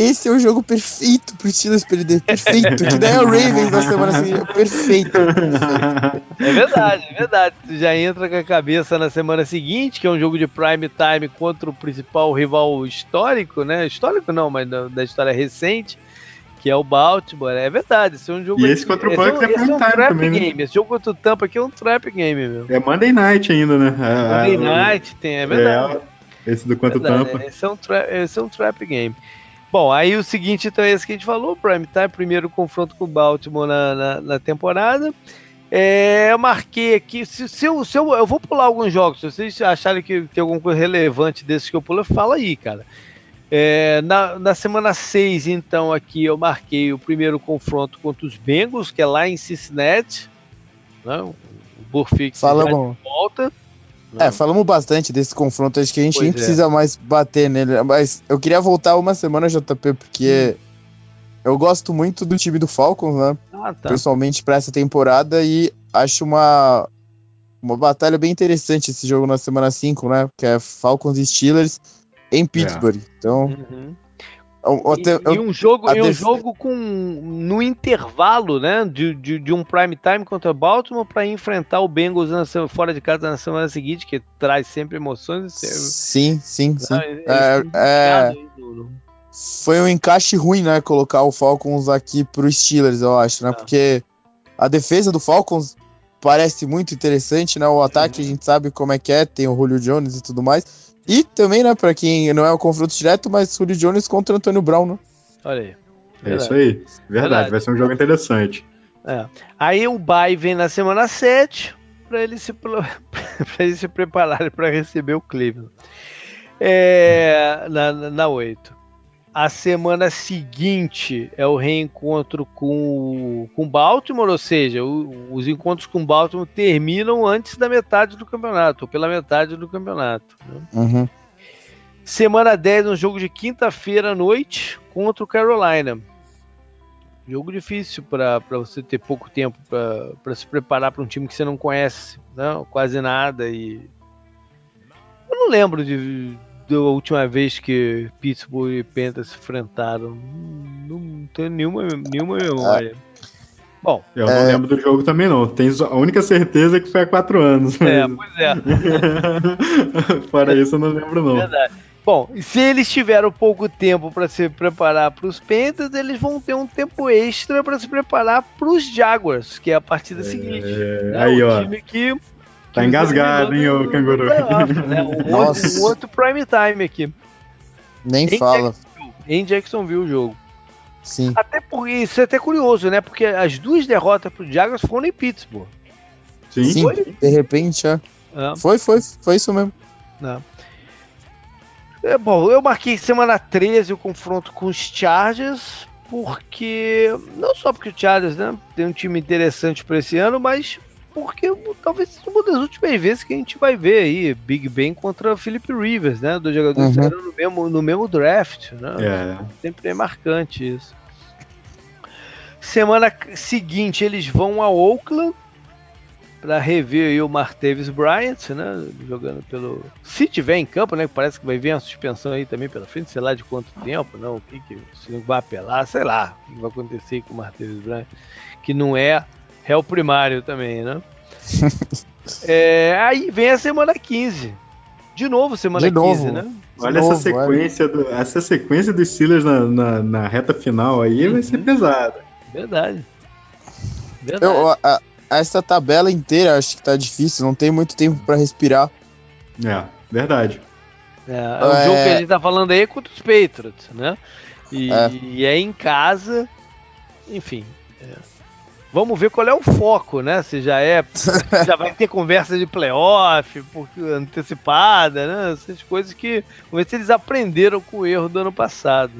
esse é o jogo perfeito pro Steelers perder. Perfeito. que daí é o Ravens na semana seguinte. Perfeito. [laughs] É verdade, é verdade. Tu já entra com a cabeça na semana seguinte, que é um jogo de prime time contra o principal rival histórico, né? Histórico não, mas da, da história recente que é o Baltimore. É verdade, esse é um jogo. E esse contra o Bucks é, é prime um time também, né? game. Né? Esse jogo contra o Tampa aqui é um trap game, meu. É Monday Night ainda, né? Monday Night tem, é verdade. É, esse do contra o Tampa. Esse é, um esse é um trap game. Bom, aí o seguinte, então, é esse que a gente falou, Prime Time, primeiro confronto com o Baltimore na, na, na temporada. É, eu marquei aqui, se, se, eu, se eu, eu vou pular alguns jogos, se vocês acharem que tem alguma coisa relevante desses que eu pulo, fala aí, cara. É, na, na semana 6, então, aqui eu marquei o primeiro confronto contra os Bengals, que é lá em Cincinnati. Né? O Burfix Fala, bom. volta. É, falamos bastante desse confronto, acho que a gente pois nem é. precisa mais bater nele. Mas eu queria voltar uma semana, JP, porque hum. eu gosto muito do time do Falcons, né? Ah, tá. Pessoalmente para essa temporada e acho uma, uma batalha bem interessante esse jogo na semana 5, né? Que é Falcons e Steelers em Pittsburgh. É. Então. Uhum. E, e, um jogo, e um jogo com no intervalo, né, de, de, de um prime time contra Baltimore para enfrentar o Bengals na, fora de casa na semana seguinte, que traz sempre emoções. Sim, sim, sim. É, é, foi um encaixe ruim, né, colocar o Falcons aqui pro Steelers, eu acho, né, ah. porque a defesa do Falcons parece muito interessante, né, o ataque uhum. a gente sabe como é que é, tem o Julio Jones e tudo mais. E também, né, pra quem não é o confronto direto, mas Julio Jones contra Antônio Brown, né? Olha aí. É isso aí. Verdade, Verdade. vai ser um jogo interessante. É. Aí o Bay vem na semana 7 para ele se para [laughs] ele se preparar para receber o Cleveland. É, na, na 8. A semana seguinte é o reencontro com com Baltimore, ou seja, o, os encontros com Baltimore terminam antes da metade do campeonato, ou pela metade do campeonato. Né? Uhum. Semana 10, um jogo de quinta-feira à noite contra o Carolina. Jogo difícil para você ter pouco tempo para se preparar para um time que você não conhece, não, quase nada. E eu não lembro de da última vez que Pittsburgh e Panthers se enfrentaram. Não, tenho nenhuma, nenhuma memória. Bom. Eu não é... lembro do jogo também, não. Tenho a única certeza é que foi há quatro anos. Mas... É, pois é. [laughs] Fora isso, eu não lembro, não. Verdade. Bom, se eles tiveram pouco tempo para se preparar para os Panthers, eles vão ter um tempo extra para se preparar para os Jaguars, que é a partida é... seguinte. Né? Aí, ó. time que Tá engasgado, hein, o canguru. Né? Um, outro, um outro prime time aqui. Nem em fala. Jacksonville, em Jacksonville o jogo. Sim. Até porque isso é até curioso, né? Porque as duas derrotas pro Jaguars foram em Pittsburgh. Sim, Sim de repente, é. é. Foi, foi, foi isso mesmo. É. É, bom, eu marquei semana 13 o confronto com os Chargers, porque. Não só porque o Chargers né, tem um time interessante para esse ano, mas porque talvez seja uma das últimas vezes que a gente vai ver aí Big Ben contra Philip Rivers, né? Dois jogadores uhum. no mesmo, no mesmo draft, né? É. Sempre é marcante isso. Semana seguinte eles vão a Oakland para rever aí o Martavis Bryant, né? Jogando pelo. Se tiver em campo, né? Parece que vai vir uma suspensão aí também pela frente, sei lá de quanto tempo, não? O que, que se não vai apelar, sei lá, o que vai acontecer com o Martavis Bryant, que não é réu primário também, né? [laughs] é, aí vem a semana 15. De novo, semana De novo. 15, né? Olha novo, essa sequência, do, essa sequência dos Steelers na, na, na reta final aí vai ser Uhum. pesada. Verdade. Verdade. Eu, a- a- essa tabela inteira acho que tá difícil, não tem muito tempo pra respirar. É, verdade. É, é o jogo É. que a gente tá falando aí é contra os Patriots, né? E É. e é em casa, enfim. Vamos ver qual é o foco, né? Se já é. [laughs] já vai ter conversa de playoff, porque antecipada, né? Essas coisas que. Vamos ver se eles aprenderam com o erro do ano passado.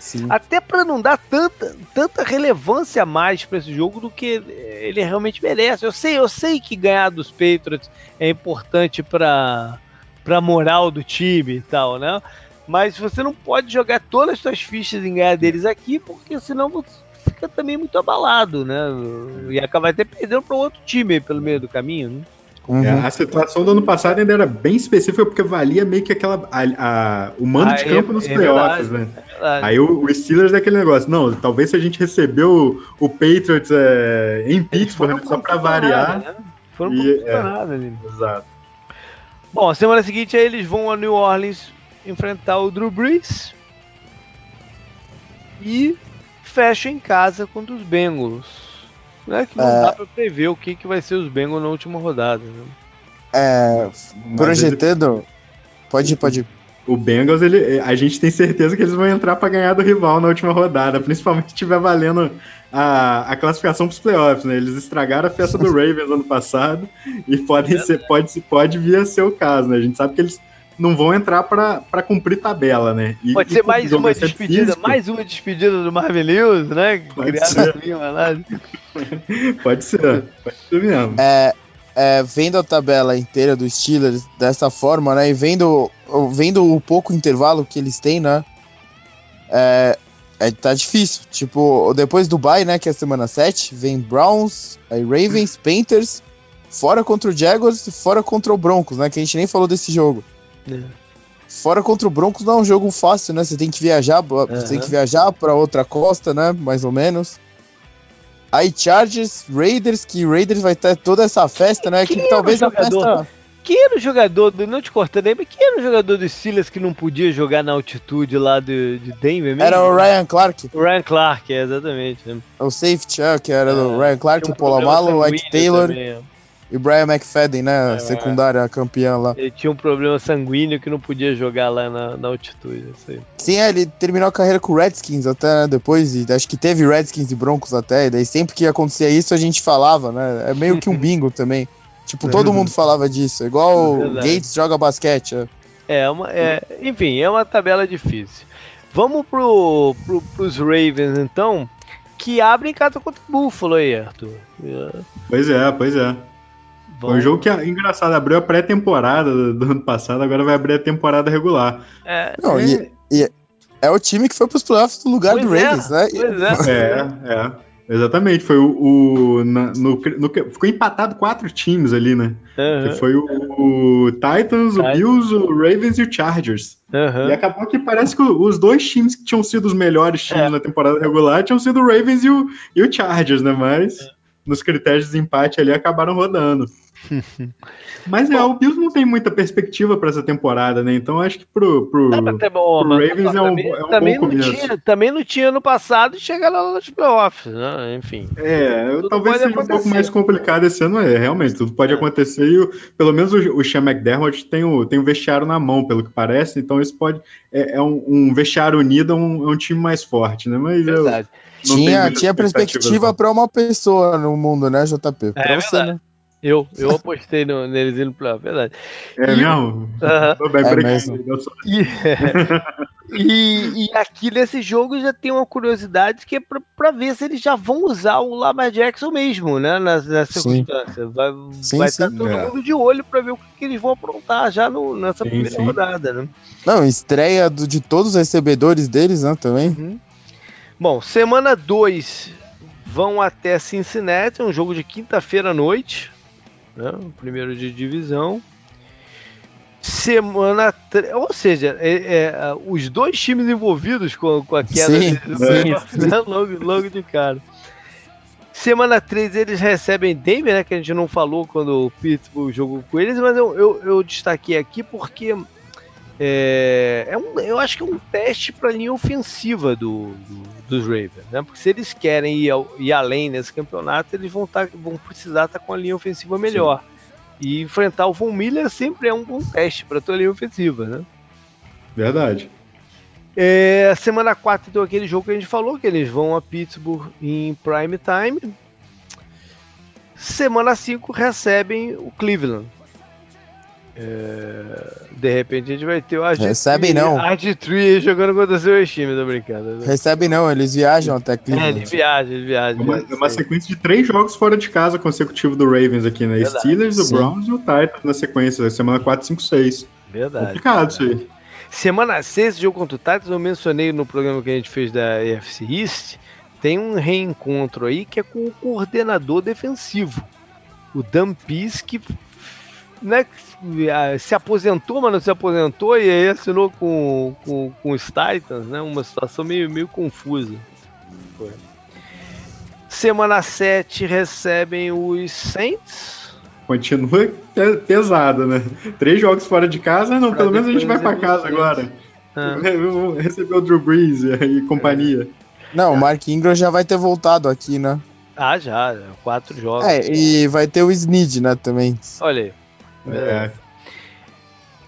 Sim. Até para não dar tanta, tanta relevância a mais para esse jogo do que ele realmente merece. Eu sei, eu sei que ganhar dos Patriots é importante para para moral do time e tal, né? Mas você não pode jogar todas as suas fichas em ganhar deles aqui, porque senão você fica também muito abalado, né? E acaba até perdendo para outro time aí pelo meio do caminho, né? Uhum. É, a situação do ano passado ainda era bem específica, porque valia meio que aquela. a- a- o mando Ah, de é- campo nos é playoffs, verdade. né? Verdade. Aí o, o Steelers é aquele negócio, não, talvez se a gente recebeu o, o Patriots é, em Pittsburgh, só pra por variar. nada, né? Foram E, é. nada ali. Exato. Bom, semana seguinte aí eles vão a New Orleans enfrentar o Drew Brees e fecham em casa contra os Bengals. Né? Que não É. dá pra prever o que, que vai ser os Bengals na última rodada. Né? É, projetando. Pode ir, pode ir. O Bengals, ele, a gente tem certeza que eles vão entrar pra ganhar do rival na última rodada, principalmente se estiver valendo a, a classificação pros playoffs, né? Eles estragaram a festa do [laughs] Ravens ano passado e podem ser, pode, pode vir a ser o caso, né? A gente sabe que eles não vão entrar pra pra cumprir tabela, né? E- Pode e ser o mais uma despedida, físico, mais uma despedida do Marvin Lewis, né? Pode Criado ser. lá. [laughs] Pode ser, pode ser mesmo. É, é, vendo a tabela inteira dos Steelers dessa forma, né? E vendo, vendo o pouco intervalo que eles têm, né? É, é, tá difícil. Tipo, depois do bye, né? Que é a semana 7, vem Browns, aí Ravens, Panthers, fora contra o Jaguars e fora contra o Broncos, né? Que a gente nem falou desse jogo. É. Fora contra o Broncos não é um jogo fácil, né? Você tem que viajar, você tem que viajar para outra costa, né? Mais ou menos. Aí Chargers, Raiders, que Raiders vai ter toda essa festa, né? Que talvez o a jogador? festa. Quem era o jogador, do, não te cortando aí, mas quem era o jogador dos Steelers que não podia jogar na altitude lá de, de Denver mesmo? Era o Ryan Clark, O Ryan Clark, é, exatamente. né? o safety, é, que era do É, Ryan Clark, um o Polamalu, o Ike Taylor também, é. E o Brian McFadden, né? É. secundária campeã lá. Ele tinha um problema sanguíneo que não podia jogar lá na, na altitude. Isso aí. Sim, é, ele terminou a carreira com o Redskins até né, depois, e acho que teve Redskins e Broncos até, e daí sempre que acontecia isso a gente falava, né? É meio que um [laughs] bingo também. Tipo, todo mundo falava disso. Igual o Verdade. Gates joga basquete. é. É, uma, é, enfim, é uma tabela difícil. Vamos pro, pro, pros Ravens, então, que abrem casa contra o Buffalo aí, Arthur. É, Pois é, pois é. Foi um jogo que, engraçado, abriu a pré-temporada do, ano passado, agora vai abrir a temporada regular. É, Não, é, e, e é o time que foi pros playoffs no lugar pois do é, Ravens, né? Pois é. [laughs] É, é. Exatamente, foi o. o- na- no, no- ficou empatado quatro times ali, né? Aham, Que foi o, o Titans, o. Bills, o Ravens e o Chargers. aham. E acabou que parece que os dois times que tinham sido os melhores times É. na temporada regular tinham sido o Ravens e o, e o Chargers, né? Mas nos critérios de desempate ali acabaram rodando. [laughs] Mas é, o Bills não tem muita perspectiva para essa temporada, né? Então acho que pro. pro ter bom, pro mas Ravens é um também, é um também bom não tinha, também não tinha no passado e chega lá nos playoffs, né? Enfim. É, Tudo talvez seja um pouco acontecer. mais complicado esse ano, é, realmente, tudo pode É. acontecer e o- pelo menos o, o Sean McDermott tem o, tem o vestiário na mão, pelo que parece, então isso pode, é, é um, um vestiário unido, é um, é um time mais forte, né, mas eu Verdade. não tenho Tinha, tinha perspectiva pra uma pessoa no mundo, né, JP? Pra É você, verdade. né? Eu, eu apostei no, neles indo playoff, verdade. É E- mesmo? Bem, É obrigado, mesmo. E, [laughs] e, e aqui nesse jogo já tem uma curiosidade que é pra, pra ver se eles já vão usar o Lamar Jackson mesmo, né? Nas, nas Sim. circunstâncias. Vai Sim, vai sim. estar todo É. mundo de olho pra ver o que, que eles vão aprontar já no, nessa Sim, primeira sim. rodada, né? Não, estreia do- de todos os recebedores deles, né, também. Uhum. Bom, semana 2 vão até Cincinnati, é um jogo de quinta-feira à noite, né? o primeiro de divisão. Semana. Ou seja, é, é, os dois times envolvidos com, com a queda Sim, de, sim, [laughs] né? logo, logo de cara. Semana 3 eles recebem Denver, né? Que a gente não falou quando o Pittsburgh jogou com eles, mas eu, eu, eu destaquei aqui porque é, é um, eu acho que é um teste para a linha ofensiva do, do, dos Ravens, né? Porque se eles querem ir, ao, ir além nesse campeonato, eles vão, tá, vão precisar estar tá com a linha ofensiva melhor. Sim. E enfrentar o Von Miller sempre é um bom teste para a tua linha ofensiva, né? Verdade. É, semana 4 então aquele jogo que a gente falou, que eles vão a Pittsburgh em prime time. Semana 5 recebem o Cleveland. É, de repente a gente vai ter o Art Recebem não. Jogando contra seus times, tô brincando. Né? Recebem não, eles viajam até Cleveland. É, eles viajam, eles viajam. É uma, é uma sequência de três jogos fora de casa consecutivos do Ravens aqui, né? Verdade. Steelers, o Browns e o Titans na sequência, semana 4, 5, 6. Verdade. Complicado isso aí. Semana 6, jogo contra o Titans, eu mencionei no programa que a gente fez da EFC East, tem um reencontro aí que é com o coordenador defensivo, o Dan Pease, que né, se aposentou, mas não se aposentou e aí assinou com, com, com os Titans, né? Uma situação meio, meio confusa. Foi. Semana 7 recebem os Saints. Continua pesado, né? Três jogos fora de casa, não, pra pelo menos a gente vai para casa agora. Ah. [laughs] Recebeu o Drew Brees e companhia. Não, o Mark Ingram já vai ter voltado aqui, né? Ah, já, quatro jogos. É, e vai ter o Snead, né, também. Olha aí. É.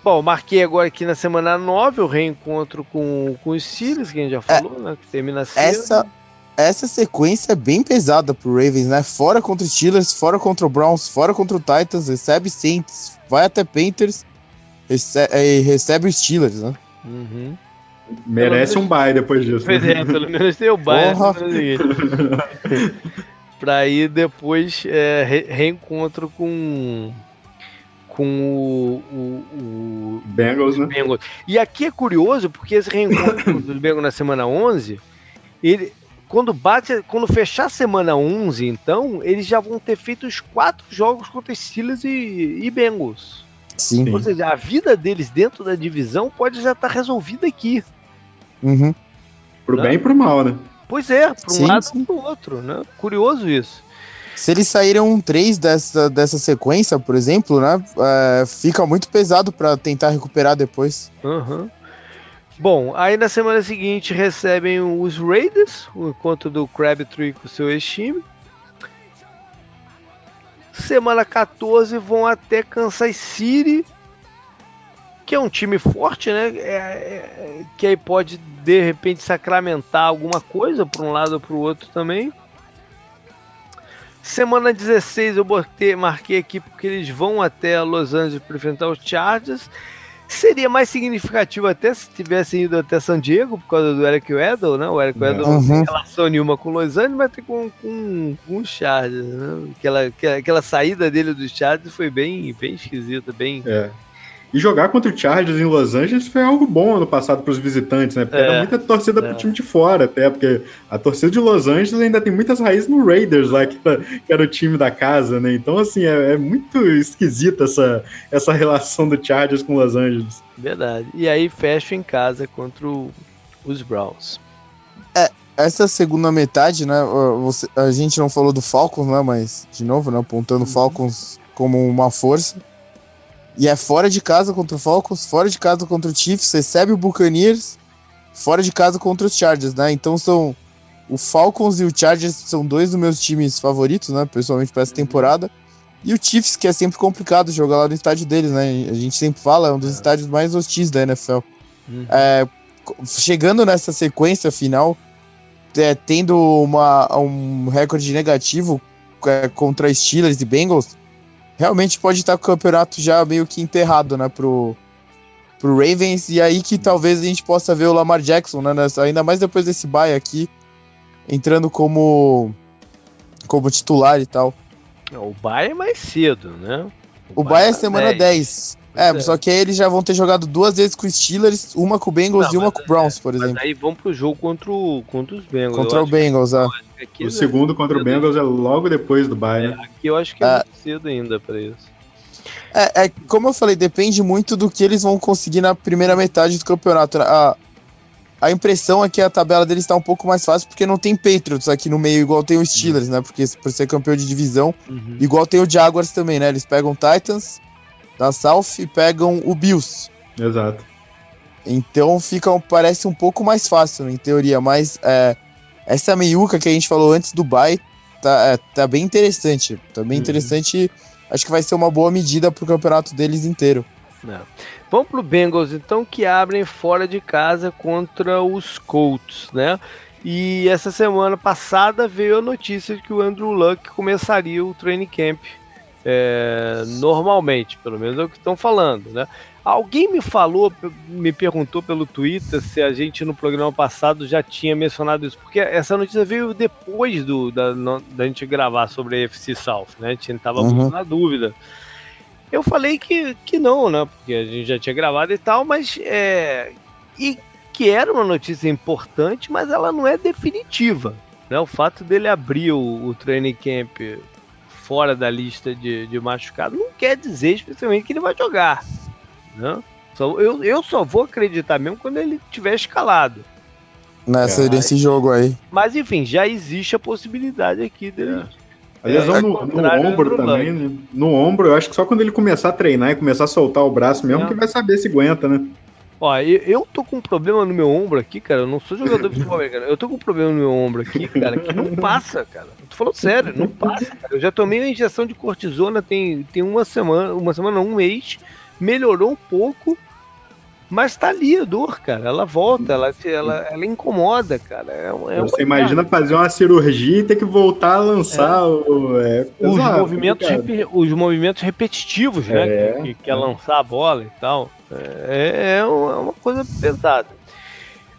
Bom, marquei agora aqui na semana 9 o reencontro com, com os Steelers, que a gente já é. falou, é, né? Que termina cedo. Essa, essa sequência é bem pesada pro Ravens, né? Fora contra os Steelers, fora contra o Browns, fora contra o Titans, recebe Saints, vai até Panthers recebe, e recebe os Steelers, né? Uhum. Merece menos, um bye depois disso. Pois é, pelo menos tem o bye. [laughs] pra ir depois é, re reencontro com com o, o, o Bengals, né? Bengals. E aqui é curioso, porque esse reencontro [coughs] do Bengals na semana 11, ele, quando bate, quando fechar a semana 11, então, eles já vão ter feito os quatro jogos contra Steelers e, e Bengals. Sim. Ou seja, a vida deles dentro da divisão pode já estar resolvida aqui. Uhum. Pro bem e pro mal, né? Pois é, para um sim, lado e pro outro, né? Curioso isso. Se eles saíram 3 dessa, dessa sequência, por exemplo, né? É, fica muito pesado para tentar recuperar depois. Uhum. Bom, aí na semana seguinte recebem os Raiders, o encontro do Crabtree com seu ex-time. Semana 14 vão até Kansas City, que é um time forte, né? É, é, que aí pode de repente sacramentar alguma coisa para um lado ou para o outro também. Semana 16 eu botei, marquei aqui porque eles vão até Los Angeles para enfrentar os Chargers. Seria mais significativo até se tivessem ido até San Diego por causa do Eric Weddle, né? O Eric Weddle uhum. não tem relação nenhuma com Los Angeles, mas tem com, com, com os Chargers, né? Aquela, aquela, aquela saída dele dos Chargers foi bem, bem esquisita, bem... É. E jogar contra o Chargers em Los Angeles foi algo bom ano passado para os visitantes, né? Porque é, era muita torcida é. pro time de fora, até, porque a torcida de Los Angeles ainda tem muitas raízes no Raiders lá, que era, que era o time da casa, né? Então, assim, é, é, muito esquisita essa, essa relação do Chargers com Los Angeles. Verdade. E aí fecha em casa contra o, os Browns. É, essa segunda metade, né? Você, a gente não falou do Falcons, né? Mas, de novo, né? Apontando uhum. Falcons como uma força. E é fora de casa contra o Falcons, fora de casa contra o Chiefs, recebe o Buccaneers, fora de casa contra os Chargers, né? Então são o Falcons e o Chargers são dois dos meus times favoritos, né? Pessoalmente para essa uhum. temporada. E o Chiefs, que é sempre complicado jogar lá no estádio deles, né? A gente sempre fala, é um dos é. estádios mais hostis da NFL. Uhum. É, chegando nessa sequência final, é, tendo uma, um recorde negativo é, contra Steelers e Bengals, realmente pode estar com o campeonato já meio que enterrado, né, pro, pro Ravens, e aí que talvez a gente possa ver o Lamar Jackson, né, nessa, ainda mais depois desse bye aqui, entrando como como titular e tal. O bye é mais cedo, né? O bye é tá semana 10. É, é. só que aí eles já vão ter jogado duas vezes com os Steelers, uma com o Bengals Não, e uma mas com o Browns, por Mas exemplo. aí vamos pro jogo contra, o, contra os Bengals. Contra o que- Bengals, ah. que aqui O é- segundo contra o Bengals é logo depois do bye, né? Aqui eu acho que é Ah. muito cedo ainda pra isso. É, é, como eu falei, depende muito do que eles vão conseguir na primeira metade do campeonato. A, a impressão é que a tabela deles tá um pouco mais fácil porque não tem Patriots aqui no meio, igual tem o Steelers, né? Porque por ser campeão de divisão, igual tem o Jaguars também, né? Eles pegam o Titans da South e pegam o Bills. Exato. Então fica, um- parece um pouco mais fácil, em teoria, mas é, essa meiuca que a gente falou antes do bye tá, é, tá bem interessante. Tá bem Uhum. interessante. Acho que vai ser uma boa medida pro campeonato deles inteiro. Não. Vamos pro Bengals, então, que abrem fora de casa contra os Colts, né? E essa semana passada veio a notícia de que o Andrew Luck começaria o training camp é, normalmente, pelo menos é o que estão falando, né? Alguém me falou, me perguntou pelo Twitter se a gente no programa passado já tinha mencionado isso, porque essa notícia veio depois do, da, da gente gravar sobre a FC South, né? A gente estava Uhum. muito na dúvida. Eu falei que, que não, né? Porque a gente já tinha gravado e tal, mas é. E que era uma notícia importante, mas ela não é definitiva. Né? O fato dele abrir o, o training camp fora da lista de, de machucado não quer dizer especialmente que ele vai jogar. Né? Só- eu, eu só vou acreditar mesmo quando ele tiver escalado. Nessa, É. nesse jogo aí. Mas enfim, já existe a possibilidade aqui dele. A lesão É, no, ao no do ombro também, né? No ombro, eu acho que só quando ele começar a treinar e começar a soltar o braço mesmo É. que vai saber se aguenta, né? Ó, eu, eu tô com um problema no meu ombro aqui, cara. Eu não sou jogador de futebol americano. Eu tô com um problema no meu ombro aqui, cara, que não passa, cara. Eu tô falando sério, não passa, cara. Eu já tomei uma injeção de cortisona tem, tem uma semana, uma semana, um mês. Melhorou um pouco, mas tá ali a dor, cara. Ela volta, ela, ela, ela incomoda, cara. É, é Você imagina fazer uma cirurgia e ter que voltar a lançar o. É, os movimentos, os movimentos repetitivos, né? É, que, que, é é. lançar a bola e tal. É, é uma é uma coisa pesada.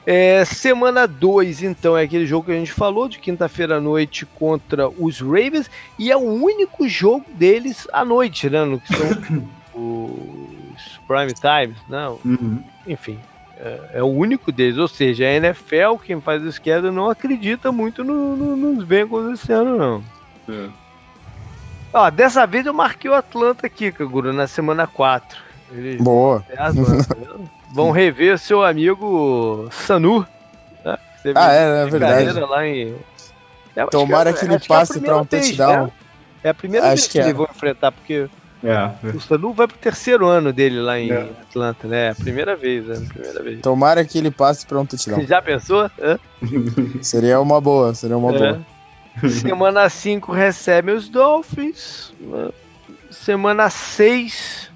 É, semana 2, então, é aquele jogo que a gente falou, de quinta-feira à noite contra os Ravens, e é o único jogo deles à noite, né? No que são [coughs] os prime times, né? Uhum. Enfim, é, é o único deles. Ou seja, a NFL, quem faz o schedule, não acredita muito no- no- nos Bengals esse ano, não. É. Ó, dessa vez eu marquei o Atlanta aqui, Kaguro, na semana 4. Eles Boa. é né? vão rever seu amigo Sanu. Né? Ah, é, é verdade. Lá em... Acho Tomara que é- que ele é passe pra um touchdown. né? É a primeira Acho vez que que, é. eles vão enfrentar, porque É. o Sanu vai pro terceiro ano dele lá em É. Atlanta, né? É a primeira vez, é a primeira vez. Tomara que ele passe pra um touchdown. [laughs] Já pensou? Hã? [laughs] Seria uma boa, seria uma É. boa. Semana 5 recebe os Dolphins. né? Semana 6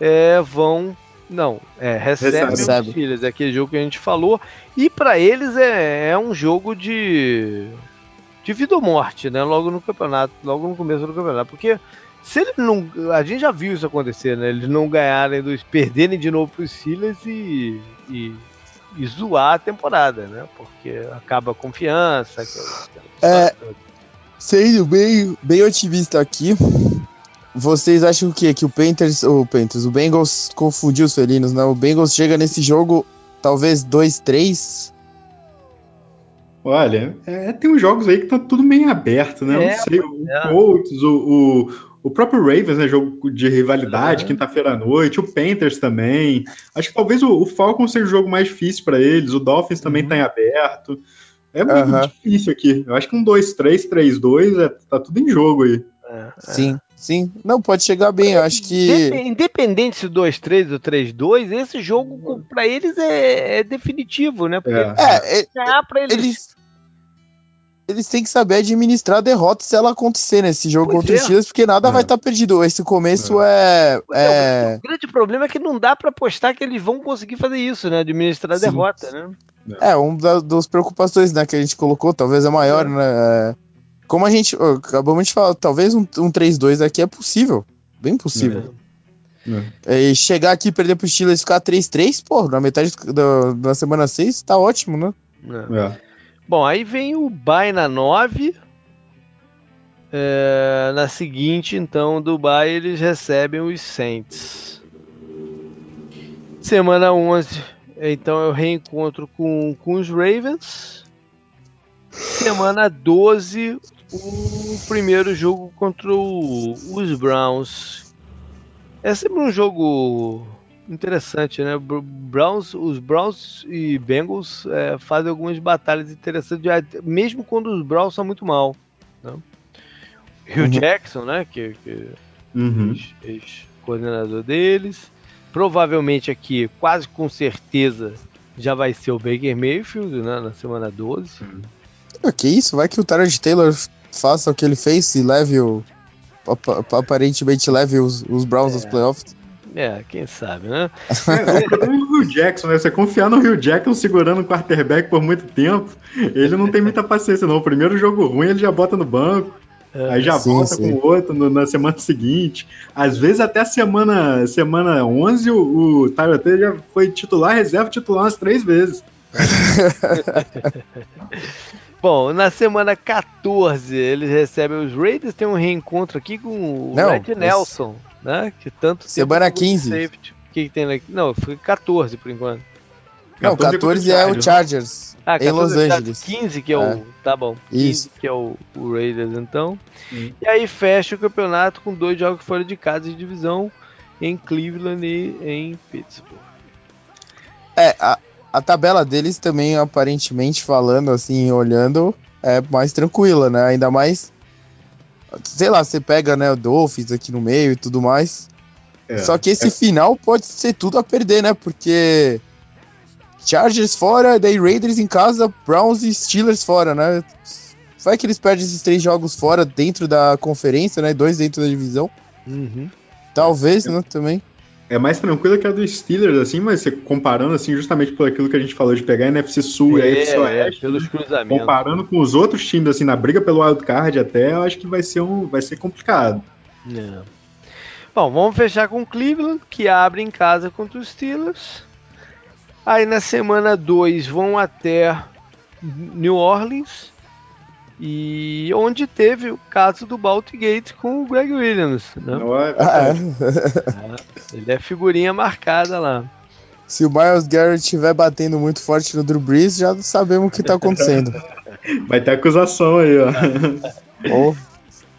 é, vão. Não, é, recebe, Recebe. os. Steelers, é aquele jogo que a gente falou. E pra eles é, é um jogo de, de vida ou morte, né? Logo no campeonato, logo no começo do campeonato. Porque se eles não. A gente já viu isso acontecer, né? Eles não ganharem dos. perderem de novo pros Steelers e. e e zoar a temporada, né? Porque acaba a confiança. aquela- aquela É. história toda. Sendo bem, bem otimista aqui, vocês acham o quê? Que o Panthers, o Panthers, o Bengals confundiu os felinos, né? O Bengals chega nesse jogo, talvez 2-3. Olha, é, tem uns jogos aí que tá tudo meio aberto, né? É, não sei, o é. Colts, o, o, o próprio Ravens, né? Jogo de rivalidade, É. quinta-feira à noite, o Panthers também. Acho que talvez o, o Falcons seja o jogo mais difícil pra eles, o Dolphins também Uhum. tá em aberto. É muito Aham. difícil aqui. Eu acho que um 2-3, 3-2, é, tá tudo em jogo aí. É, Sim, sim. Não, pode chegar bem. Eu acho que. Depe- Independente se 2-3 ou 3-2, esse jogo com- pra eles é, é definitivo, né? Porque É. É, é, ganhar pra eles. eles. Eles têm que saber administrar a derrota se ela acontecer nesse jogo Pois contra é. os Steelers, porque nada É. vai estar perdido. Esse começo é. É, é... O grande problema é que não dá pra apostar que eles vão conseguir fazer isso, né? Administrar a Sim. derrota, né? É, um da, das preocupações né, que a gente colocou, talvez a maior, É. né? É, Como a gente. acabamos de falar, talvez um, um 3-2 aqui é possível. Bem possível. É, E chegar aqui perder pro Steelers e ficar 3-3, pô, na metade do- da, da semana 6, tá ótimo, né? É. É. Bom, aí vem o Bay na 9. É, na seguinte, então, Dubai, eles recebem os Saints. Semana 11, então eu reencontro com, com os Ravens. Semana 12, o primeiro jogo contra o, os Browns. É sempre um jogo interessante, né? Browns, os Browns e Bengals é, fazem algumas batalhas interessantes, mesmo quando os Browns são muito mal. Né? Hugh uhum. Jackson, né? Que, que uhum. ex-coordenador deles. Provavelmente aqui, quase com certeza, já vai ser o Baker Mayfield, né? Na semana 12. Uhum. Ah, que isso, vai que o Tarot Taylor faça o que ele fez e leve o. Aparentemente leve os, os Browns é. aos playoffs. É, quem sabe, né? É, o problema do Rio Jackson, né? Você confiar no Rio Jackson segurando o quarterback por muito tempo, ele não tem muita paciência, não. O primeiro jogo ruim ele já bota no banco. É, aí já sim, volta sim. com o outro no, na semana seguinte. Às vezes até a semana, semana 11 o, o Tyler Taylor já foi titular, reserva titular umas três vezes. [laughs] Bom, na semana 14 eles recebem os Raiders, tem um reencontro aqui com o Não, Red Nelson, né? Que tanto Semana 15. O que, que tem aqui? Não, foi 14 por enquanto. Não, 14, 14 é o Chargers. Ah, em Los é Angeles. 15 que é, é, o. Tá bom. 15 Isso. que é o, o Raiders, então. Hum. E aí fecha o campeonato com dois jogos fora de casa de divisão em Cleveland e em Pittsburgh. É, a, a tabela deles também, aparentemente, falando assim, olhando, é mais tranquila, né? Ainda mais. Sei lá, você pega, né, o Dolphins aqui no meio e tudo mais. É, Só que esse é... final pode ser tudo a perder, né? Porque. Chargers fora, daí Raiders em casa, Browns e Steelers fora, né? Vai que eles perdem esses três jogos fora dentro da conferência, né? Dois dentro da divisão. Uhum. Talvez, né? Também é mais tranquila que a do Steelers, assim, mas você comparando, assim, justamente por aquilo que a gente falou de pegar a NFC Sul é, e a NFC Oeste, é, pelos cruzamentos. comparando com os outros times, assim, na briga pelo wild card até, eu acho que vai ser, um, vai ser complicado. É. Bom, vamos fechar com o Cleveland, que abre em casa contra os Steelers. Aí na semana 2 vão até New Orleans e onde teve o caso do Baltigate com o Greg Williams. Né? É ah, é. [laughs] Ele é figurinha marcada lá. Se o Miles Garrett estiver batendo muito forte no Drew Brees, já sabemos o que está acontecendo. [laughs] Vai ter acusação aí, ó. [laughs] oh.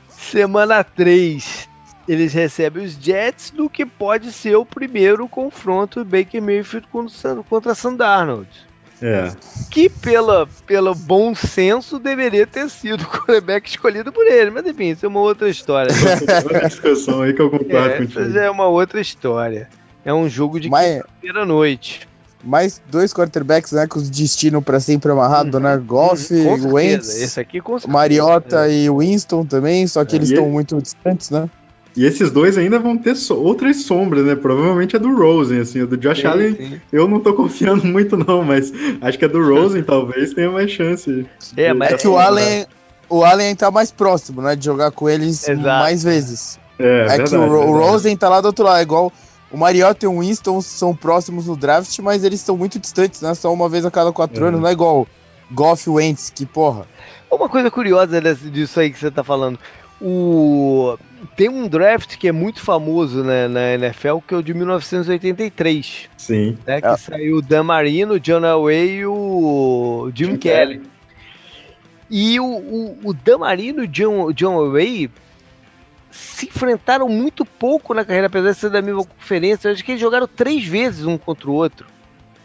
Semana 3, eles recebem os Jets do que pode ser o primeiro confronto Baker Mayfield contra, contra Sandarnold. É. Que pela, pelo bom senso deveria ter sido o quarterback escolhido por ele. Mas enfim, isso é uma outra história. [laughs] outra discussão aí que eu concordo é, contigo. já é uma outra história. É um jogo de Mas... quinta-feira à noite. Mais dois quarterbacks, né, com o destino para sempre amarrado, né? uhum. né? Goff, uhum, Wentz, Esse aqui com Mariota e Winston também, só que é. eles estão muito distantes, né? E esses dois ainda vão ter so outras sombras, né? Provavelmente a do Rosen, assim. A do Josh sim, Allen, sim. eu não tô [laughs] confiando muito, não, mas acho que a do Rosen [laughs] talvez tenha mais chance. É, mas é que o Allen, o Allen tá mais próximo, né? De jogar com eles Exato. mais vezes. É, é verdade, que o, o, Rosen tá lá do outro lado, igual. O Mariota e o Winston são próximos no draft, mas eles estão muito distantes, né? Só uma vez a cada quatro é. anos, não é igual Goff e Wentz, que porra. Uma coisa curiosa disso aí que você tá falando. O tem um draft que é muito famoso né, na NFL, que é o de 1983. Sim. Né, que ah. saiu o Dan Marino, John Elway e o Jim, Jim Kelly. Kelly. E o, o, o Dan Marino e o John, John Elway se enfrentaram muito pouco na carreira, apesar de ser da mesma conferência. Eu acho que eles jogaram três vezes um contra o outro.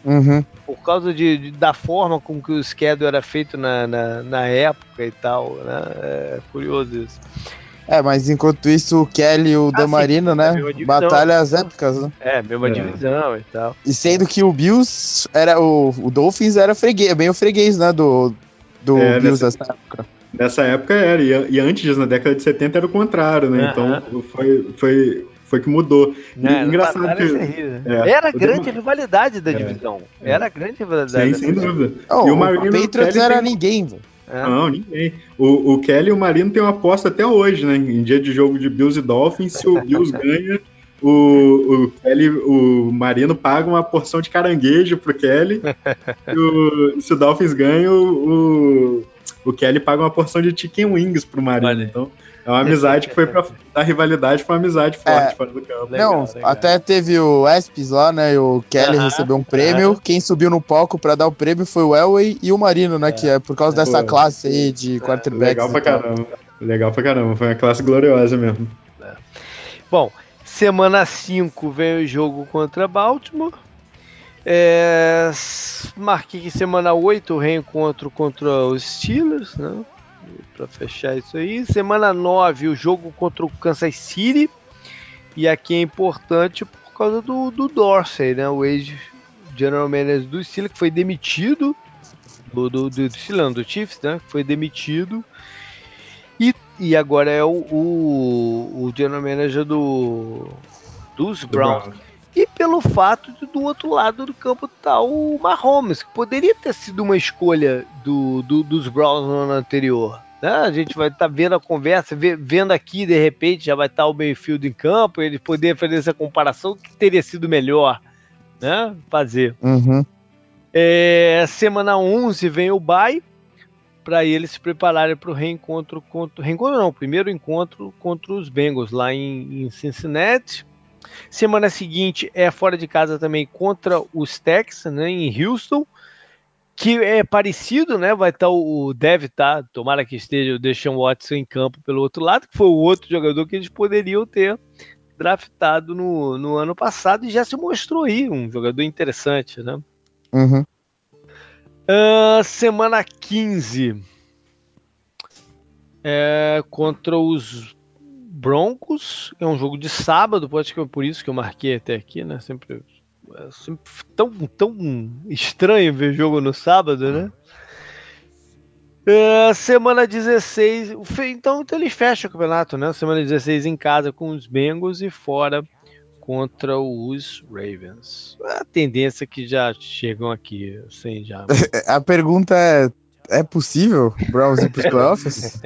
Uhum. Por causa de, de, da forma com que o schedule era feito na, na, na época e tal. Né? É curioso isso. É, mas enquanto isso, o Kelly e o ah, Damarino, né? É batalhas épicas, né? É, mesma é. divisão e tal. E sendo que o Bills era. O, o Dolphins era freguês, bem o freguês, né? Do, do é, Bills nessa, nessa época. Nessa época era, e, e, antes, na década de 70, era o contrário, né? Então foi, foi, foi que mudou. É, engraçado que. É, era grande a rivalidade da é, divisão. É. Era grande rivalidade. Sem, sem dúvida. Oh, e o, o Patriots era tem... ninguém, velho. É. Não, ninguém. O, o Kelly e o Marino tem uma aposta até hoje, né? Em dia de jogo de Bills e Dolphins, se o Bills [laughs] ganha, o, o Kelly, o Marino paga uma porção de caranguejo pro Kelly. e o, se o Dolphins ganha, o, o Kelly paga uma porção de chicken wings pro Marino. Olha. Então, é uma amizade que foi pra da rivalidade pra uma amizade forte É. fora do campo. Legal, não, legal. até teve o Espes lá, né? E o Kelly Aham, recebeu um prêmio. aham. Quem subiu no palco pra dar o prêmio foi o Elway e o Marino, né? Que é por causa dessa Pô. classe aí de quarterbacks. Legal pra caramba. Legal pra caramba. Foi uma classe gloriosa mesmo. Bom, semana 5 vem o jogo contra Baltimore. É, marquei que semana 8 o reencontro contra os Steelers, né? Pra fechar isso aí. Semana 9 o jogo contra o Kansas City. E aqui é importante por causa do, do Dorsey, né? O ex-general manager do Steelers que foi demitido. Do, do, do, do do Chiefs, né? Que foi demitido. E, e agora é o, o, o general manager do, dos Do Browns. Browns. Pelo fato de do outro lado do campo tá o Mahomes, que poderia ter sido uma escolha do, do- dos Browns no ano anterior. né? A gente vai estar vendo a conversa, vendo aqui, de repente, já vai estar o Mayfield em campo, ele poderia fazer essa comparação, que teria sido melhor né? fazer. Uhum. É, semana 11 vem o bye para eles se prepararem para o reencontro contra reencontro não, o primeiro encontro contra os Bengals lá em, em Cincinnati. Semana seguinte é fora de casa também contra os Texans, né, em Houston, que é parecido, né? Vai estar o deve estar, tomara que esteja o Deshaun Watson em campo pelo outro lado, que foi o outro jogador que eles poderiam ter draftado no, no ano passado e já se mostrou aí um jogador interessante, né? Uhum. Ah, semana 15 é contra os Broncos. É um jogo de sábado, pode que é por isso que eu marquei até aqui, né? Sempre, é sempre tão, tão estranho ver jogo no sábado, né? É, semana 16. o fe- Então, então eles fecham o campeonato, né? Semana 16 em casa com os Bengals e fora contra os Ravens. A tendência é que já chegam aqui, assim, já. [laughs] A pergunta é: é possível o Browns ir pros [laughs] playoffs?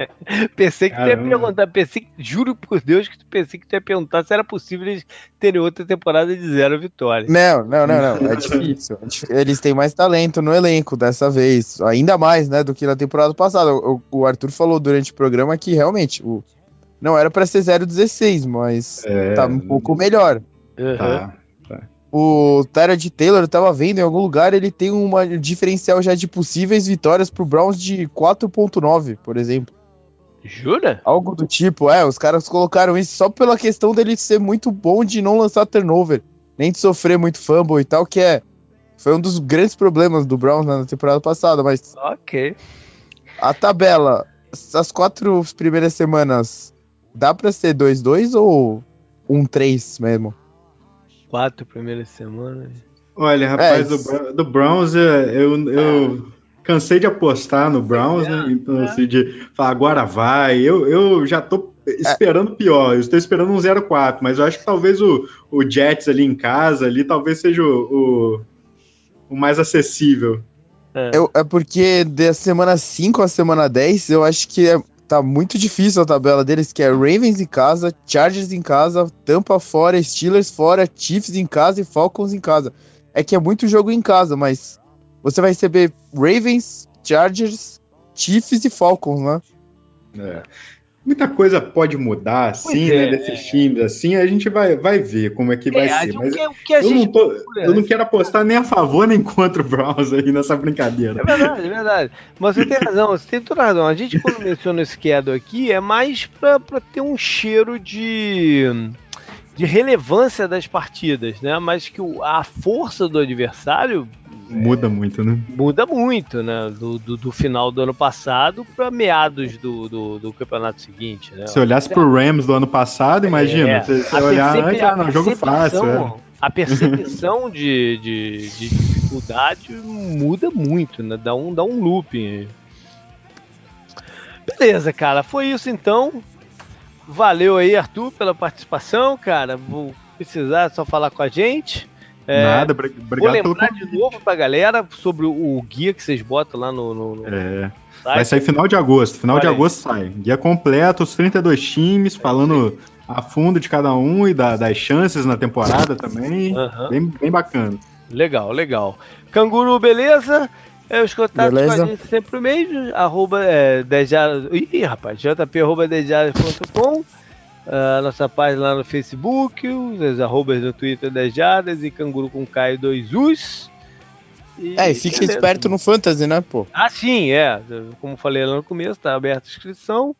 Pensei que tu ia Caramba. perguntar, pensei, que- juro por Deus que tu pensei que tu ia perguntar se era possível eles terem outra temporada de zero vitórias. Não, não, não, não. É [laughs] difícil. É Eles têm mais talento no elenco dessa vez. Ainda mais, né, do que na temporada passada. O, o Arthur falou durante o programa que realmente o, não era pra ser 0-16, mas É, tá um pouco melhor. Uhum. Tá. O Tyrod Taylor eu tava vendo em algum lugar, ele tem uma diferencial já de possíveis vitórias pro Browns de 4.9, por exemplo. Jura? Algo do tipo, é, os caras colocaram isso só pela questão dele ser muito bom de não lançar turnover, nem de sofrer muito fumble e tal, que é foi um dos grandes problemas do Browns na temporada passada, mas Ok. a tabela, as quatro primeiras semanas, dá pra ser 2-2 ou 1-3 mesmo? Quatro primeiras semanas. Olha, rapaz, É, do, do Browns, é, eu, eu cansei de apostar no Browns, é, né? Então, assim, de falar, agora vai. Eu, eu já tô esperando pior. Eu estou esperando um 0-4, mas eu acho que talvez o, o Jets ali em casa, ali, talvez seja o, o, o mais acessível. É. Eu- é porque da semana 5 à semana 10, eu acho que é- tá muito difícil a tabela deles, que é Ravens em casa, Chargers em casa, Tampa fora, Steelers fora, Chiefs em casa e Falcons em casa. É que é muito jogo em casa, mas você vai receber Ravens, Chargers, Chiefs e Falcons, né? É. Muita coisa pode mudar, assim, né? é. Desses times, assim, a gente vai, vai ver como é que vai É, a ser. Mas o que, que eu não, tô, procura, eu não né? quero apostar nem a favor nem contra o Browns aí nessa brincadeira. É verdade, é verdade. Mas você tem razão, você tem toda razão. A gente, quando menciona esse quedo aqui, é mais pra, pra ter um cheiro de, de relevância das partidas, né? Mas que o- a força do adversário Muda muito, né? muda muito, né? Do, do, do final do ano passado para meados do, do, do campeonato seguinte, né? Se olhasse pro Rams do ano passado, imagina, É, você a olhar antes, ah, não, jogo fácil. é. A percepção [laughs] de, de, de dificuldade muda muito, né? Dá um, dá um looping. Beleza, cara. Foi isso então. Valeu aí, Arthur, pela participação, cara. Vou precisar só falar com a gente. É, Nada, bri- Vou obrigado pelo lembrar convite. de novo pra galera sobre o, guia que vocês botam lá no, no, no É, site. vai sair final de agosto. Final Olha de agosto sai. Guia completo, os 32 times, falando a fundo de cada um e da- das chances na temporada também. Aham. Bem, bem bacana. Legal, legal. Canguru, beleza? É, os contatos Beleza? com a gente sempre o mesmo, arroba é, dejadas, ih, rapaz, jp arroba dejadas.com, a nossa página lá no Facebook, os arrobas no Twitter Dejadas e Canguru com Caio 2 Us. E é, e fique beleza. esperto no Fantasy, né, pô? Ah, sim, é. Como falei lá no começo, tá aberta a inscrição.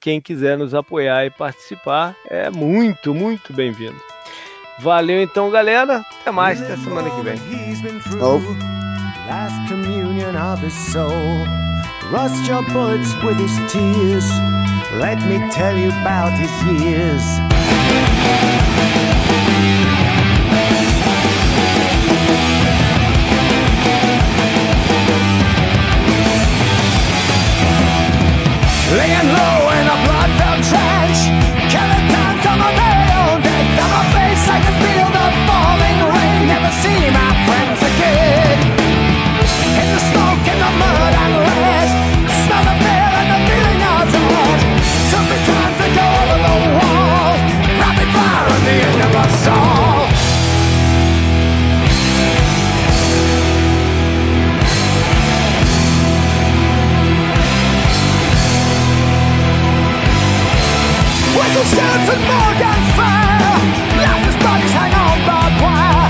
Quem quiser nos apoiar e participar é muito, muito bem-vindo. Valeu então, galera. Até mais, até semana que vem. Oh. Rust your bullets with his tears. Let me tell you about his years. Laying low in a blood-filled trench, killing time to my very own death. On my face, I can feel the falling rain. Never see my friends again. shoots and more guns fire Left his bodies hang on the wire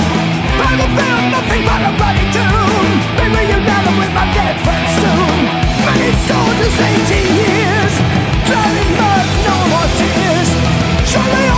Battlefield, nothing but a bloody doom Be reunited with my dead friends soon. Many soldiers, 18 years, drowning mud, no more tears. Surely